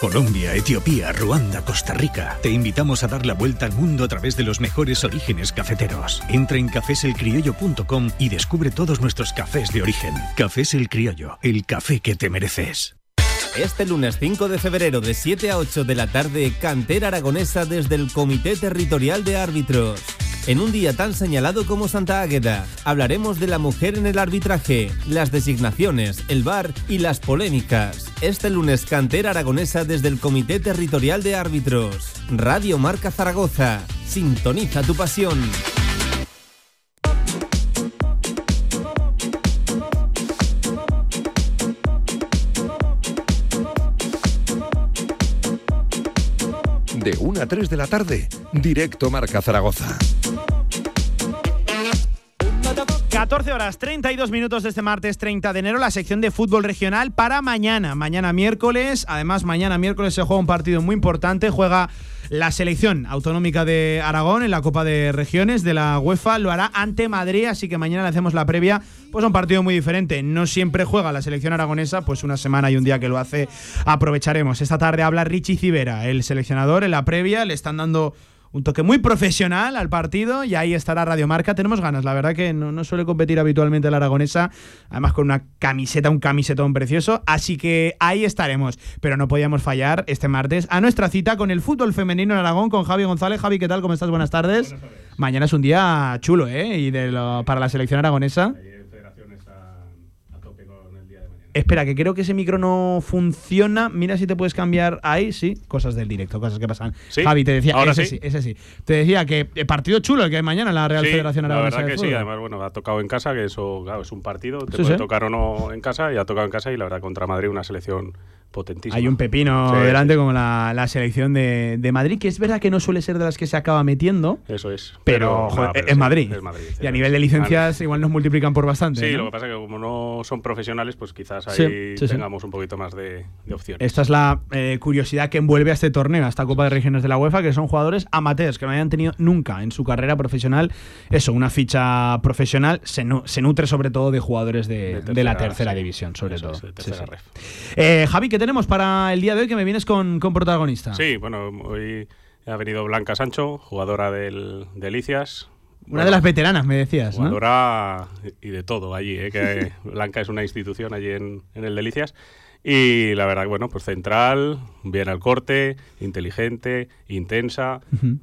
Colombia, Etiopía, Ruanda, Costa Rica. Te invitamos a dar la vuelta al mundo a través de los mejores orígenes cafeteros. Entra en cafeselcriollo.com y descubre todos nuestros cafés de origen. Cafés El Criollo, el café que te mereces. Este lunes 5 de febrero de 7 a 8 de la tarde, cantera aragonesa desde el Comité Territorial de Árbitros. En un día tan señalado como Santa Águeda, hablaremos de la mujer en el arbitraje, las designaciones, el bar y las polémicas. Este lunes, cantera aragonesa desde el Comité Territorial de Árbitros. Radio Marca Zaragoza. Sintoniza tu pasión. De 1 a 3 de la tarde, directo Marca Zaragoza. 14 horas 32 minutos de este martes 30 de enero, la sección de fútbol regional para mañana. Mañana miércoles, además mañana miércoles se juega un partido muy importante, juega la selección autonómica de Aragón en la Copa de Regiones de la UEFA, lo hará ante Madrid, así que mañana le hacemos la previa, pues un partido muy diferente. No siempre juega la selección aragonesa, pues una semana y un día que lo hace aprovecharemos. Esta tarde habla Richie Civera, el seleccionador, en la previa le están dando un toque muy profesional al partido y ahí estará Radio Marca. Tenemos ganas, la verdad que no, no, suele competir habitualmente la aragonesa, además con una camiseta, un camisetón precioso, así que ahí estaremos. Pero no podíamos fallar este martes a nuestra cita con el fútbol femenino en Aragón con Javi González. Javi, ¿qué tal? ¿Cómo estás? Buenas tardes. Buenas tardes. Mañana es un día chulo, ¿eh? Y de lo, para la selección aragonesa. Espera, que creo que ese micro no funciona. Mira si te puedes cambiar ahí, sí. Cosas del directo, cosas que pasan. ¿Sí? Javi, te decía, Ahora ese sí. sí. ese sí. Te decía que el partido chulo el que hay mañana en la Real Sí, Federación la Aragonesa verdad de que sí, Fútbol. además, bueno, ha tocado en casa, que eso, claro, es un partido, te Sí, puede sí. tocar o no en casa, y ha tocado en casa, y la verdad, contra Madrid, una selección potentísima. Hay un pepino Sí, delante como la, la selección de, de Madrid, que es verdad que no suele ser de las que se acaba metiendo, Eso es. pero, joder, pero es, sí, Madrid. es Madrid, Y a nivel de licencias igual nos multiplican por bastante. Sí, ¿no? lo que pasa es que como no son profesionales, pues quizás ahí tengamos un poquito más de, de opciones. Esta es la eh, curiosidad que envuelve a este torneo, a esta Copa de Regiones de la UEFA, que son jugadores amateurs, que no hayan tenido nunca en su carrera profesional eso, una ficha profesional. Se, nu- se nutre sobre todo de jugadores de, de la tercera división, sobre todo. es, tercera ref. Eh, Javi, ¿qué tenemos para el día de hoy? Que me vienes con, con protagonista. Sí, bueno, hoy ha venido Blanca Sancho, jugadora del, de Licias. Una de las veteranas, me decías, ¿no? Jugadora y de todo allí, ¿eh? que Blanca es una institución allí en, en el Delicias. Y la verdad, bueno, pues central, bien al corte, inteligente, intensa,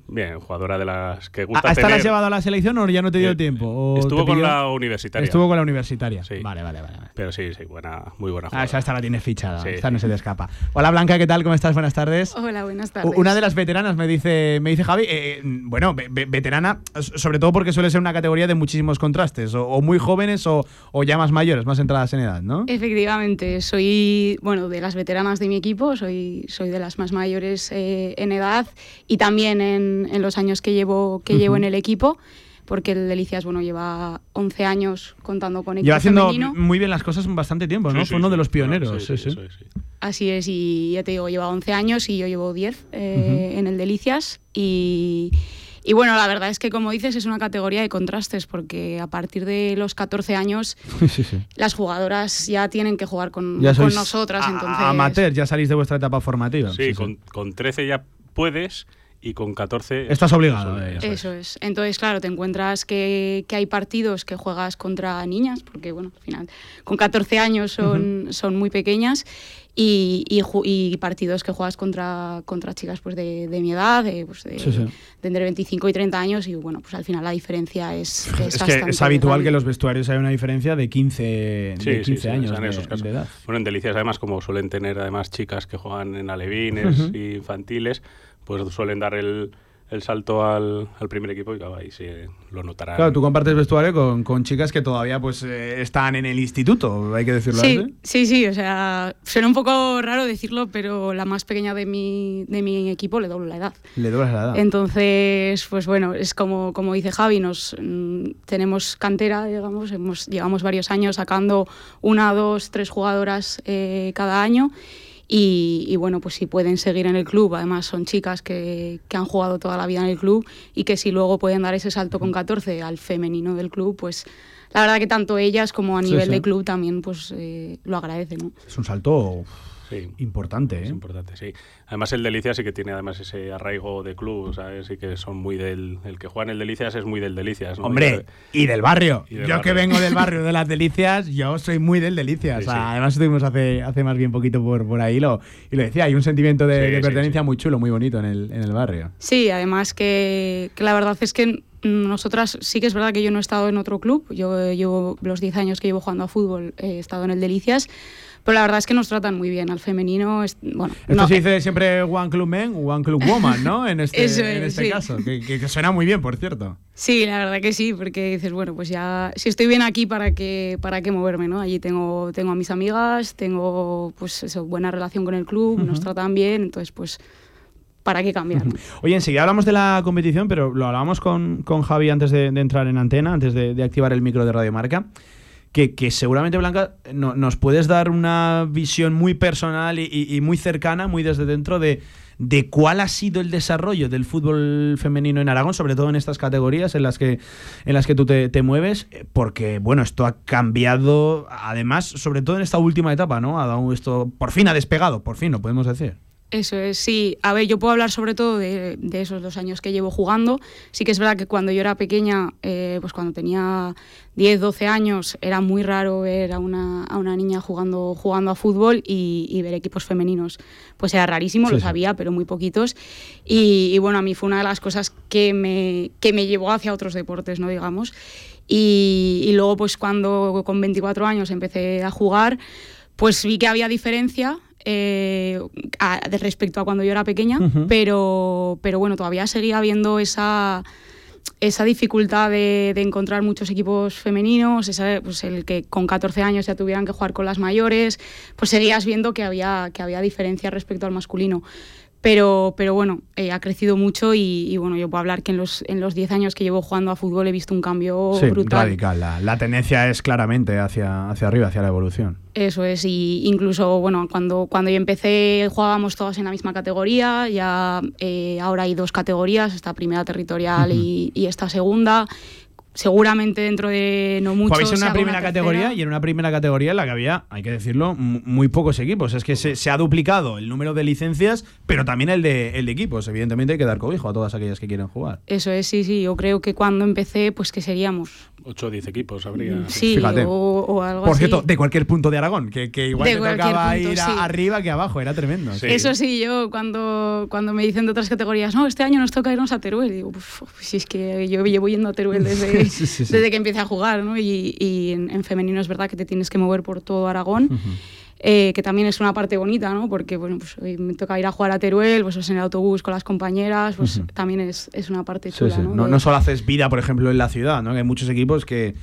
bien, jugadora de las que ¿A- gusta ¿Hasta la has llevado a la selección o ya no te dio tiempo? ¿O Estuvo con la universitaria. Estuvo con la universitaria. Sí. Vale, vale, vale. Pero sí, sí, buena, muy buena Ah, jugadora. esa esta la tienes fichada. Sí, esta no se te escapa. Hola Blanca, ¿qué tal? ¿Cómo estás? Buenas tardes. Hola, buenas tardes. Una de las veteranas me dice, me dice Javi, eh, bueno, ve- ve- veterana, sobre todo porque suele ser una categoría de muchísimos contrastes, o, o muy jóvenes o, o ya más mayores, más entradas en edad, ¿no? Efectivamente, soy bueno de las veteranas de mi equipo, soy, soy de las más mayores eh, en edad y también en, en los años que llevo, que llevo en el equipo. porque el Delicias, bueno, lleva 11 años contando con equipo Lleva haciendo femenino. muy bien las cosas bastante tiempo, ¿no? Sí, sí, Fue uno sí. de los pioneros. sí, sí, sí, sí. eso es, sí. Así es, y ya te digo, lleva 11 años y yo llevo 10 eh, en el Delicias. Y, y bueno, la verdad es que, como dices, es una categoría de contrastes, porque a partir de los 14 años Sí, sí. las jugadoras ya tienen que jugar con, Ya con nosotras. a- entonces, amateur, ya salís de vuestra etapa formativa. Sí, con, con 13 ya puedes y con 14... Estás obligado, Eso, eh, eso es. Eso es. Entonces, claro, te encuentras que, que hay partidos que juegas contra niñas, porque, bueno, al final, con 14 años son, son muy pequeñas, y, y y partidos que juegas contra, contra chicas pues de, de mi edad, de, pues de, Sí, sí. de entre 25 y 30 años, y bueno, pues al final la diferencia es, es, Es que es habitual grande. que en los vestuarios haya una diferencia de 15, Sí, de sí, 15 sí, años de, esos casos. de edad. Bueno, en Delicias además, como suelen tener además chicas que juegan en alevines y infantiles, pues suelen dar el, el salto al, al primer equipo y claro, ahí sí lo notarán. Claro, tú compartes vestuario con, con chicas que todavía pues eh, están en el instituto, hay que decirlo así. Sí, sí, sí, o sea, suena un poco raro decirlo, pero la más pequeña de mi, de mi equipo le doblo la edad. Le doblas la edad. Entonces, pues bueno, es como, como dice Javi, nos mm, tenemos cantera, digamos, hemos, llevamos varios años sacando una, dos, tres jugadoras eh, cada año. Y, y bueno, pues si pueden seguir en el club, además son chicas que, que han jugado toda la vida en el club y que si luego pueden dar ese salto con 14 al femenino del club, pues la verdad que tanto ellas como a Sí, nivel sí. de club también pues eh, lo agradecen. ¿no? Es un salto Sí. importante, ¿eh? Es importante, sí. Además el Delicias sí que tiene además ese arraigo de club, ¿sabes? Sí que son muy del... El que juega en el Delicias es muy del Delicias, ¿no? Hombre, y del barrio. Y del yo que vengo del barrio de las Delicias, yo soy muy del Delicias. Sí, O sea, sí. Además estuvimos hace, hace más bien poquito por, por ahí lo, y lo decía, hay un sentimiento de, Sí, de sí, pertenencia muy chulo, muy bonito en el, en el barrio. Sí, además que, que la verdad es que nosotras sí que es verdad que yo no he estado en otro club. Yo eh, llevo los 10 años que llevo jugando a fútbol, he estado en el Delicias. Pero la verdad es que nos tratan muy bien. Al femenino, es, bueno, Esto no, se dice siempre One Club Men, One Club Woman, ¿no? En este, Eso en es, este sí. caso, que, que- que suena muy bien, por cierto. Sí, la verdad que sí, porque dices, bueno, pues ya, si estoy bien aquí, ¿para qué, para qué moverme, no? Allí tengo, tengo a mis amigas, tengo, pues eso, buena relación con el club, nos tratan bien, entonces, pues, ¿para qué cambiar? Oye, enseguida hablamos de la competición, pero lo hablábamos con, con Javi antes de, de entrar en antena, antes de, de activar el micro de Radio Marca. Que, que seguramente, Blanca, no- nos puedes dar una visión muy personal y, muy cercana, muy desde dentro, de, de cuál ha sido el desarrollo del fútbol femenino en Aragón, sobre todo en estas categorías en las que, en las que tú te, te mueves, porque, bueno, esto ha cambiado, además, sobre todo en esta última etapa, ¿no? Ha dado esto, por fin ha despegado, por fin, lo podemos decir. Eso es, sí. A ver, yo puedo hablar sobre todo de, de esos dos años que llevo jugando. Sí que es verdad que cuando yo era pequeña, eh, pues cuando tenía 10, 12 años, era muy raro ver a una, a una niña jugando, jugando a fútbol y, y ver equipos femeninos. Pues era rarísimo, Sí, lo sí. sabía, pero muy poquitos. Y, y bueno, a mí fue una de las cosas que me, que me llevó hacia otros deportes, ¿no? Digamos. Y, y luego, pues cuando con 24 años empecé a jugar, pues vi que había diferencia eh, a- de respecto a cuando yo era pequeña, pero, pero bueno, todavía seguía habiendo esa, esa dificultad de, de encontrar muchos equipos femeninos, esa- pues el que con 14 años ya tuvieran que jugar con las mayores, pues seguías viendo que había, que había diferencia respecto al masculino. Pero, pero bueno, eh, ha crecido mucho y, y bueno, yo puedo hablar que en los, en los 10 años que llevo jugando a fútbol he visto un cambio Sí, brutal. radical. La, la tendencia es claramente hacia, hacia arriba, hacia la evolución. Eso es, y incluso, bueno, cuando, cuando yo empecé jugábamos todas en la misma categoría, ya eh, ahora hay dos categorías, esta primera territorial y, y esta segunda. Seguramente dentro de no mucho. Habéis en una primera categoría y en una primera categoría en la que había, hay que decirlo, muy pocos equipos. Es que se, se ha duplicado el número de licencias, pero también el de, el de equipos. Evidentemente hay que dar cobijo a todas aquellas que quieren jugar. Eso es, sí, sí. Yo creo que cuando empecé, pues que seríamos. 8 o 10 equipos habría. Sí, Fíjate. o, o algo Por así. cierto, de cualquier punto de Aragón, que, que igual De te cualquier tocaba punto, ir a- sí. arriba que abajo, era tremendo. Eso sí, yo cuando, cuando me dicen de otras categorías, no, este año nos toca irnos a Teruel, digo, "Uf, si es que yo llevo yendo a Teruel desde, Sí, sí, sí. desde que empecé a jugar, ¿no? Y, y en, en femenino es verdad que te tienes que mover por todo Aragón. eh, que también es una parte bonita, ¿no? Porque bueno, pues hoy me toca ir a jugar a Teruel, pues en el autobús con las compañeras, pues Ujú. también es, es una parte chula, sí. ¿no? No, De- no solo haces vida, por ejemplo, en la ciudad, ¿no? Que hay muchos equipos que,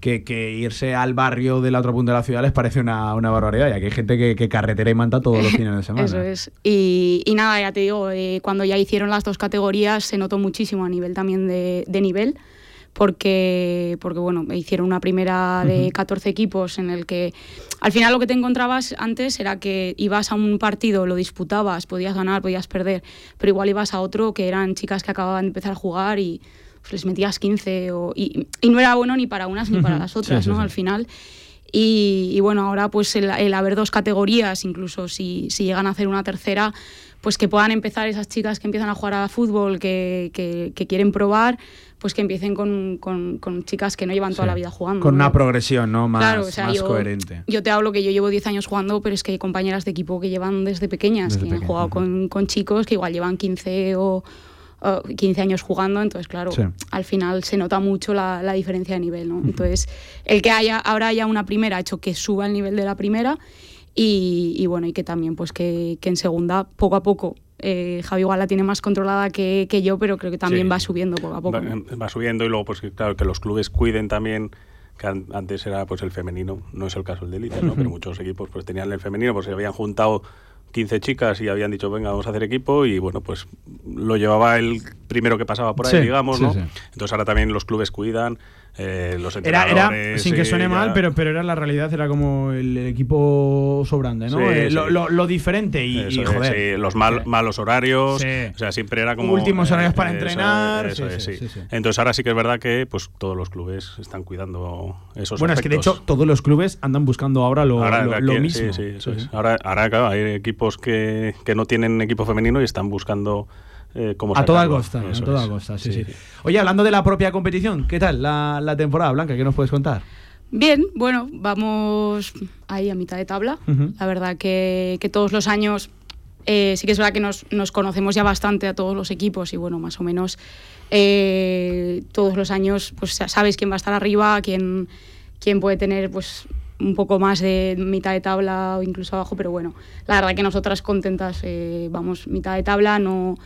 que, que irse al barrio del otro punto de la ciudad les parece una, una barbaridad, ya que hay gente que, que carretera y manta todos los fines de semana. Eso es. Y, y nada, ya te digo, eh, cuando ya hicieron las dos categorías se notó muchísimo a nivel también de, de nivel, porque, porque bueno, hicieron una primera de 14 equipos en el que al final lo que te encontrabas antes era que ibas a un partido, lo disputabas, podías ganar, podías perder, pero igual ibas a otro que eran chicas que acababan de empezar a jugar y pues, les metías 15 o, y, no era bueno ni para unas ni para las otras, ¿no? Al final. Y, bueno, ahora pues el, haber dos categorías, incluso si, si, llegan a hacer una tercera, pues que puedan empezar esas chicas que empiezan a jugar a fútbol, que, que, quieren probar, pues que empiecen con, con, con, chicas que no llevan toda la vida jugando. Con una progresión ¿no? más, más coherente. Yo te hablo que yo llevo 10 años jugando, pero es que hay compañeras de equipo que llevan desde pequeñas, que han jugado con, con chicos que igual llevan 15 o 15 años jugando, entonces claro, al final se nota mucho la, la diferencia de nivel, ¿no? Entonces, el que haya, ahora haya una primera ha hecho que suba el nivel de la primera y, y bueno, y que también pues que, que en segunda, poco a poco, eh, Javi igual la tiene más controlada que, que yo, pero creo que también va subiendo poco a poco. Va, subiendo y luego, pues claro, que los clubes cuiden también que antes era pues el femenino, no es el caso del de élite, ¿no? pero muchos equipos pues tenían el femenino, pues se habían juntado 15 chicas y habían dicho, venga, vamos a hacer equipo y bueno, pues lo llevaba el primero que pasaba por ahí, digamos, ¿no? Entonces ahora también los clubes cuidan, eh, los. Era, sin que suene mal, pero, pero era la realidad, era como el, equipo sobrante, ¿no? Eh, lo, diferente y, joder. los malos horarios, o sea, siempre era como... Últimos horarios para entrenar. Entonces ahora sí que es verdad que pues todos los clubes están cuidando esos Bueno, es que de hecho todos los clubes andan buscando ahora lo, mismo. Ahora, ahora, claro, hay equipos que, que no tienen equipo femenino y están buscando eh, a toda costa, a toda costa, sí, sí, Oye, hablando de la propia competición, ¿qué tal la, la, temporada, Blanca? ¿Qué nos puedes contar? Bien, bueno, vamos ahí a mitad de tabla. La verdad que, que, todos los años, eh, sí que es verdad que nos, nos, conocemos ya bastante a todos los equipos y bueno, más o menos eh, todos los años pues sabes quién va a estar arriba, quién, quién puede tener pues un poco más de mitad de tabla o incluso abajo, pero bueno, la verdad que nosotras contentas vamos mitad de tabla, no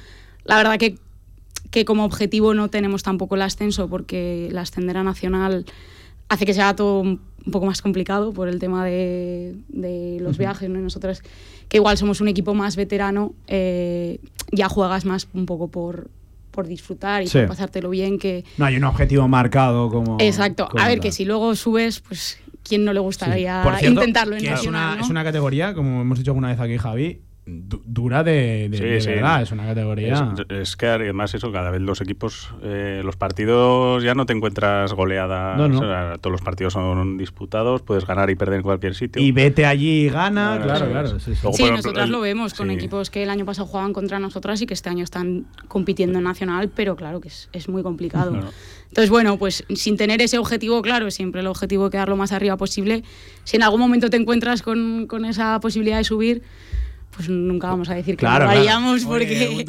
la verdad que, que como objetivo no tenemos tampoco el ascenso porque la ascender a nacional hace que sea todo un poco más complicado por el tema de, de los viajes. ¿no? nosotras, que igual somos un equipo más veterano, eh, ya juegas más un poco por, por disfrutar y por pasártelo bien. que No hay un objetivo marcado como. Exacto. a ver, que si luego subes, pues ¿quién no le gustaría intentarlo en nacional, es una, es una categoría, como hemos dicho alguna vez aquí, Javi, dura de, verdad, es una categoría. Es, que además eso, cada vez los equipos, eh, los partidos ya no te encuentras goleada, todos los partidos son disputados, puedes ganar y perder en cualquier sitio. Y vete allí y gana, claro, claro. Sí, nosotras lo vemos con equipos que el año pasado jugaban contra nosotras y que este año están compitiendo en nacional, pero claro que es, muy complicado. Entonces, bueno, pues sin tener ese objetivo claro, siempre el objetivo es quedar lo más arriba posible. Si en algún momento te encuentras con, con esa posibilidad de subir, pues nunca vamos a decir que lo haríamos porque,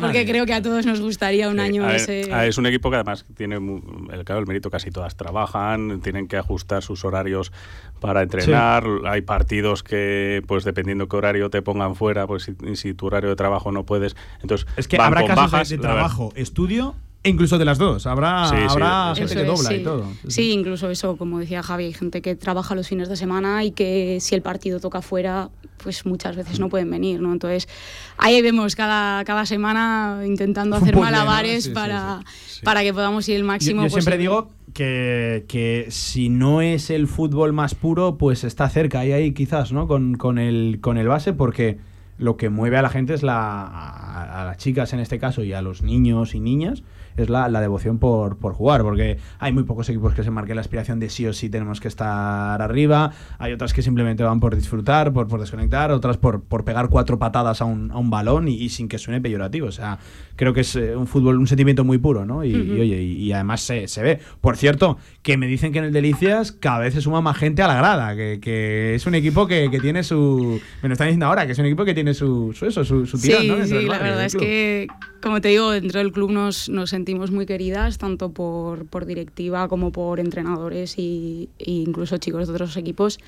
porque creo que a todos nos gustaría un año ese... Es un equipo que además tiene el, claro, el mérito, casi todas trabajan, tienen que ajustar sus horarios para entrenar, hay partidos que pues dependiendo qué horario te pongan fuera, pues si, tu horario de trabajo no puedes, entonces es que habrá casos de, trabajo, estudio incluso de las dos, habrá, habrá gente que dobla y todo. Sí, incluso eso, como decía Javi, hay gente que trabaja los fines de semana y que si el partido toca fuera, pues muchas veces no pueden venir, ¿no? Entonces, ahí vemos cada, cada semana intentando hacer malabares para, para que podamos ir el máximo. Yo, yo siempre digo que, que, si no es el fútbol más puro, pues está cerca, ahí, ahí quizás, ¿no? Con, con, el, con el base, porque lo que mueve a la gente es la, a las chicas en este caso y a los niños y niñas es la, la devoción por, por, jugar, porque hay muy pocos equipos que se marquen la aspiración de sí o sí tenemos que estar arriba, hay otras que simplemente van por disfrutar, por, por desconectar, otras por, por pegar cuatro patadas a un, a un balón y, sin que suene peyorativo. O sea, creo que es eh, un fútbol, un sentimiento muy puro, ¿no? Y, oye, y, además se, se, ve. Por cierto, que me dicen que en el Delicias cada vez se suma más gente a la grada, que, que es un equipo que, que, tiene su. Me lo están diciendo ahora, que es un equipo que tiene su, su eso, su, su tirón, ¿no? Sí, la verdad es que, como te digo, dentro del club nos, nos sentimos muy queridas, tanto por, por directiva como por entrenadores y, e incluso chicos de otros equipos.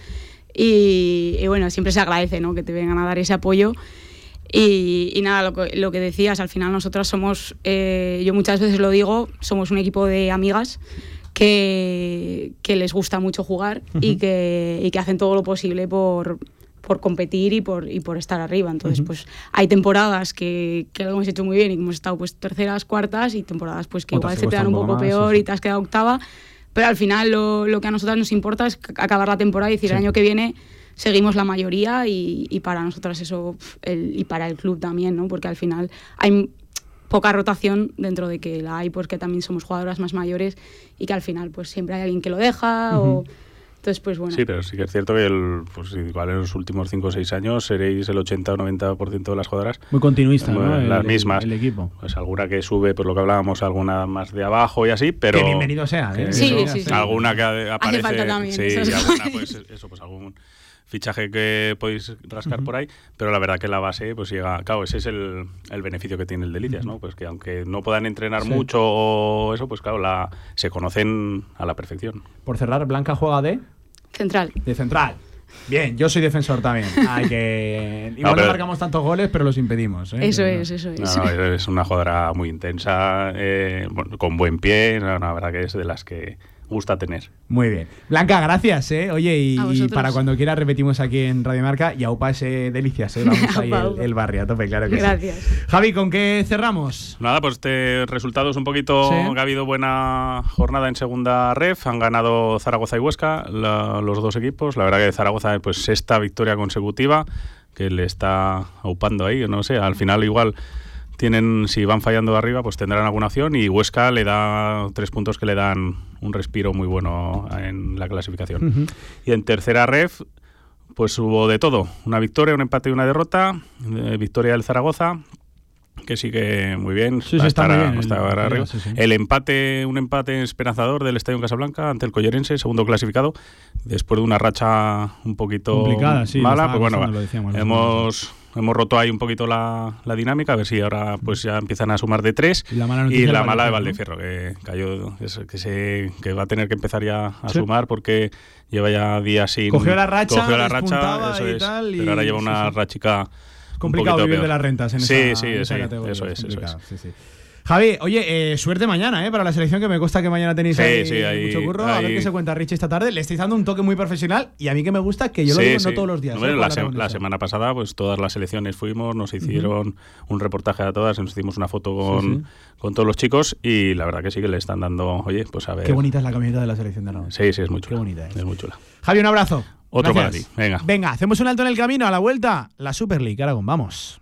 Y, bueno, siempre se agradece ¿no? que te vengan a dar ese apoyo. Y, nada, lo que, lo que, decías, al final nosotras somos, eh, yo muchas veces lo digo, somos un equipo de amigas que, que les gusta mucho jugar y, que, y que hacen todo lo posible por, por competir y por, y por estar arriba. Entonces, pues hay temporadas que, que lo hemos hecho muy bien y que hemos estado pues terceras, cuartas y temporadas pues que igual se te dan un poco, peor y te has quedado octava. Pero al final lo, lo, que a nosotras nos importa es acabar la temporada y decir el año que viene seguimos la mayoría y, y para nosotras eso el, y para el club también, ¿no? Porque al final hay poca rotación dentro de que la hay porque también somos jugadoras más mayores y que al final pues siempre hay alguien que lo deja uh -huh. o entonces, pues bueno. Sí, pero sí que es cierto que el, pues, igual en los últimos 5 o 6 años seréis el 80 o 90% de las jugadoras. Muy continuista, ¿no? Las el, mismas. El, equipo. Pues alguna que sube, por lo que hablábamos, alguna más de abajo y así, pero. Que bienvenido sea, ¿eh? Sí, sí, sí, Alguna que aparece. Hace falta también. Sí, y alguna, pues eso, pues algún fichaje que podéis rascar uh -huh. por ahí, pero la verdad que la base pues llega, claro, ese es el, el beneficio que tiene el Delicias, uh -huh. ¿no? Pues que aunque no puedan entrenar sí. mucho o eso, pues claro, la, se conocen a la perfección. Por cerrar, Blanca juega de Central. De central. Bien, yo soy defensor también. Hay que... Igual no, pero... no marcamos tantos goles, pero los impedimos. ¿eh? Eso es, eso es. No, no, es una jugadora muy intensa, eh, con buen pie, no, la verdad que es de las que gusta tener. Muy bien. Blanca, gracias, ¿eh? Oye, y, y para cuando quiera repetimos aquí en Radio Marca y aupa ese delicias, ¿eh? Vamos ahí el, el, barrio a tope, claro que gracias. sí. Javi, ¿con qué cerramos? Nada, pues este resultados un poquito, ¿Sí? ha habido buena jornada en segunda ref, han ganado Zaragoza y Huesca, la, los dos equipos, la verdad que Zaragoza pues sexta victoria consecutiva, que le está aupando ahí, no sé, al final igual tienen, si van fallando de arriba, pues tendrán alguna opción y Huesca le da tres puntos que le dan un respiro muy bueno en la clasificación. Uh -huh. Y en tercera ref, pues hubo de todo, una victoria, un empate y una derrota, eh, victoria del Zaragoza, que sigue muy bien. Sí, sí, está muy bien. Está el, arriba. Sí, sí. el, empate, un empate esperanzador del Estadio en Casablanca ante el Collerense, segundo clasificado, después de una racha un poquito Complicada, mala. Pues bueno, decíamos, hemos hemos roto ahí un poquito la, la, dinámica, a ver si ahora pues ya empiezan a sumar de tres. Y la mala, y la mala de Valdefierro, que cayó, que, se, que va a tener que empezar ya a sí. sumar porque lleva ya días sin. Cogió la racha, cogió la racha eso y es, tal, y, pero ahora lleva una sí, rachica. Complicado vivir peor. de las rentas en sí, esa, sí, en esa sí, categoría. Eso es, eso es. Sí, sí. Javi, oye, eh, suerte mañana, ¿eh? Para la selección, que me consta que mañana tenéis sí, ahí, sí, ahí, mucho curro. Ahí. A ver qué se cuenta Richie esta tarde. Le estáis dando un toque muy profesional y a mí que me gusta, que yo lo digo no todos los días. Bueno, ¿eh? la, se la, semana pasada, pues todas las selecciones fuimos, nos hicieron uh -huh. un reportaje a todas, nos hicimos una foto con, sí, con todos los chicos y la verdad que sí que le están dando, oye, pues a ver. Qué bonita es la camiseta de la selección de Aragón. Sí, sí, es muy chula. Qué bonita es. es muy chula. Javi, un abrazo. Otro Gracias. para ti, venga. Venga, hacemos un alto en el camino, a la vuelta, la Super League, Aragón, vamos.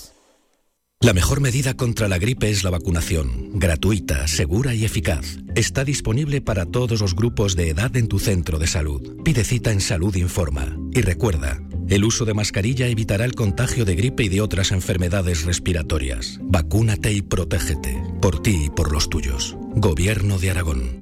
La mejor medida contra la gripe es la vacunación, gratuita, segura y eficaz. Está disponible para todos los grupos de edad en tu centro de salud. Pide cita en Salud Informa. Y recuerda, el uso de mascarilla evitará el contagio de gripe y de otras enfermedades respiratorias. Vacúnate y protégete. Por ti y por los tuyos. Gobierno de Aragón.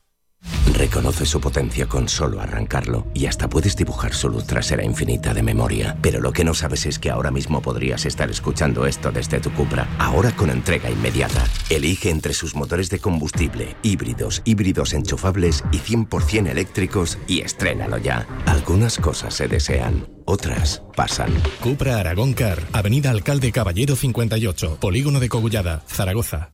Reconoce su potencia con solo arrancarlo y hasta puedes dibujar su luz trasera infinita de memoria. Pero lo que no sabes es que ahora mismo podrías estar escuchando esto desde tu Cupra, ahora con entrega inmediata. Elige entre sus motores de combustible, híbridos, híbridos enchufables y 100% eléctricos y estrénalo ya. Algunas cosas se desean, otras pasan. Cupra Aragón Car, Avenida Alcalde Caballero 58, Polígono de Cogullada, Zaragoza.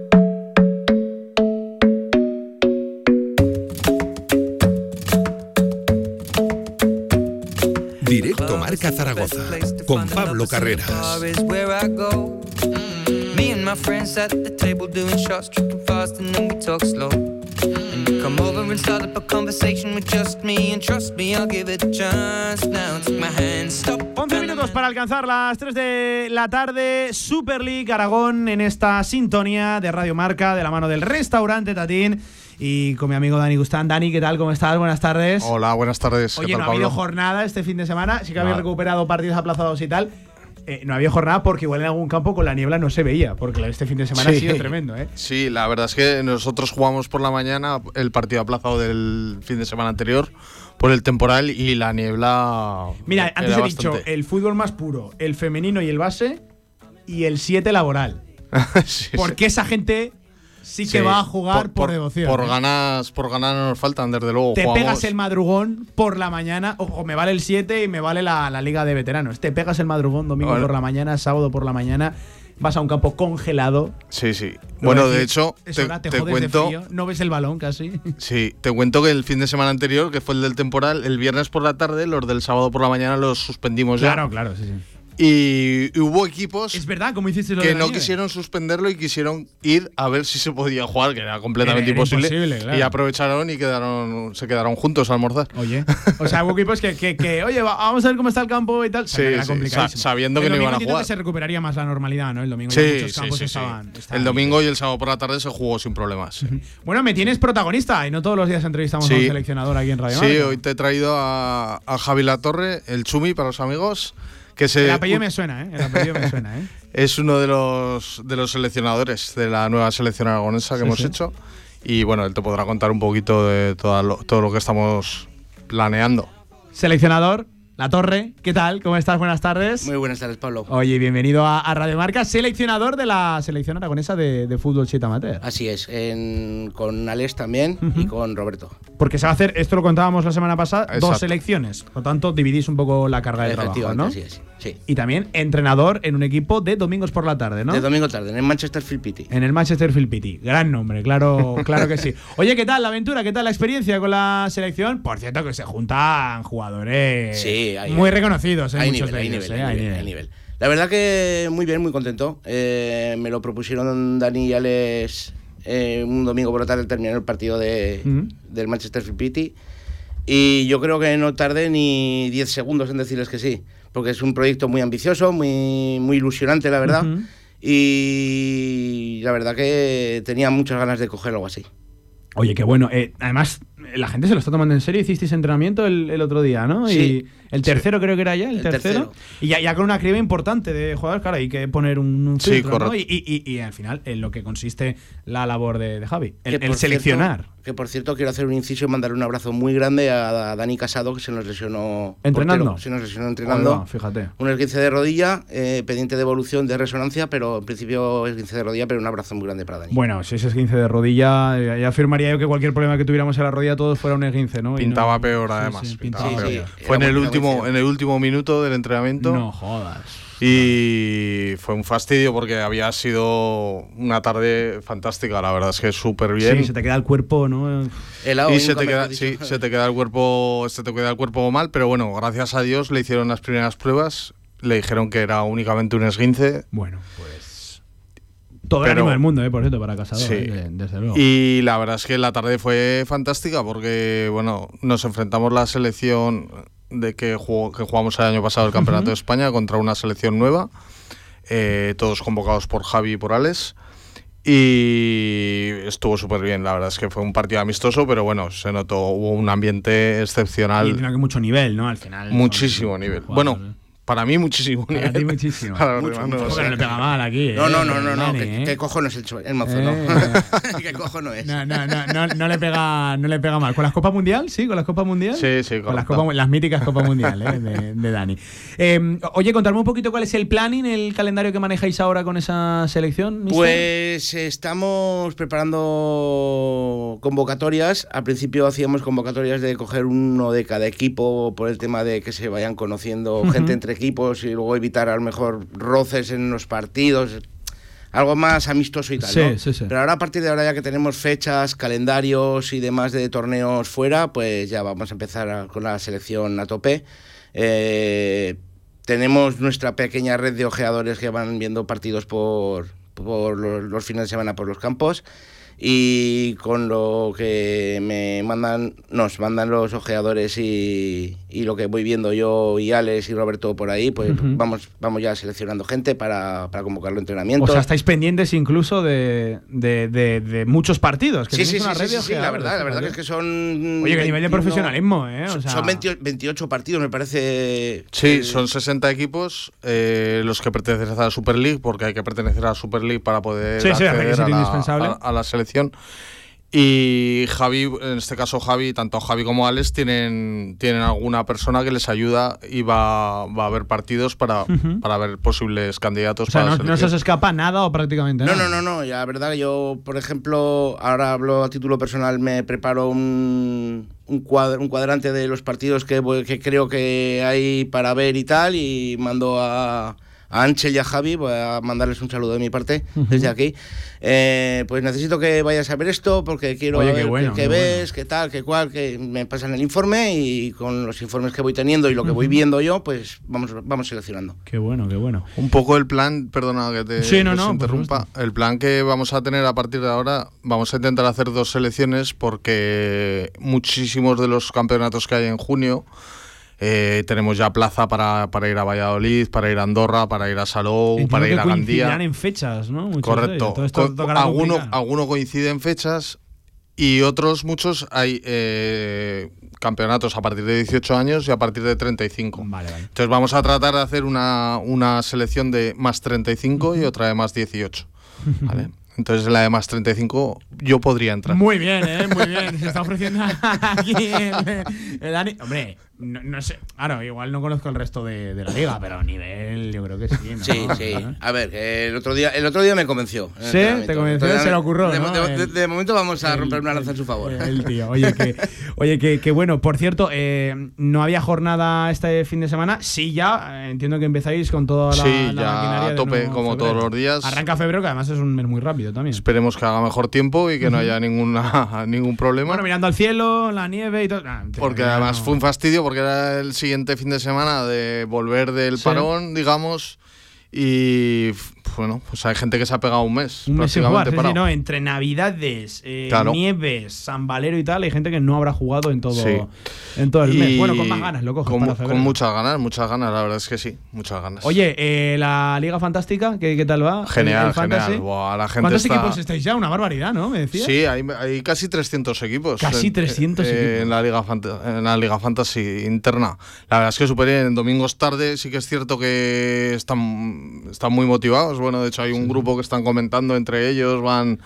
Marca Zaragoza con Pablo Carreras. Me and my friends at the table doing shots, tripping fast, and then we talk slow. And Come over and start up a conversation with just me, and trust me, I'll give it a chance. Now take my hand, stop. 11 minutos para alcanzar las 3 de la tarde. Super League Aragón en esta sintonía de Radio Marca de la mano del restaurante Tatín y con mi amigo Dani Gustán. Dani, ¿qué tal? ¿Cómo estás? Buenas tardes. Hola, buenas tardes. ¿Qué Oye, tal, no ha habido jornada este fin de semana. Sí que habéis recuperado partidos aplazados y tal. Eh, no había jornada porque igual en algún campo con la niebla no se veía, porque este fin de semana ha Sí. sido tremendo, ¿eh? Sí, la verdad es que nosotros jugamos por la mañana el partido aplazado del fin de semana anterior por el temporal y la niebla. Mira, antes he dicho el fútbol más puro, el femenino y el base y el 7 laboral. porque esa gente sí que Sí, va a jugar por, devoción. Por ¿eh? ganas, por ganas no nos faltan, desde luego. Te jugamos- pegas el madrugón por la mañana, ojo, me vale el 7 y me vale la, la liga de veteranos. Te pegas el madrugón domingo por la mañana, sábado por la mañana, vas a un campo congelado. Sí, sí. Bueno, de hecho, es te, hora, te cuento. frío, no ves el balón casi. Sí, te cuento que el fin de semana anterior, que fue el del temporal, el viernes por la tarde, los del sábado por la mañana los suspendimos ya. Claro, claro, sí, sí. Y hubo equipos Es verdad, como hiciste lo que de la no nieve. quisieron suspenderlo y quisieron ir a ver si se podía jugar, que era completamente Era- imposible. imposible, claro. Y aprovecharon y quedaron, se quedaron juntos a almorzar. Oye, o sea, hubo equipos que, que, que, oye, va- vamos a ver cómo está el campo y tal. Sí, sí, sa- sabiendo que El no domingo iban a jugar. que se recuperaría más la normalidad, ¿no? El domingo Sí, muchos campos sí, estaban, estaban El domingo y el sábado por la tarde se jugó sin problemas. Bueno, me tienes protagonista y no todos los días entrevistamos a un seleccionador aquí en Radio Sí, Marca. hoy te he traído a, a Javi Latorre, el Chumi para los amigos, que se El apellido me suena, ¿eh? El apellido me suena, ¿eh? es uno de los, de los seleccionadores de la nueva selección aragonesa que Sí, hemos sí. hecho. Y bueno, él te podrá contar un poquito de todo lo, todo lo que estamos planeando. Seleccionador, La Torre, ¿qué tal? ¿Cómo estás? Buenas tardes. Muy buenas tardes, Pablo. Oye, bienvenido a, a Radio Marca, seleccionador de la selección aragonesa de, de fútbol 7 amateur. Así es, en- con Alex también y con Roberto. Porque se va a hacer, esto lo contábamos la semana pasada, dos selecciones. Por lo tanto, dividís un poco la carga de trabajo, ¿no? así es. Sí. Y también entrenador en un equipo de domingos por la tarde, ¿no? De domingo tarde, en el Manchester Field Pity. En el Manchester Field Pity. Gran nombre, claro, claro que sí. Oye, ¿qué tal la aventura? ¿Qué tal la experiencia con la selección? Por cierto, que se juntan jugadores Sí, hay- muy reconocidos, hay muchos nivel, hay nivel, ¿eh? hay nivel, hay nivel. La verdad que muy bien, muy contento. Eh, me lo propusieron Dani y Alex eh, un domingo por la tarde terminar el partido de, del Manchester Pity. Y yo creo que no tardé ni 10 segundos en decirles que sí, porque es un proyecto muy ambicioso, muy, muy ilusionante, la verdad. Y la verdad que tenía muchas ganas de coger algo así. Oye, qué bueno. Eh, además, la gente se lo está tomando en serio. Hicisteis entrenamiento el, el otro día, ¿no? Sí. Y el tercero creo que era ya, el, El tercero. tercero. Y ya, ya con una criba importante de jugadores, claro, hay que poner un, un Sí, filtro, ¿no? correcto. Y, y- y- y al final, en lo que consiste la labor de, de Javi. El, el por seleccionar. cierto- que por cierto, quiero hacer un inciso y mandarle un abrazo muy grande a, a Dani Casado, que se nos lesionó. ¿Entrenando? portero, se nos lesionó entrenando. Fíjate. Un esguince de rodilla, eh, pendiente de evolución de resonancia, pero en principio esguince de rodilla, pero un abrazo muy grande para Dani. Bueno, si ese esguince de rodilla, eh, ya afirmaría yo que cualquier problema que tuviéramos en la rodilla todos fuera un esguince, ¿no? Pintaba no- peor, además. sí, pintaba pintaba peor. Fue en el, muy último, en el último minuto del entrenamiento. No jodas. Y fue un fastidio porque había sido una tarde fantástica, la verdad es que súper bien. Sí, se te queda el cuerpo, ¿no? Helado, y se te, queda, sí, se te queda el cuerpo se te queda el cuerpo mal pero bueno gracias a Dios le hicieron las primeras pruebas le dijeron que era únicamente un esguince bueno pues Todo el ánimo del mundo, ¿eh? Por cierto, para Casado, Sí. ¿eh? De- desde luego. Y la verdad es que la tarde fue fantástica porque, bueno, nos enfrentamos la selección de que, jugó- que jugamos el año pasado el Campeonato de España contra una selección nueva, eh, todos convocados por Javi y por Alex. Y estuvo súper bien, la verdad es que fue un partido amistoso, pero bueno, se notó, hubo un ambiente excepcional. Y tiene que mucho nivel, ¿no? Al final. Muchísimo nivel. Bueno, para mí muchísimo Para nivel. ti muchísimo. Para Mucho, no mucho. no le pega mal aquí, No, ¿eh? no, no, no, no. Dani, ¿Qué, ¿eh? qué cojo no es el, el mozo, Eh. no? ¿Qué cojo no es? No, no, no, no, no le pega, no le pega mal. ¿Con las Copas Mundial? Sí, con las Copas Mundial. Sí, sí, Con las. Copas, las míticas Copas Mundial ¿eh? de, de Dani. Eh, oye, contarme un poquito cuál es el planning, el calendario que manejáis ahora con esa selección. mister? Pues estamos preparando convocatorias. Al principio hacíamos convocatorias de coger uno de cada equipo por el tema de que se vayan conociendo gente entre equipos y luego evitar a lo mejor roces en los partidos. Algo más amistoso y tal, Sí, ¿no? sí, sí. Pero ahora a partir de ahora ya que tenemos fechas, calendarios y demás de torneos fuera, pues ya vamos a empezar a- con la selección a tope. Eh, tenemos nuestra pequeña red de ojeadores que van viendo partidos por, por los, los fines de semana por los campos. Y con lo que me mandan, nos mandan los ojeadores y, y lo que voy viendo yo y Alex y Roberto por ahí, pues vamos, vamos ya seleccionando gente para, para convocarlo a O entrenamientos. sea, estáis pendientes incluso de, de, de- de muchos partidos. Que Sí, sí, sí, una sí, red sí, sí, la verdad, la verdad que es que son... Oye, qué nivel de 21 profesionalismo, ¿eh? O son- sea- son 28, 28 partidos, me parece... Sí, son 60 equipos eh, los que pertenecen a la Super League, porque hay que pertenecer a la Super League para poder Sí, sí, acceder requisito a, la, indispensable. a- a la selección. Y Javi, en este caso Javi, tanto Javi como Alex tienen, tienen alguna persona que les ayuda y va, va a haber partidos para, para ver posibles candidatos O sea, para no, no se os escapa nada o prácticamente No, nada. no, no, no. Ya, la verdad que yo, por ejemplo, ahora hablo a título personal, me preparo un, un, cuadr- un cuadrante de los partidos que, voy- que creo que hay para ver y tal, y mando a, a Ángel y a Javi, voy a mandarles un saludo de mi parte desde aquí. Eh, pues necesito que vayas a ver esto porque quiero Oye, qué ver bueno, qué, qué ves, qué tal, qué cual, que me pasan el informe y con los informes que voy teniendo y lo que voy viendo yo, pues vamos, vamos seleccionando. Qué bueno, qué bueno. Un poco el plan, perdona que te Sí, no, no, interrumpa. El plan que vamos a tener a partir de ahora, vamos a intentar hacer dos selecciones porque muchísimos de los campeonatos que hay en junio eh, tenemos ya plaza para, para ir a Valladolid, para ir a Andorra, para ir a Salou, Entiendo para ir a Gandía. en fechas, ¿no? Correcto. tocará alguno, complicar. alguno coincide en fechas y otros muchos hay eh, campeonatos a partir de 18 años y a partir de 35. Entonces vamos a tratar de hacer una, una selección de más 35 y otra de más 18. ¿vale? Entonces en la de más 35 yo podría entrar. Muy bien, ¿eh? Muy bien. Se está ofreciendo aquí el, el Dani. Hombre, no, no sé. Claro, igual no conozco el resto de, de la liga, pero a nivel yo creo que sí. ¿no? Sí, sí. A ver, el otro día, el otro día me convenció. ¿Sí? ¿Te convenció? Se le ocurrió, De, ¿no? de- de- El- de momento vamos a el- romper una lanza en su favor. El tío. Oye, que, oye, que, que bueno. Por cierto, eh, no había jornada este fin de semana. Sí, ya. entiendo que empezáis con toda la, Sí, la ya maquinaria a tope, como febrero. todos los días. Arranca febrero, que además es un mes muy rápido también. Esperemos que haga mejor tiempo y que no haya ninguna, ningún problema. Bueno, mirando al cielo, la nieve y todo. Ah, Porque además no- fue un fastidio porque era el siguiente fin de semana de volver del Sí. parón, digamos, y bueno, pues hay gente que se ha pegado un mes Un mes sin jugar, sí, sí, no, entre Navidades, eh, Claro. Nieves, San Valero y tal, hay gente que no habrá jugado en todo, Sí. en todo el mes. Y Bueno, con más ganas lo Con, para con muchas ganas, muchas ganas, la verdad es que sí, muchas ganas. Oye, eh, la Liga Fantástica, ¿qué, qué tal va? Genial, El- el genial. Buah, la gente ¿Cuántos está- equipos estáis ya? Una barbaridad, ¿no? ¿Me decías? Sí, hay, hay casi 300 equipos. Casi en- 300 eh, equipos. En la, Liga en la Liga Fantasy interna. La verdad es que bien. En domingos tarde sí que es cierto que están, están muy motivados. Bueno, de hecho hay un grupo que están comentando entre ellos, van,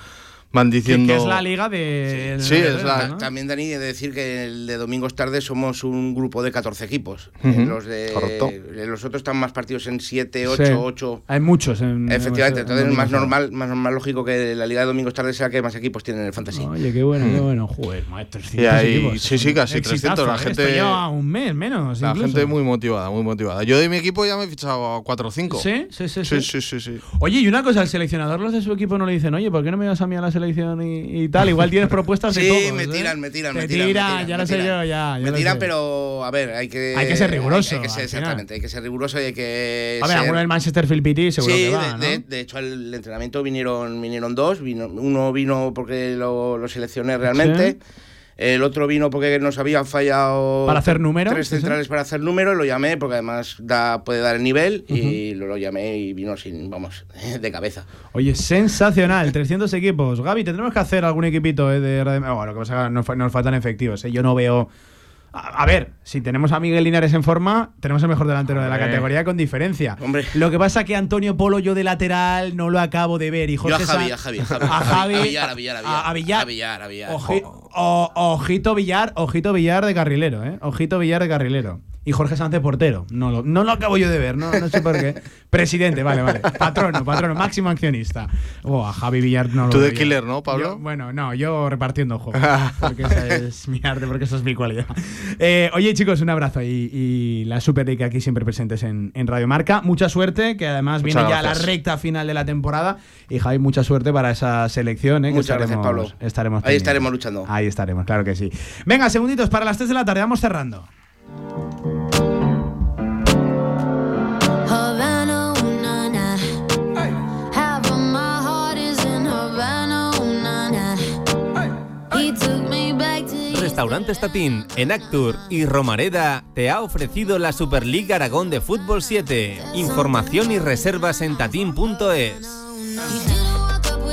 van Que, diciendo... que es la liga de. Sí, es la- ¿no? También, Dani, de decir que el de domingos tarde somos un grupo de 14 equipos. Ujú. Eh, los, de, Correcto. los otros están más partidos en 7, 8, Sí. 8. Hay muchos en. Efectivamente, en- entonces en es más normal, más normal lógico que la liga de domingos tarde sea que más equipos tienen en el fantasy. Oye, qué bueno, qué Mm. bueno. Joder, 300 Y hay- equipos. sí, sí, casi Exitazo, 300. La ¿eh? gente, Esto lleva un mes menos. la incluso. gente muy motivada, muy motivada. Yo de mi equipo ya me he fichado a 4 o 5. ¿Sí? Sí, sí, sí. sí. sí, sí, sí. Oye, y una cosa, el seleccionador, los de su equipo no le dicen, oye, ¿por qué no me vas a mí a la selección y, y tal? Igual tienes propuestas de Sí, me ¿eh? tiran, me tiran, me tiran. me tiran, tiran, ya lo sé yo, ya. Me tiran, pero a ver, hay que. Hay que ser riguroso, Hay, que ser, exactamente, hay que ser riguroso y hay que. A ver, alguno del Manchester Field PT seguro sí, que va, de, ¿no? de- de hecho al entrenamiento vinieron, vinieron dos. Vino, uno vino porque lo, lo seleccioné realmente. El otro vino porque nos habían fallado. ¿Para hacer número? Tres sí. centrales para hacer número. Lo llamé porque además da, puede dar el nivel. Y lo, lo llamé y vino sin, vamos, de cabeza. Oye, sensacional, 300 equipos. Gaby, tendremos que hacer algún equipito eh, de Bueno, lo que pasa es fa- nos faltan efectivos. eh. Yo no veo. A, a ver, si tenemos a Miguel Linares en forma, tenemos el mejor delantero de la categoría con diferencia. Hombre. Lo que pasa es que Antonio Polo, yo de lateral, no lo acabo de ver. Y Yo a Javi, a Javi, a Javi. A Javi. A Villar, a Villar, a Villar. a- a Villar. A Villar, a Villar. Oji- o- ojito Villar, ojito Villar de carrilero, ¿eh? Ojito Villar de carrilero. Y Jorge Sánchez portero. No lo, no lo acabo yo de ver, no, no sé por qué. Presidente, vale, vale. Patrono, patrono, máximo accionista. Oh, a Javi Villar no lo Tú de veía. killer, ¿no, Pablo? Yo- bueno, no, yo repartiendo juegos. porque esa es mi arte, porque esa es mi cualidad. Eh, oye, chicos, un abrazo y, y la Super League aquí siempre presentes en, en Radio Marca. Mucha suerte, que además Muchas viene ya la gracias. recta final de la temporada. Y Javi, mucha suerte para esa selección. ¿eh? que Muchas gracias, estaremos- Pablo. Estaremos Ahí estaremos luchando. Ahí estaremos, claro que sí. Venga, segunditos para las 3 de la tarde, vamos cerrando. Restaurante Statín, en Actur y Romareda te ha ofrecido la Superliga Aragón de Fútbol 7. Información y reservas en tatín.es.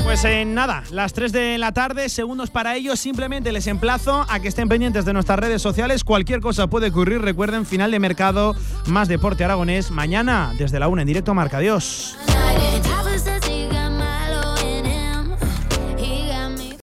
Pues en nada, las 3 de la tarde, segundos para ellos. Simplemente les emplazo a que estén pendientes de nuestras redes sociales. Cualquier cosa puede ocurrir. Recuerden, final de mercado, más deporte aragonés. Mañana, desde la 1 en directo, marca. Adiós.